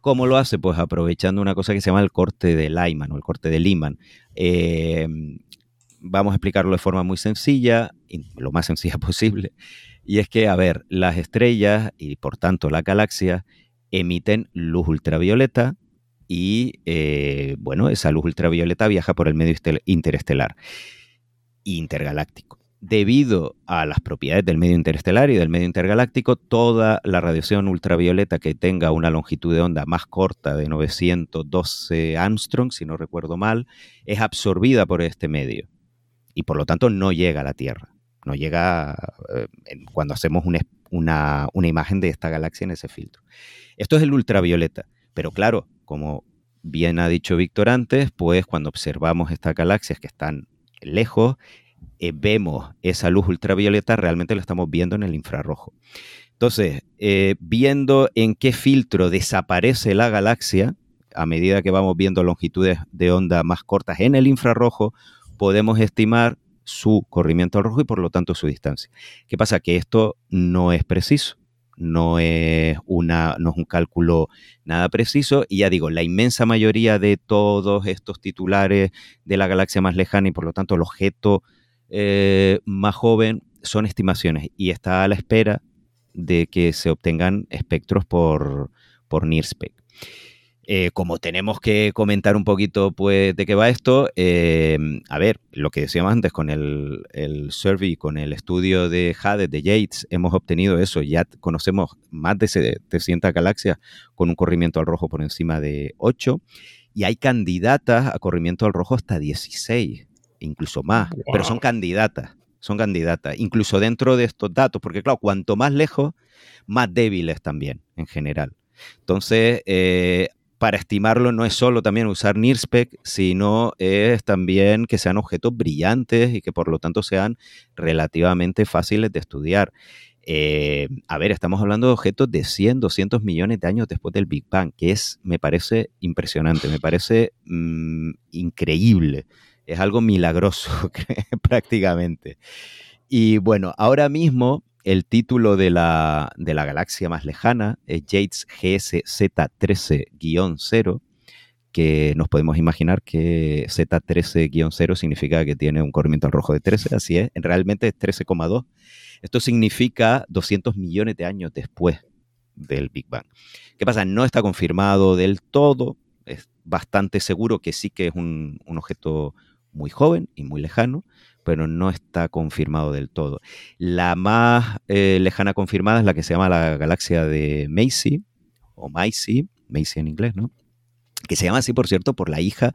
¿Cómo lo hace? Pues aprovechando una cosa que se llama el corte de Lyman o el corte de Lyman. Eh, vamos a explicarlo de forma muy sencilla, lo más sencilla <laughs> posible. Y es que, a ver, las estrellas y por tanto la galaxia emiten luz ultravioleta y, eh, bueno, esa luz ultravioleta viaja por el medio interestelar intergaláctico. Debido a las propiedades del medio interestelar y del medio intergaláctico, toda la radiación ultravioleta que tenga una longitud de onda más corta de 912 Armstrong, si no recuerdo mal, es absorbida por este medio y por lo tanto no llega a la Tierra. No llega eh, cuando hacemos una, una, una imagen de esta galaxia en ese filtro. Esto es el ultravioleta, pero claro, como bien ha dicho Víctor antes, pues cuando observamos estas galaxias que están lejos, eh, vemos esa luz ultravioleta, realmente la estamos viendo en el infrarrojo. Entonces, eh, viendo en qué filtro desaparece la galaxia, a medida que vamos viendo longitudes de onda más cortas en el infrarrojo, podemos estimar su corrimiento al rojo y por lo tanto su distancia. ¿Qué pasa? Que esto no es preciso, no es, una, no es un cálculo nada preciso y ya digo, la inmensa mayoría de todos estos titulares de la galaxia más lejana y por lo tanto el objeto eh, más joven son estimaciones y está a la espera de que se obtengan espectros por, por NIRSPEC. Eh, como tenemos que comentar un poquito pues, de qué va esto, eh, a ver, lo que decíamos antes con el, el, survey, con el estudio de Hades, de Yates, hemos obtenido eso, ya conocemos más de 700 galaxias con un corrimiento al rojo por encima de 8 y hay candidatas a corrimiento al rojo hasta 16 incluso más, pero son candidatas, son candidatas, incluso dentro de estos datos, porque claro, cuanto más lejos, más débiles también en general. Entonces, eh, para estimarlo no es solo también usar NIRSPEC, sino es también que sean objetos brillantes y que por lo tanto sean relativamente fáciles de estudiar. Eh, a ver, estamos hablando de objetos de 100, 200 millones de años después del Big Bang, que es, me parece impresionante, me parece mm, increíble es algo milagroso <laughs> prácticamente. Y bueno, ahora mismo el título de la, de la galaxia más lejana es Yates GSZ13-0, que nos podemos imaginar que Z13-0 significa que tiene un corrimiento rojo de 13, así es, realmente es 13,2. Esto significa 200 millones de años después del Big Bang. ¿Qué pasa? No está confirmado del todo, es bastante seguro que sí que es un, un objeto muy joven y muy lejano, pero no está confirmado del todo. La más eh, lejana confirmada es la que se llama la galaxia de Macy, o Macy, Macy en inglés, ¿no? Que se llama así, por cierto, por la hija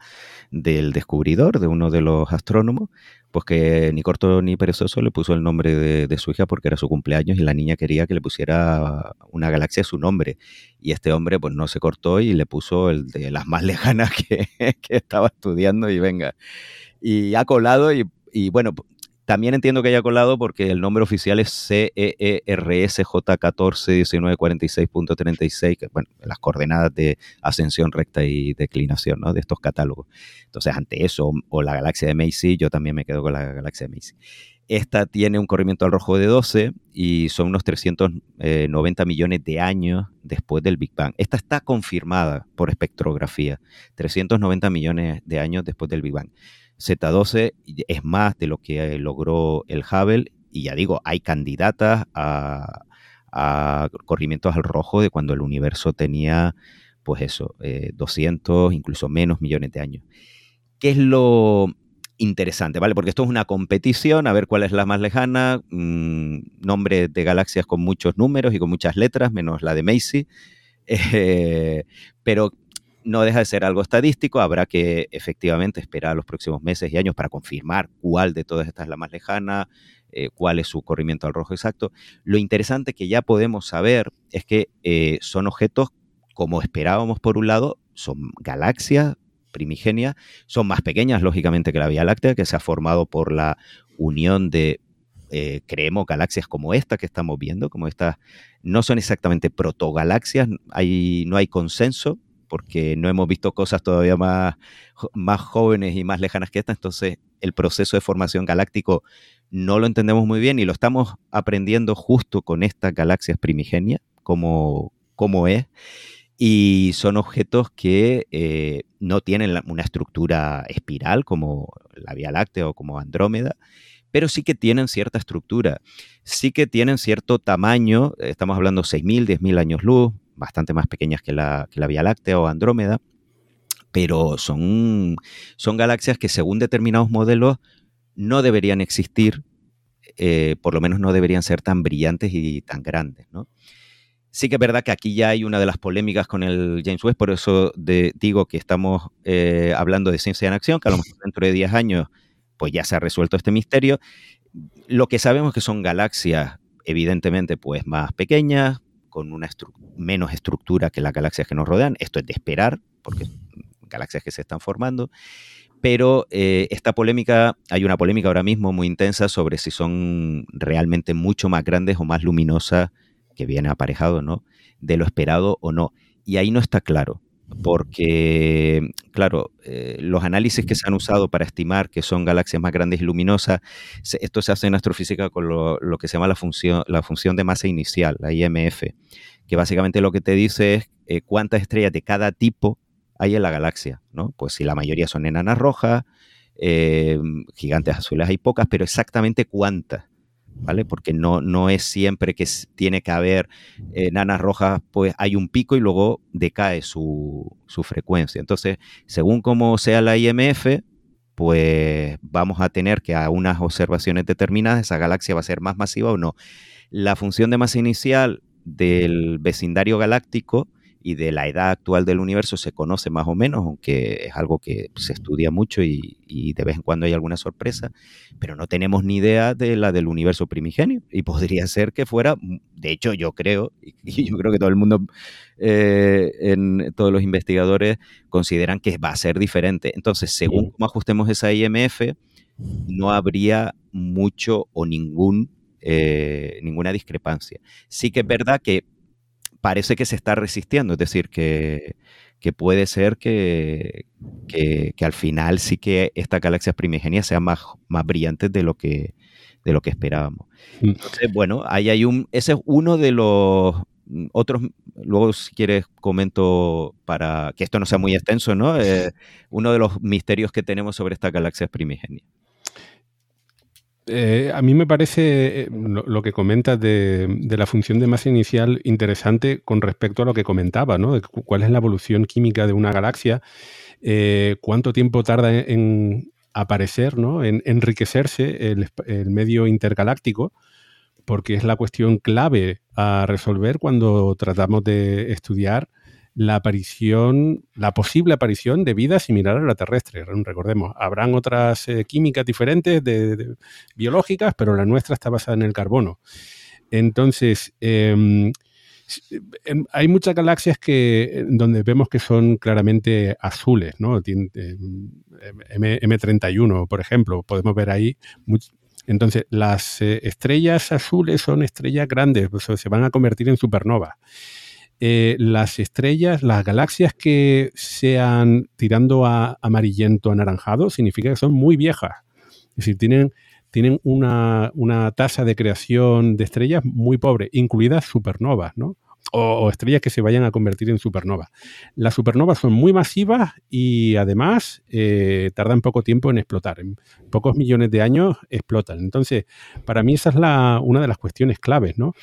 del descubridor, de uno de los astrónomos, pues que ni corto ni perezoso le puso el nombre de, su hija porque era su cumpleaños y la niña quería que le pusiera una galaxia a su nombre. Y este hombre pues no se cortó y le puso el de las más <laughs> lejanas que, que estaba estudiando y venga y ha colado y, bueno, también entiendo que haya colado porque el nombre oficial es CEERSJ141946.36, que bueno, las coordenadas de ascensión recta y declinación ¿no? de estos catálogos. Entonces, ante eso, o la galaxia de Macy, yo también me quedo con la galaxia de Macy. Esta tiene un corrimiento al rojo de 12 y son unos 390 millones de años después del Big Bang. Esta está confirmada por espectrografía, 390 millones de años después del Big Bang. Z12 es más de lo que logró el Hubble y ya digo, hay candidatas a, corrimientos al rojo de cuando el universo tenía, pues eso, 200, eh, incluso menos millones de años. ¿Qué es lo interesante, ¿vale? Porque esto es una competición, a ver cuál es la más lejana, mm, nombre de galaxias con muchos números y con muchas letras, menos la de Macy. <laughs> Eh, pero no deja de ser algo estadístico, habrá que efectivamente esperar los próximos meses y años para confirmar cuál de todas estas es la más lejana, eh, cuál es su corrimiento al rojo exacto. Lo interesante que ya podemos saber es que eh, son objetos, como esperábamos por un lado, son galaxias primigenias, son más pequeñas lógicamente que la Vía Láctea, que se ha formado por la unión de eh, creemos galaxias como esta que estamos viendo, como estas, no son exactamente protogalaxias, hay, no hay consenso porque no hemos visto cosas todavía más, más jóvenes y más lejanas que esta, entonces el proceso de formación galáctico no lo entendemos muy bien y lo estamos aprendiendo justo con estas galaxias primigenias, como, como es, y son objetos que eh, no tienen una estructura espiral como la Vía Láctea o como Andrómeda, pero sí que tienen cierta estructura, sí que tienen cierto tamaño, estamos hablando 6.000, 10.000 años luz, bastante más pequeñas que la, que la Vía Láctea o Andrómeda, pero son, son galaxias que según determinados modelos no deberían existir eh, por lo menos no deberían ser tan brillantes y tan grandes, ¿no? Sí que es verdad que aquí ya hay una de las polémicas con el James Webb, por eso digo que estamos eh, hablando de ciencia en acción, que a lo mejor dentro de 10 años pues ya se ha resuelto este misterio. Lo que sabemos que son galaxias evidentemente pues más pequeñas, con una menos estructura que las galaxias que nos rodean. Esto es de esperar, porque galaxias que se están formando. Pero eh, esta polémica, hay una polémica ahora mismo muy intensa sobre si son realmente mucho más grandes o más luminosas, que viene aparejado, ¿no? De lo esperado o no. Y ahí no está claro porque, claro, eh, los análisis que se han usado para estimar que son galaxias más grandes y luminosas, esto se hace en astrofísica con lo, que se llama la función, la función de masa inicial, la IMF, que básicamente lo que te dice es eh, cuántas estrellas de cada tipo hay en la galaxia, ¿no? Pues si la mayoría son enanas rojas, eh, gigantes azules hay pocas, pero exactamente cuántas. ¿Vale? Porque no, no es siempre que tiene que haber eh, nanas rojas, pues hay un pico y luego decae su, frecuencia. Entonces, según como sea la IMF, pues vamos a tener que a unas observaciones determinadas esa galaxia va a ser más masiva o no. La función de masa inicial del vecindario galáctico y de la edad actual del universo se conoce más o menos, aunque es algo que se estudia mucho y, de vez en cuando hay alguna sorpresa, pero no tenemos ni idea de la del universo primigenio. Y podría <laughs> ser que fuera, de hecho yo creo, <laughs> y yo creo que todo el mundo, eh, en, todos los investigadores consideran que va a ser diferente. Entonces, según cómo ajustemos esa IMF, no habría mucho o ningún, eh, ninguna discrepancia. Sí que es verdad que parece que se está resistiendo, es decir, que, puede ser que, que, al final sí que estas galaxias primigenias sean más, más brillantes de lo que, de lo que esperábamos. Mm. Entonces, bueno, ahí hay un, ese es uno de los otros, luego si quieres comento para que esto no sea muy extenso, ¿no? Eh, uno de los misterios que tenemos sobre estas galaxias primigenias. Eh, a mí me parece eh, lo, que comentas de, la función de masa inicial interesante con respecto a lo que comentaba, ¿no? cuál es la evolución química de una galaxia, eh, cuánto tiempo tarda en, aparecer, ¿no? en enriquecerse el, medio intergaláctico, porque es la cuestión clave a resolver cuando tratamos de estudiar la aparición, la posible aparición de vida similar a la terrestre. Recordemos, habrán otras eh, químicas diferentes, de, biológicas, pero la nuestra está basada en el carbono. Entonces, em, em, hay muchas galaxias que donde vemos que son claramente azules, ¿no? M, 31 por ejemplo, podemos ver ahí. entonces, las eh, estrellas azules son estrellas grandes, se van a convertir en supernovas. Eh, las estrellas, las galaxias que sean tirando a amarillento, anaranjado, significa que son muy viejas. Es decir, tienen, tienen una, una tasa de creación de estrellas muy pobre, incluidas supernovas, ¿no? O, estrellas que se vayan a convertir en supernovas. Las supernovas son muy masivas y además eh, tardan poco tiempo en explotar. En pocos millones de años explotan. Entonces, para mí esa es una de las cuestiones claves, ¿no?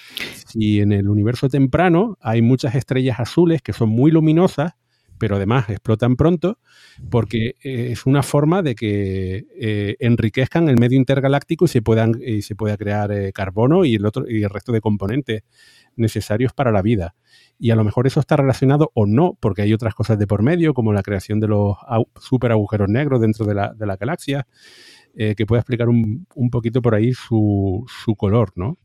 Si en el universo temprano hay muchas estrellas azules que son muy luminosas, pero además explotan pronto, porque eh, es una forma de que eh, enriquezcan el medio intergaláctico y se, puedan, y se pueda crear carbono y el, otro, y el resto de componentes necesarios para la vida. Y a lo mejor eso está relacionado o no, porque hay otras cosas de por medio, como la creación de los super agujeros negros dentro de la, de la galaxia, eh, que puede explicar un, un, poquito por ahí su, su color, ¿no?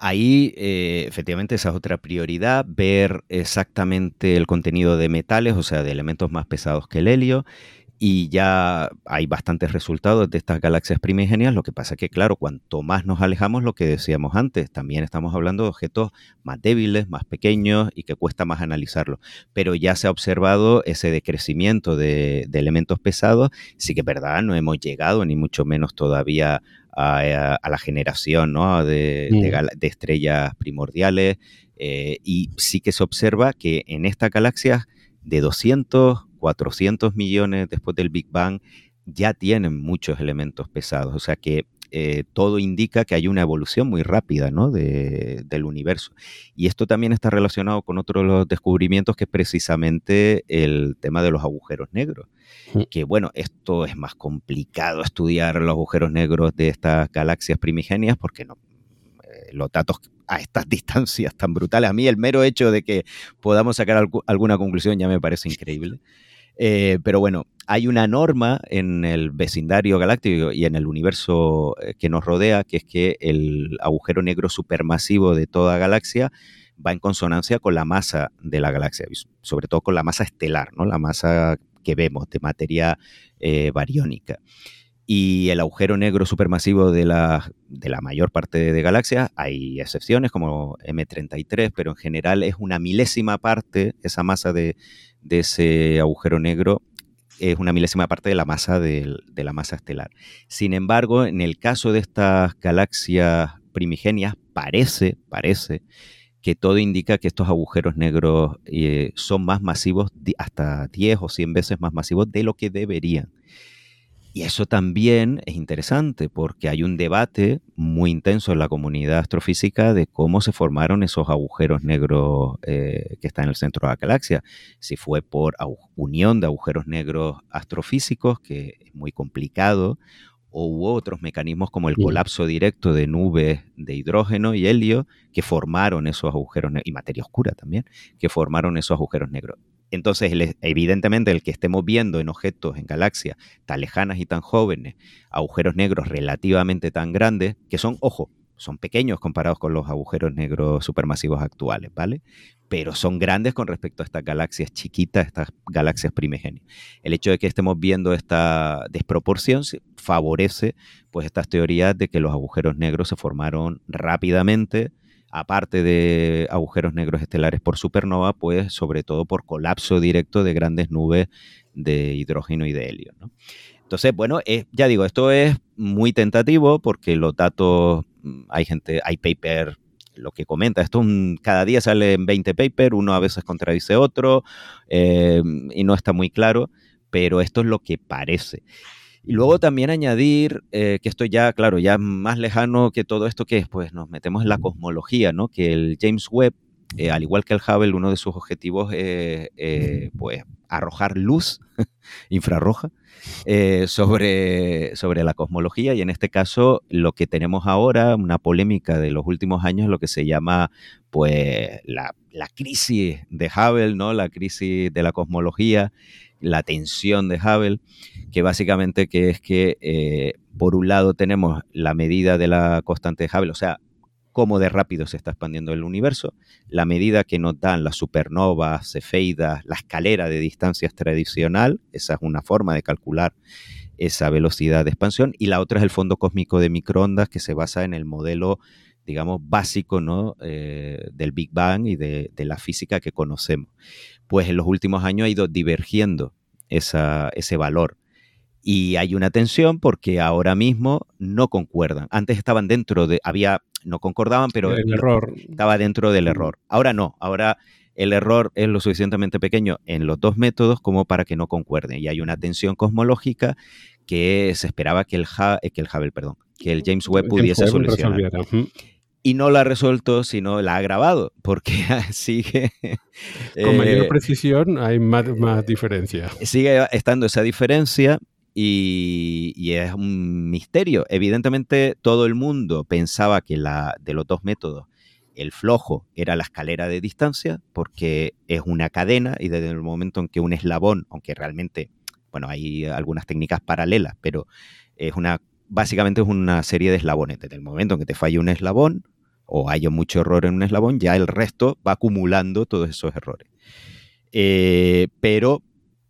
Ahí, eh, efectivamente, esa es otra prioridad, ver exactamente el contenido de metales, o sea, de elementos más pesados que el helio, y ya hay bastantes resultados de estas galaxias primigenias. Lo que pasa es que, claro, cuanto más nos alejamos, lo que decíamos antes, también estamos hablando de objetos más débiles, más pequeños y que cuesta más analizarlo. Pero ya se ha observado ese decrecimiento de, elementos pesados. Sí que es verdad, no hemos llegado, ni mucho menos todavía a, la generación ¿no? de, mm. estrellas primordiales. Eh, y sí que se observa que en estas galaxias de 200 400 millones después del Big Bang, ya tienen muchos elementos pesados. O sea que eh, todo indica que hay una evolución muy rápida ¿no? del universo. Y esto también está relacionado con otro de los descubrimientos que es precisamente el tema de los agujeros negros. Mm. Que bueno, esto es más complicado estudiar los agujeros negros de estas galaxias primigenias porque no, eh, los datos a estas <laughs> distancias tan brutales, a mí el mero hecho de que podamos sacar alguna conclusión ya me parece increíble. Eh, pero bueno, hay una norma en el vecindario galáctico y en el universo eh, que nos rodea, que es que el agujero negro supermasivo de toda galaxia va en consonancia con la masa de la galaxia, sobre todo con la masa estelar, ¿no? la masa que vemos de materia eh, bariónica. Y el agujero negro supermasivo de la, de la mayor parte de galaxias, hay excepciones como M33, pero en general es una milésima parte, esa masa de, de ese agujero negro es una milésima parte de la masa de, la masa estelar. Sin embargo, en el caso de estas galaxias primigenias, parece, parece que todo indica que estos agujeros negros eh, son más masivos, hasta 10 o 100 veces más masivos de lo que deberían. Y eso también es interesante porque hay un debate muy intenso en la comunidad astrofísica de cómo se formaron esos agujeros negros eh, que están en el centro de la galaxia. Si fue por unión de agujeros negros astrofísicos, que es muy complicado, o hubo otros mecanismos como el colapso directo de nubes de hidrógeno y helio que formaron esos agujeros negros, y materia oscura también, que formaron esos agujeros negros. Entonces, evidentemente, el que estemos viendo en objetos, en galaxias tan lejanas y tan jóvenes, agujeros negros relativamente tan grandes, que son, ojo, son pequeños comparados con los agujeros negros supermasivos actuales, ¿vale? Pero son grandes con respecto a estas galaxias chiquitas, estas galaxias primigenias. El hecho de que estemos viendo esta desproporción favorece pues estas teorías de que los agujeros negros se formaron rápidamente, aparte de agujeros negros estelares por supernova, pues sobre todo por colapso directo de grandes nubes de hidrógeno y de helio. Entonces, bueno, ya digo, esto es muy tentativo porque los datos, mm, hay gente, hay paper lo que comenta. Esto cada día salen 20 papers, uno a veces contradice otro eh, y no está muy claro, pero esto es lo que parece. Y luego también añadir eh, que esto ya, claro, ya más lejano que todo esto que es, pues nos metemos en la cosmología, ¿no? Que el James Webb, eh, al igual que el Hubble, uno de sus objetivos es, eh, pues, arrojar luz <laughs> infrarroja sobre, sobre la cosmología y en este caso lo que tenemos ahora, una polémica de los últimos años, lo que se llama pues la, la crisis de Hubble, ¿no? La crisis de la cosmología la tensión de Hubble, que básicamente que es que eh, por un lado tenemos la medida de la constante de Hubble, o sea, cómo de rápido se está expandiendo el universo, la medida que nos dan las supernovas, cefeidas, la escalera de distancias tradicional, esa es una forma de calcular esa velocidad de expansión, y la otra es el fondo cósmico de microondas que se basa en el modelo digamos, básico ¿no? Eh, del Big Bang y de, la física que conocemos. Pues en los últimos años ha ido divergiendo ese valor. Y hay una tensión porque ahora mismo no concuerdan. Antes estaban dentro de, había, no concordaban, pero el error. estaba dentro del error. Ahora no, ahora el error es lo suficientemente pequeño en los dos métodos como para que no concuerden. Y hay una tensión cosmológica que se esperaba que el, que el Hubble, perdón, que el James Webb pudiese solucionar y no la ha resuelto, sino la ha grabado, porque <laughs> sigue... Con mayor eh, precisión hay más, más, diferencia. Sigue estando esa diferencia y, es un misterio. Evidentemente todo el mundo pensaba que la, de los dos métodos el flojo era la escalera de distancia, porque es una cadena y desde el momento en que un eslabón, aunque realmente, bueno, hay algunas técnicas paralelas, pero es una básicamente es una serie de eslabones. Desde el momento en que te falla un eslabón o haya mucho error en un eslabón, ya el resto va acumulando todos esos errores. Eh, pero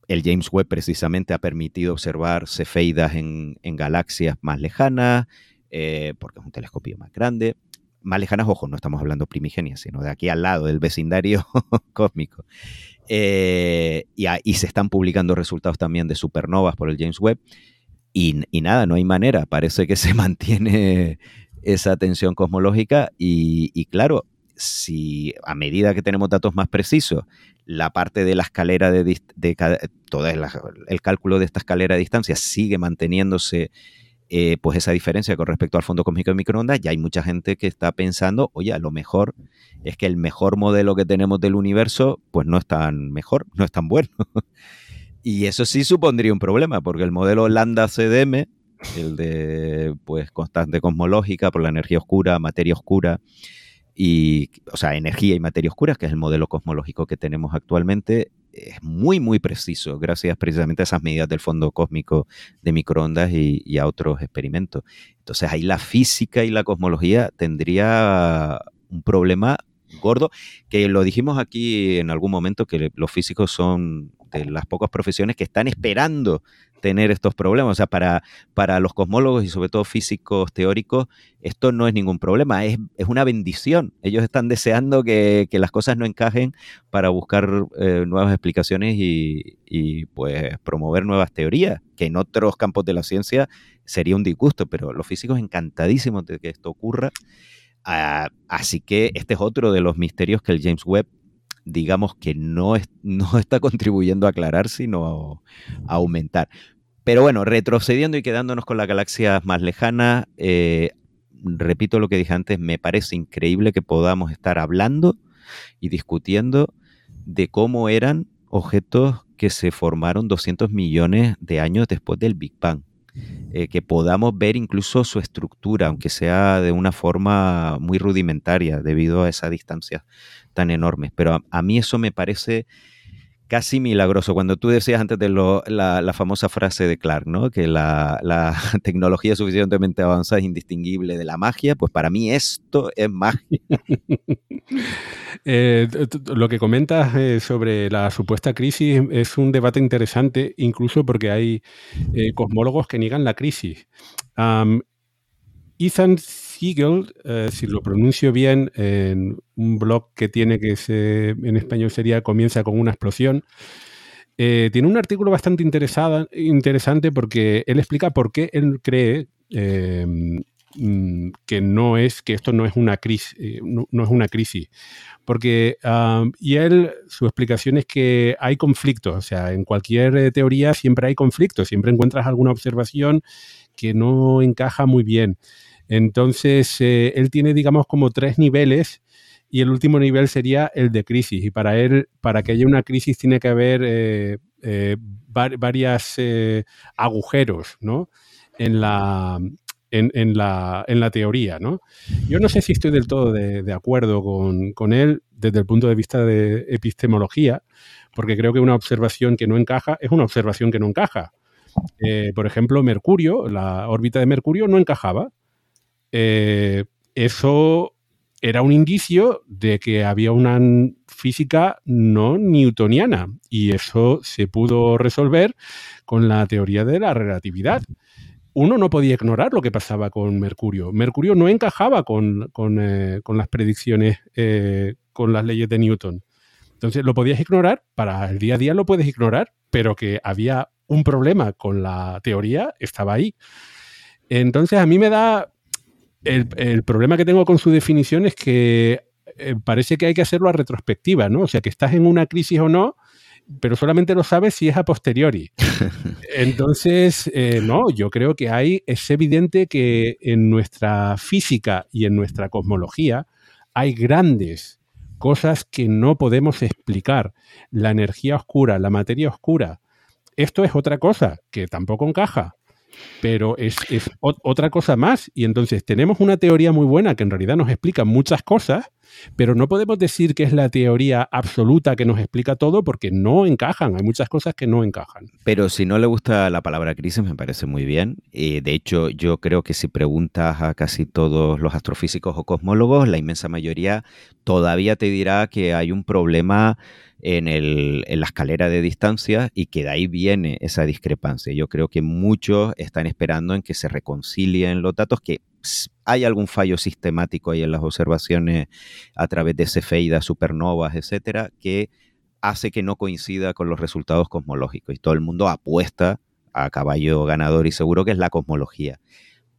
el James Webb precisamente ha permitido observar cefeidas en, galaxias más lejanas, eh, porque es un telescopio más grande. Más lejanas, ojo, no estamos hablando primigenias, sino de aquí al lado, del vecindario <laughs> cósmico. Eh, y, y, se están publicando resultados también de supernovas por el James Webb. Y, nada, no hay manera, parece que se <laughs> mantiene esa tensión cosmológica y, claro, si a medida que tenemos datos más precisos, la parte de la escalera de, todo el cálculo de esta escalera de distancia sigue manteniéndose eh, pues esa diferencia con respecto al fondo cósmico de microondas, ya hay mucha gente que está pensando, oye, lo mejor es que el mejor modelo que tenemos del universo, pues no es tan mejor, no es tan bueno. <laughs> y eso sí supondría un problema, porque el modelo lambda CDM, el de pues constante cosmológica por la energía oscura, materia oscura, y, o sea, energía y materia oscura, que es el modelo cosmológico que tenemos actualmente, es muy, muy preciso, gracias precisamente a esas medidas del fondo cósmico de microondas y, a otros experimentos. Entonces ahí la física y la cosmología tendría un problema gordo, que lo dijimos aquí en algún momento, que los físicos son las pocas profesiones que están esperando tener estos problemas. O sea, para, para los cosmólogos y sobre todo físicos teóricos, esto no es ningún problema, es, una bendición. Ellos están deseando que, las cosas no encajen para buscar eh, nuevas explicaciones y, pues promover nuevas teorías, que en otros campos de la ciencia sería un disgusto, pero los físicos encantadísimos de que esto ocurra. Ah, así que este es otro de los misterios que el James Webb digamos que no, <laughs> no está contribuyendo a aclarar, sino a, aumentar. Pero bueno, retrocediendo y quedándonos con la galaxia más lejana, eh, repito lo que dije antes, me parece increíble que podamos estar hablando y discutiendo de cómo eran objetos que se formaron 200 millones de años después del Big Bang. Eh, que podamos ver incluso su estructura, aunque sea de una forma muy rudimentaria debido a esa distancia tan enormes. Pero a, mí eso me parece casi milagroso. Cuando tú decías antes de la, famosa frase de Clark, ¿no? que la, <laughs> tecnología suficientemente avanzada es indistinguible de la magia, pues para mí esto es magia. <laughs> Eh, lo que comentas eh, sobre la supuesta crisis es un debate interesante, incluso porque hay eh, cosmólogos que niegan la crisis. Ethan Siegel, eh, si lo pronuncio bien, en un blog que tiene que en español sería Comienza con una explosión, eh, tiene un artículo bastante interesante porque él explica por qué él cree em, que no es que esto no es una crisis, eh, no, es una crisis, porque y él su explicación es que hay conflictos, o sea, en cualquier teoría siempre hay conflictos, siempre encuentras alguna observación que no encaja muy bien. Entonces, eh, él tiene, digamos, como tres niveles y el último nivel sería el de crisis. Y para él, para que haya una crisis, tiene que haber eh, eh, varios agujeros, ¿no? En la, en, la, en, la, teoría, ¿no? Yo no sé si estoy del todo de, acuerdo con, con, él desde el punto de vista de epistemología, porque creo que una observación que no encaja es una observación que no encaja. por ejemplo, Mercurio, la órbita de Mercurio no encajaba. Eh, eso era un indicio de que había una física no newtoniana y eso se pudo resolver con la teoría de la relatividad. Uno no podía ignorar lo que pasaba con Mercurio. Mercurio no encajaba con, eh, las predicciones, eh, con las leyes de Newton. Entonces lo podías ignorar, para el día a día lo puedes ignorar, pero que había un problema con la teoría estaba ahí. Entonces a mí me da el, problema que tengo con su definición es que eh, parece que hay que hacerlo a retrospectiva, ¿no? O sea, que estás en una crisis o no, pero solamente lo sabes si es a posteriori. <laughs> Entonces, eh, no, yo creo que hay, es evidente que en nuestra física y en nuestra cosmología hay grandes cosas que no podemos explicar. La energía oscura, la materia oscura. Esto es otra cosa que tampoco encaja pero es, otra cosa más. Y entonces tenemos una teoría muy buena que en realidad nos explica muchas cosas, pero no podemos decir que es la teoría absoluta que nos explica todo porque no encajan. Hay muchas cosas que no encajan. Pero si no le gusta la palabra crisis, me parece muy bien. Eh, de hecho, yo creo que si preguntas a casi todos los astrofísicos o cosmólogos, la inmensa mayoría todavía te dirá que hay un problema en, en la escalera de distancia y que de ahí viene esa discrepancia. Yo creo que muchos están esperando en que se reconcilien los datos, que hay algún fallo sistemático ahí en las observaciones a través de cefeidas, supernovas, etcétera, que hace que no coincida con los resultados cosmológicos. Y todo el mundo apuesta a caballo ganador y seguro que es la cosmología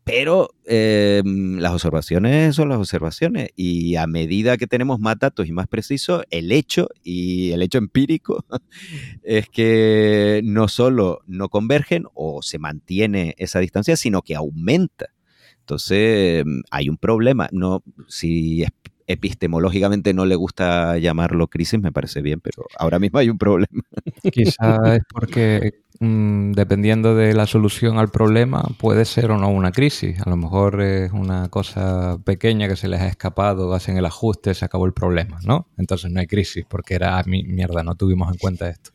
pero eh, las observaciones son las observaciones y a medida que tenemos más datos y más precisos, el hecho y el hecho empírico <laughs> es que no solo no convergen o se mantiene esa distancia, sino que aumenta. Entonces hay un problema. No, si epistemológicamente no le gusta llamarlo crisis, me parece bien, pero ahora mismo hay un problema. <laughs> Quizás es porque Mm, dependiendo de la solución al problema, puede ser o no una crisis. A lo mejor es una cosa pequeña que se les ha escapado, hacen el ajuste, se acabó el problema, ¿no? Entonces no hay crisis, porque era ah, mi mierda, no tuvimos en cuenta esto.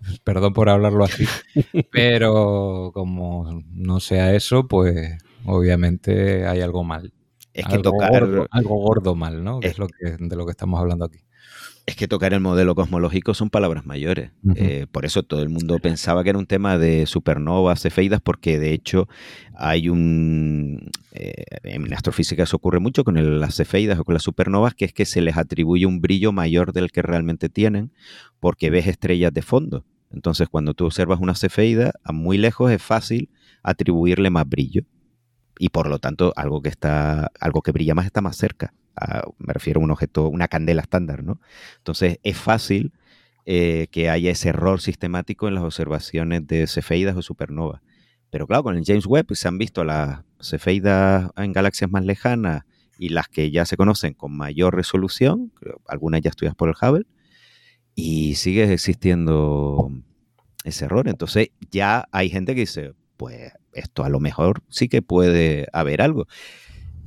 <laughs> Perdón por hablarlo así, <laughs> pero como no sea eso, pues obviamente hay algo mal. Es que tocar algo gordo mal, ¿no? es lo que, de lo que estamos hablando aquí. Es que tocar el modelo cosmológico son palabras mayores. Eh, por eso todo el mundo pensaba que era un tema de supernovas, cefeidas, porque de hecho hay un... Eh, en astrofísica eso ocurre mucho con las cefeidas o con las supernovas, que es que se les atribuye un brillo mayor del que realmente tienen, porque ves estrellas de fondo. Entonces cuando tú observas una cefeida, a muy lejos es fácil atribuirle más brillo. Y por lo tanto, algo que está, algo que brilla más está más cerca me refiero a un objeto, una candela estándar, ¿no? Entonces es fácil eh, que haya ese error sistemático en las observaciones de cefeidas o supernovas. Pero claro, con el James Webb se han visto las cefeidas en galaxias más lejanas y las que ya se conocen con mayor resolución, algunas ya estudiadas por el Hubble, y sigue existiendo ese error. Entonces ya hay gente que dice, pues esto a lo mejor sí que puede haber algo.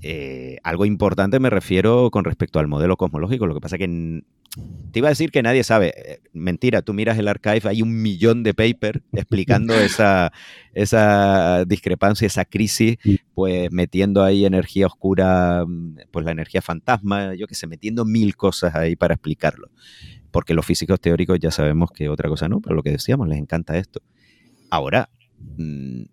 Eh, algo importante me refiero con respecto al modelo cosmológico. Lo que pasa que te iba a decir que nadie sabe. Eh, mentira, tú miras el archive, hay un millón de papers explicando <laughs> esa, esa discrepancia, esa crisis, pues metiendo ahí energía oscura, mm, pues la energía fantasma, yo que sé, metiendo mil cosas ahí para explicarlo. Porque los físicos teóricos ya sabemos que otra cosa no, pero lo que decíamos, les encanta esto. Ahora,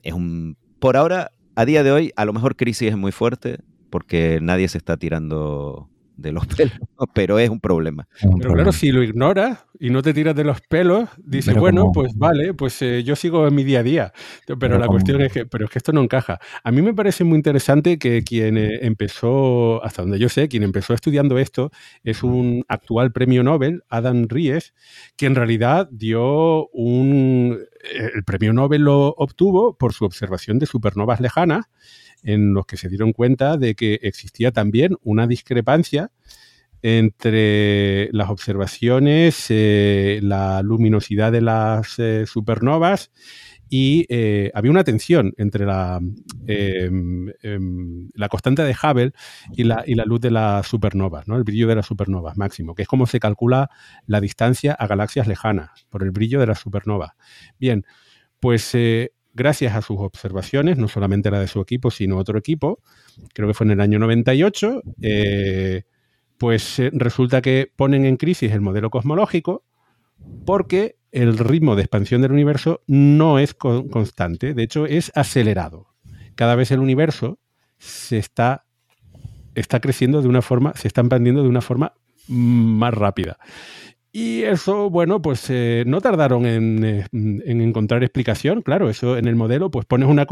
es un. Por ahora, a día de hoy, a lo mejor crisis es muy fuerte, porque nadie se está tirando de los <laughs> pelos, pero es un problema. Pero claro, si lo ignoras y no te tiras de los pelos, dices, bueno, pues vale, pues eh, yo sigo en mi día a día. Pero, la cuestión es que, pero es que esto no encaja. A mí me parece muy interesante que quien eh, empezó, hasta donde yo sé, quien empezó estudiando esto es un actual premio Nobel, Adam Ries, que en realidad dio un... Eh, el premio Nobel lo obtuvo por su observación de supernovas lejanas en los que se dieron cuenta de que existía también una discrepancia entre las observaciones, eh, la luminosidad de las eh, supernovas y eh, había una tensión entre la, em, em, la constante de Hubble y la, y la luz de las supernovas, ¿no? el brillo de las supernovas máximo, que es como se calcula la distancia a galaxias lejanas por el brillo de las supernovas. Bien, pues gracias a sus observaciones, no solamente la de su equipo, sino otro equipo, creo que fue en el año 98, eh, pues eh, resulta que ponen en crisis el modelo cosmológico porque el ritmo de expansión del universo no es constante, de hecho es acelerado. Cada vez el universo se está, está creciendo de una forma, se está expandiendo de una forma más rápida. Y eso, bueno, pues eh, no tardaron eh, en, encontrar explicación. Claro, eso en el modelo, pues pones una,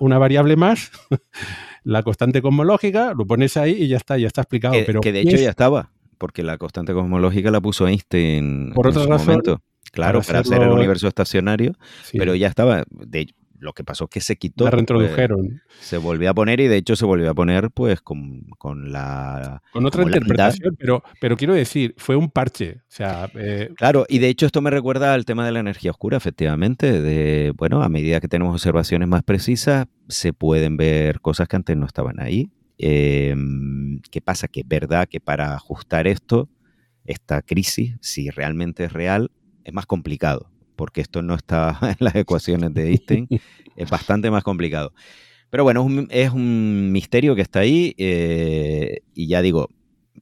una, variable más, <laughs> la constante cosmológica, lo pones ahí y ya está, ya está explicado. Que, pero que de hecho ya estaba, porque la constante cosmológica la puso Einstein Por otra razón, Claro, para, hacer el universo estacionario, pero ya estaba. De, lo que pasó es que se quitó. La reintrodujeron. se volvió a poner y de hecho se volvió a poner pues con, la... Con otra interpretación, pero, pero quiero decir, fue un parche. O sea, eh, Claro, y de hecho esto me recuerda al tema de la energía oscura, efectivamente. De, bueno, a medida que tenemos observaciones más precisas, se pueden ver cosas que antes no estaban ahí. Em, ¿Qué pasa? Que es verdad que para ajustar esto, esta crisis, si realmente es real, es más complicado porque esto no está <laughs> en las ecuaciones de Einstein, es bastante más complicado. Pero bueno, es un, misterio que está ahí eh, y ya digo,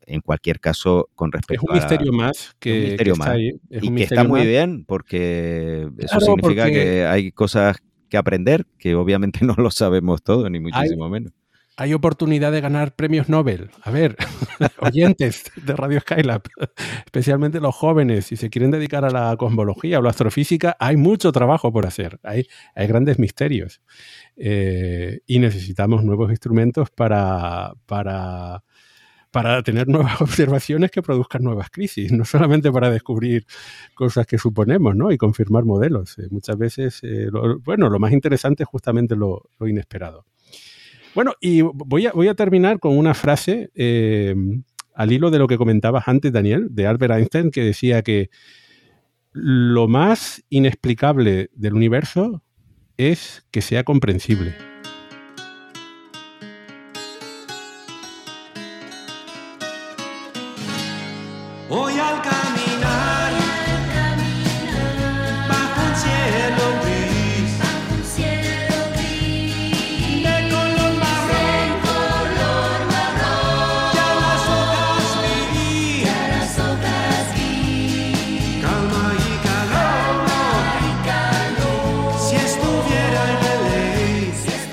en cualquier caso, con respecto a... Es un misterio más que, está ahí. y que está muy bien porque eso significa que hay cosas que aprender que obviamente <laughs> no lo sabemos todo, ni muchísimo menos. Hay oportunidad de ganar premios Nobel. A ver, <laughs> oyentes de Radio Skylab, especialmente los jóvenes, si se quieren dedicar a la cosmología o la astrofísica, hay mucho trabajo por hacer, hay, hay grandes misterios eh, y necesitamos nuevos instrumentos para, para, para tener nuevas <laughs> observaciones que produzcan nuevas crisis, no solamente para descubrir cosas que suponemos ¿no? y confirmar modelos. Eh, muchas veces, eh, bueno, lo más interesante es justamente lo inesperado. Bueno, y voy a, voy a terminar con una frase eh, al hilo de lo que comentabas antes, Daniel, de Albert Einstein, que decía que lo más inexplicable del universo es que sea comprensible.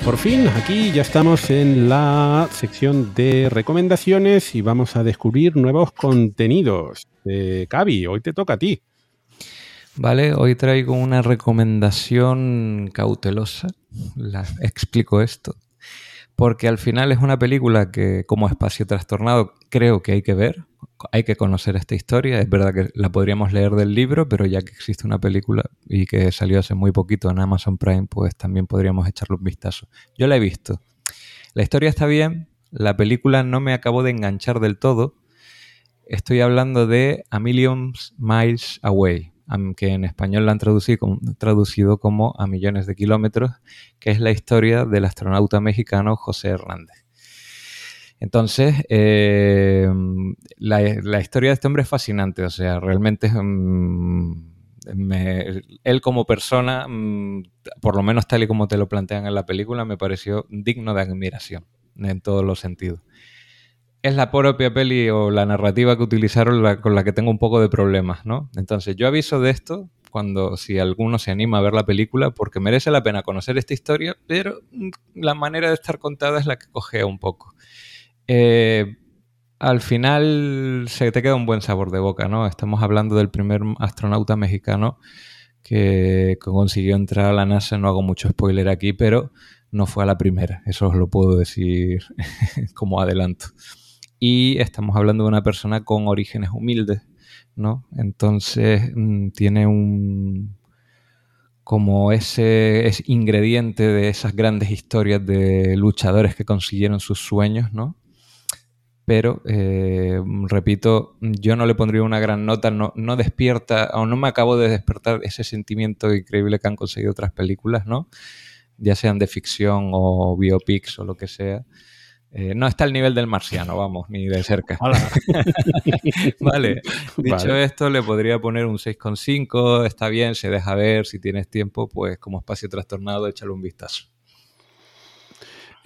Por fin, aquí ya estamos en la sección de recomendaciones y vamos a descubrir nuevos contenidos. Eh, Cavi, hoy te toca a ti. Vale, hoy traigo una recomendación cautelosa. Explico esto. Porque al final es una película que, como espacio trastornado, creo que hay que ver hay que conocer esta historia. Es verdad que la podríamos leer del libro, pero ya que existe una película y que salió hace muy poquito en Amazon Prime, pues también podríamos echarle un vistazo. Yo la he visto. La historia está bien, la película no me acabó de enganchar del todo. Estoy hablando de A Million Miles Away, que en español la han traducido, como A Millones de Kilómetros, que es la historia del astronauta mexicano José Hernández. Entonces, eh, la, historia de este hombre es fascinante, o sea, realmente mm, él como persona, mm, por lo menos tal y como te lo plantean en la película, me pareció digno de admiración en todos los sentidos. Es la propia peli o la narrativa que utilizaron con la que tengo un poco de problemas, ¿no? Entonces, yo aviso de esto cuando si alguno se anima a ver la película porque merece la pena conocer esta historia, pero la manera de estar contada es la que cogea un poco. Eh, al final se te queda un buen sabor de boca, ¿no? Estamos hablando del primer astronauta mexicano que, consiguió entrar a la NASA. No hago mucho spoiler aquí, pero no fue a la primera. Eso os lo puedo decir <laughs> como adelanto. Y estamos hablando de una persona con orígenes humildes, ¿no? Entonces mm, tiene un como ese, ese, ingrediente de esas grandes historias de luchadores que consiguieron sus sueños, ¿no? pero eh, repito, yo no le pondría una gran nota, no, no, despierta, o no me acabo de despertar ese sentimiento increíble que han conseguido otras películas, ¿no? Ya sean de ficción o biopics o lo que sea. Eh, no está al nivel del marciano, vamos, ni de cerca. <laughs> <laughs> vale, dicho esto, le podría poner un 6,5, está bien, se deja ver, si tienes tiempo, pues como espacio trastornado, échale un vistazo.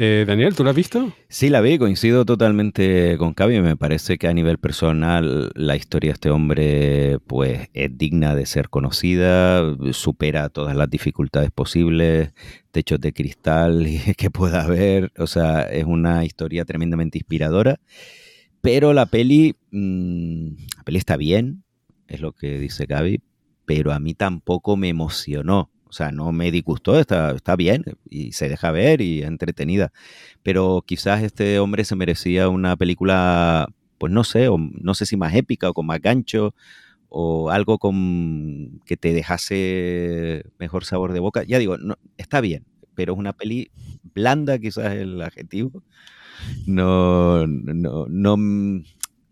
Eh, Daniel, ¿tú la has visto? Sí, la vi, coincido totalmente con Cavi. Me parece que a nivel personal la historia de este hombre pues, es digna de ser conocida, supera todas las dificultades posibles, techos de cristal <laughs> que pueda haber. O sea, es una historia tremendamente inspiradora. Pero la peli, mm, la peli está bien, es lo que dice Gaby, pero a mí tampoco me emocionó. O sea, no me disgustó, está, está bien y se deja ver y entretenida. Pero quizás este hombre se merecía una película, pues no sé, o no sé si más épica o con más gancho o algo con que te dejase mejor sabor de boca. Ya digo, no, está bien, pero es una peli blanda, quizás es el adjetivo. No, no, no,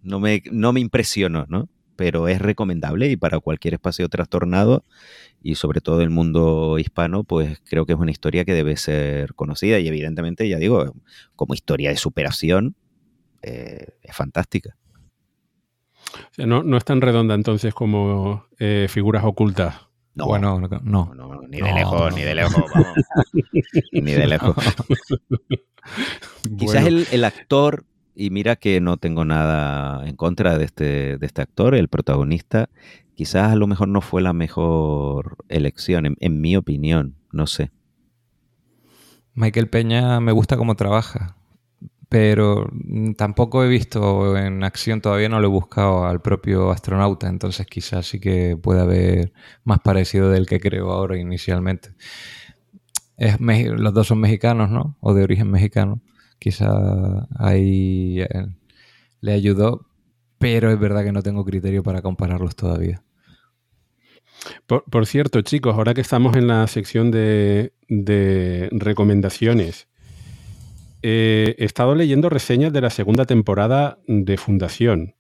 no, me, no me impresionó, ¿no? Pero es recomendable y para cualquier espacio trastornado y sobre todo el mundo hispano, pues creo que es una historia que debe ser conocida y evidentemente, ya digo, como historia de superación, eh, es fantástica. no, no, es tan redonda entonces como eh, figuras ocultas. No, bueno, no. no ni de lejos, ni de lejos, vamos. <laughs> ni de lejos. Quizás el, el, actor, y mira que no tengo nada en contra de este, de este actor, el protagonista, quizás a lo mejor no fue la mejor elección, en, mi opinión, no sé. Michael Peña me gusta cómo trabaja. pero tampoco he visto en acción, todavía no lo he buscado al propio astronauta, entonces quizás sí que puede haber más parecido del que creo ahora inicialmente. Es, los dos son mexicanos, ¿no? O de origen mexicano. Quizá ahí eh, le ayudó, pero es verdad que no tengo criterio para compararlos todavía. Por, cierto, chicos, ahora que estamos en la sección de, recomendaciones, eh, he estado leyendo reseñas de la segunda temporada de Fundación.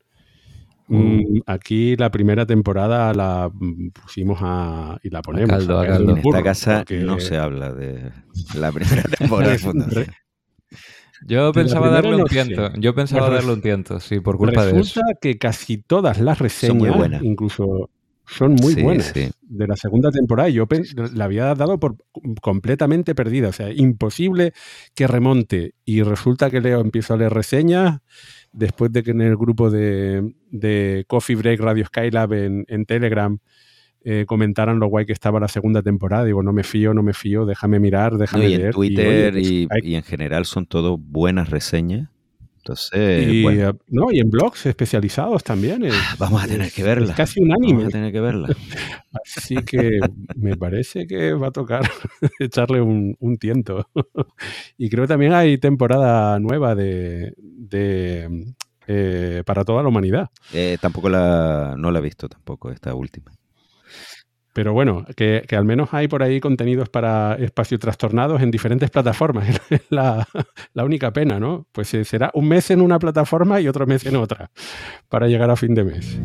Mm, mm. aquí la primera temporada la pusimos a, y la ponemos. En esta casa no se habla de la primera <laughs> temporada de Fundación. Yo pensaba darle un tiento. Yo pensaba darle un tiento, sí, por culpa de eso. Resulta que casi todas las reseñas, incluso son muy buenas de la segunda temporada. Yo la había dado por completamente perdida, o sea, imposible que remonte. Y resulta que leo, empiezo a leer reseñas después de que en el grupo de, Coffee Break Radio Skylab en, en Telegram eh, comentaran lo guay que estaba la segunda temporada. Digo, no me fío, no me fío, déjame mirar, déjame y En Twitter pues, y, en general son todo buenas reseñas. Entonces, y, eh, no, y en blogs especializados también. Ah, vamos a tener que verla. Es casi un anime. Vamos a tener que verla. Así que me parece que va a tocar <laughs> echarle un, tiento. <laughs> y creo que también hay temporada nueva de, eh, para toda la humanidad. Eh, tampoco la, no la he visto tampoco, esta última. Pero bueno, que, al menos hay por ahí contenidos para espacios trastornados en diferentes plataformas. <laughs> Es la, única pena, ¿no? Pues eh, será un mes en una plataforma y otro mes en otra para llegar a fin de mes.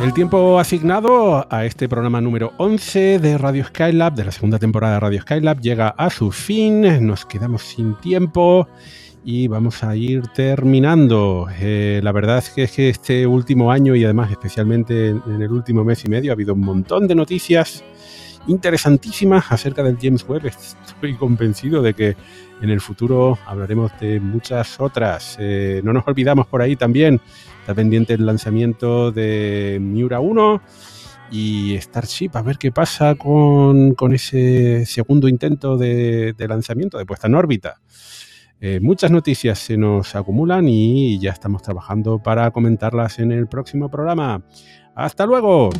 El tiempo asignado a este programa número 11 de Radio Skylab, de la segunda temporada de Radio Skylab, llega a su fin. Nos quedamos sin tiempo y vamos a ir terminando. Eh, la verdad es que, es que este último año y además especialmente en el último mes y medio ha habido un montón de noticias interesantísimas acerca del James Webb. Estoy convencido de que en el futuro hablaremos de muchas otras. Eh, no nos olvidamos por ahí también Está pendiente el lanzamiento de Miura 1 y Starship, a ver qué pasa con, ese segundo intento de, lanzamiento, de puesta en órbita. Eh, muchas noticias se nos acumulan y ya estamos trabajando para comentarlas en el próximo programa. ¡Hasta luego!